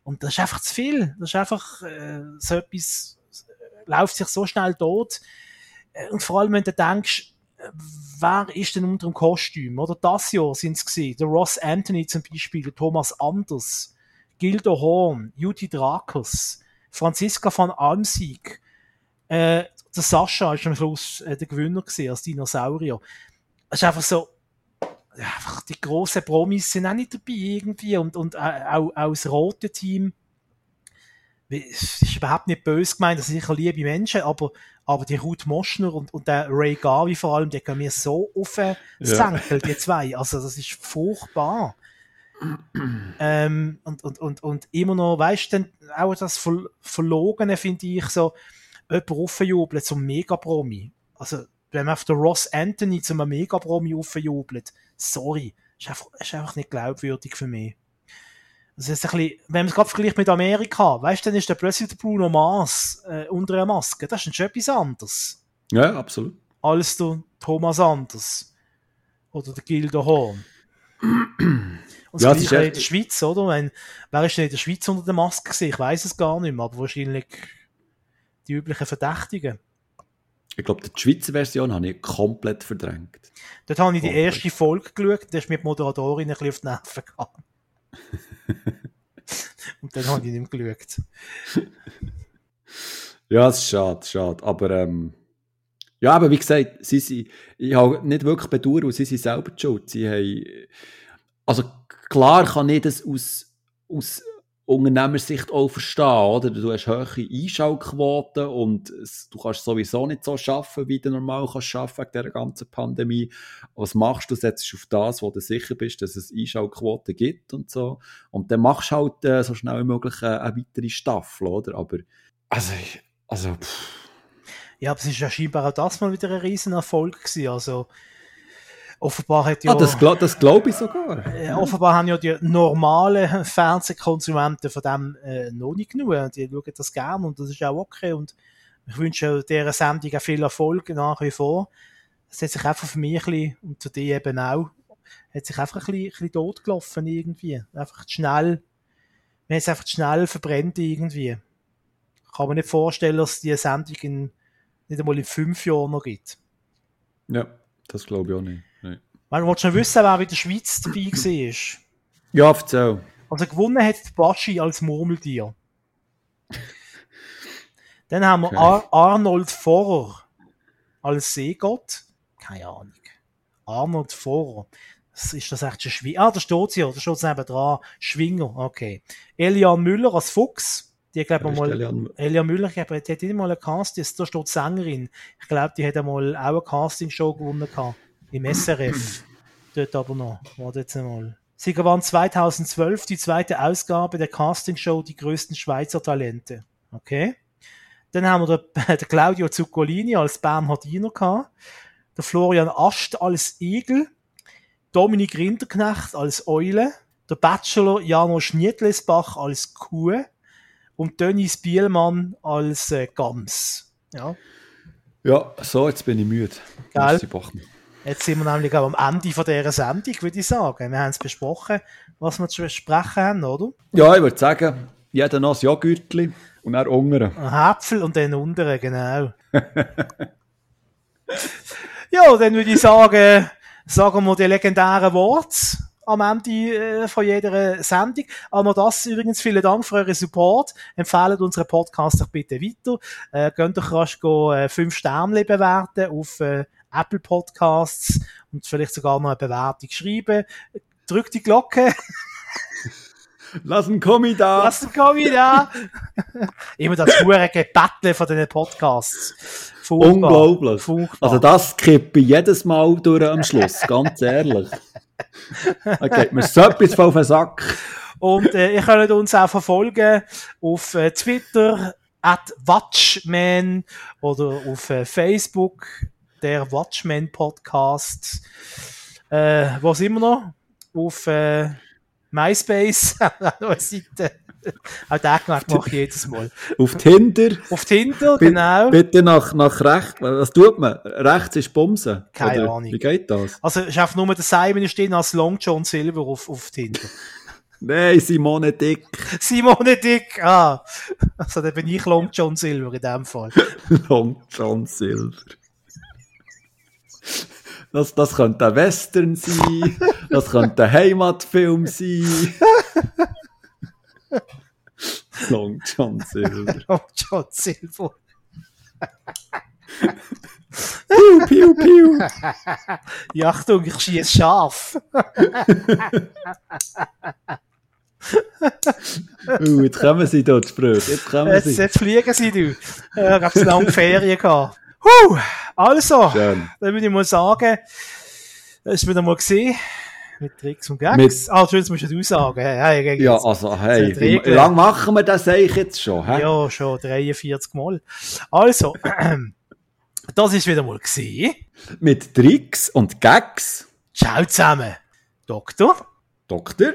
Und das ist einfach zu viel. Das ist einfach äh, so etwas, äh, läuft sich so schnell tot. Äh, und vor allem, wenn du denkst, äh, wer ist denn unter dem Kostüm? Oder das Jahr sind es gesehen. Der Ross Anthony zum Beispiel, der Thomas Anders, Gildo Horn, Judy Drakos, Franziska von Almsieg, äh, der Sascha ist am Schluss äh, der Gewinner gewesen, als Dinosaurier. Es ist einfach so, einfach die grossen Promis sind auch nicht dabei irgendwie und, und äh, auch, auch das rote Team, es ist überhaupt nicht böse gemeint, das sind sicher liebe Menschen, aber, aber die Ruth Moschner und, und der Ray Garvey vor allem, die gehen mir so auf den Senkel, ja. die zwei. Also, das ist furchtbar. Ähm, und, und, und, und immer noch, weißt du, auch das Ver Verlogene finde ich so, jemand aufjubelt zum Megapromi. Also, wenn man auf den Ross Anthony zum Megapromi aufjubelt, sorry, ist einfach, ist einfach nicht glaubwürdig für mich. Das ist ein bisschen, wenn man es gerade vergleicht mit Amerika, weißt du, dann ist der plötzlich der Bruno Mars äh, unter einer Maske. Das ist schon etwas anderes. Ja, absolut. Als der Thomas Anders. Oder der Gildo Horn. Und das ja, in der Schweiz, oder? Wenn, wer ist denn in der Schweiz unter der Maske gewesen? Ich weiß es gar nicht mehr, aber wahrscheinlich die üblichen Verdächtigen. Ich glaube, die Schweizer Version habe ich komplett verdrängt. Dort habe ich die erste Folge geschaut, da ist mit Moderatorin ein bisschen auf die Nerven gegangen. Und dann habe ich nicht mehr geschaut. ja, es ist schade, schade. Aber ähm, ja, aber wie gesagt, sie, sie, ich habe nicht wirklich bedauert, sie sind selber schuld. Sie haben, also klar kann ich das aus, aus Unternehmersicht auch verstehen, oder? Du hast hohe Einschaltquoten und du kannst sowieso nicht so arbeiten, wie du normal kannst arbeiten wegen dieser ganzen Pandemie. Was machst du? Setzt auf das, wo du sicher bist, dass es Einschaltquoten gibt und so. Und dann machst du halt äh, so schnell wie möglich äh, eine weitere Staffel, oder? Aber, also, also, pff. Ja, aber es ist ja scheinbar auch das mal wieder ein Riesenerfolg gewesen. Also, Offenbar hat ja. Ah, das, das glaube ich sogar. Äh, offenbar haben ja die normalen Fernsehkonsumenten von dem äh, noch nicht genug. Die schauen das gerne und das ist auch okay. Und ich wünsche dieser Sendung auch viel Erfolg nach wie vor. Es hat sich einfach für mich ein bisschen, und zu dir eben auch, hat sich einfach ein bisschen, ein bisschen totgelaufen irgendwie. Einfach schnell, man hat es einfach schnell verbrennt irgendwie. Kann man nicht vorstellen, dass es diese Sendung in, nicht einmal in fünf Jahren noch gibt. Ja, das glaube ich auch nicht. Man wollte schon wissen, wer in der Schweiz dabei war. Ja, erzähl. Also gewonnen hat die Baschi als Murmeltier. Dann haben wir okay. Ar Arnold Vorer als Seegott. Keine Ahnung. Arnold Vorer. Das ist das echt ein Schwinger? Ah, da steht sie ja, da steht sie dran. Schwinger, okay. Elian Müller als Fuchs. Die, glaube ich, mal, Elian, Elian Müller, ich glaube, die hat nicht mal eine Casting, da steht Sängerin. Ich glaube, die hat einmal auch eine Castingshow gewonnen gehabt im SRF. dort aber noch. Warte jetzt einmal. Sie gewann 2012 die zweite Ausgabe der Castingshow Die größten Schweizer Talente. Okay. Dann haben wir den, den Claudio Zuccolini als Bernhardiner gehabt, der Florian Ascht als Igel, Dominik Rinderknecht als Eule, der Bachelor Janosch Niedlesbach als Kuh und Dennis Bielmann als äh, Gams. Ja. ja, so, jetzt bin ich müde. Gell? Jetzt sind wir nämlich auch am Ende von dieser Sendung, würde ich sagen. Wir haben es besprochen, was wir zu besprechen haben, oder? Ja, ich würde sagen, jeder noch ein Joghurtli und dann unten. Ein Äpfel und dann unten, genau. ja, dann würde ich sagen, sagen wir die legendären Worte am Ende äh, von jeder Sendung. Aber das übrigens, vielen Dank für euren Support. Empfehlt unseren Podcast doch bitte weiter. Äh, könnt doch rasch go, äh, fünf Sterne bewerten auf äh, Apple Podcasts und vielleicht sogar noch eine Bewertung schreiben. Drückt die Glocke. Lass einen Kommi da. Lass einen Kommi da. Immer das hure Gebettle von diesen Podcasts. Furchtbar. Unglaublich. Furchtbar. Also das kippe ich jedes Mal durch am Schluss, ganz ehrlich. Okay, mir so etwas auf den Sack. Und äh, ihr könnt uns auch verfolgen auf äh, Twitter, at Watchman oder auf äh, Facebook, der Watchman Podcast. Äh, wo sind wir noch? Auf äh, MySpace, Seite. Auch den Knack mache ich jedes Mal. Auf Tinder. Auf Tinder, genau. Bitte nach, nach rechts. Was tut man? Rechts ist Bumsen. Keine Oder Ahnung. Wie geht das? Also, ist einfach nur der Simon stehen als Long John Silver auf, auf Tinder. Nein, Simone Dick. Simone Dick, ah. Also, dann bin ich Long John Silver in dem Fall. Long John Silver. Das, das könnte ein Western sein, das könnte ein Heimatfilm sein. Long John Silver. Long John Silver. piu, piu, piu. Ja, Achtung, ich schieße scharf. uh, jetzt kommen sie dort, Spröch. Jetzt kommen jetzt. Jetzt fliegen sie, du. Äh, ich habe lange Ferien gehabt. Huh, also, Schön. dann würde ich mal sagen, das ist wieder mal gesehen. Mit Tricks und Gags. Mit, ah, schön, das musst du sagen. Hey, hey, ja, also, hey, wie, wie lange machen wir das eigentlich jetzt schon? He? Ja, schon 43 Mal. Also, das ist wieder mal gesehen. Mit Tricks und Gags. Ciao zusammen. Doktor. Doktor.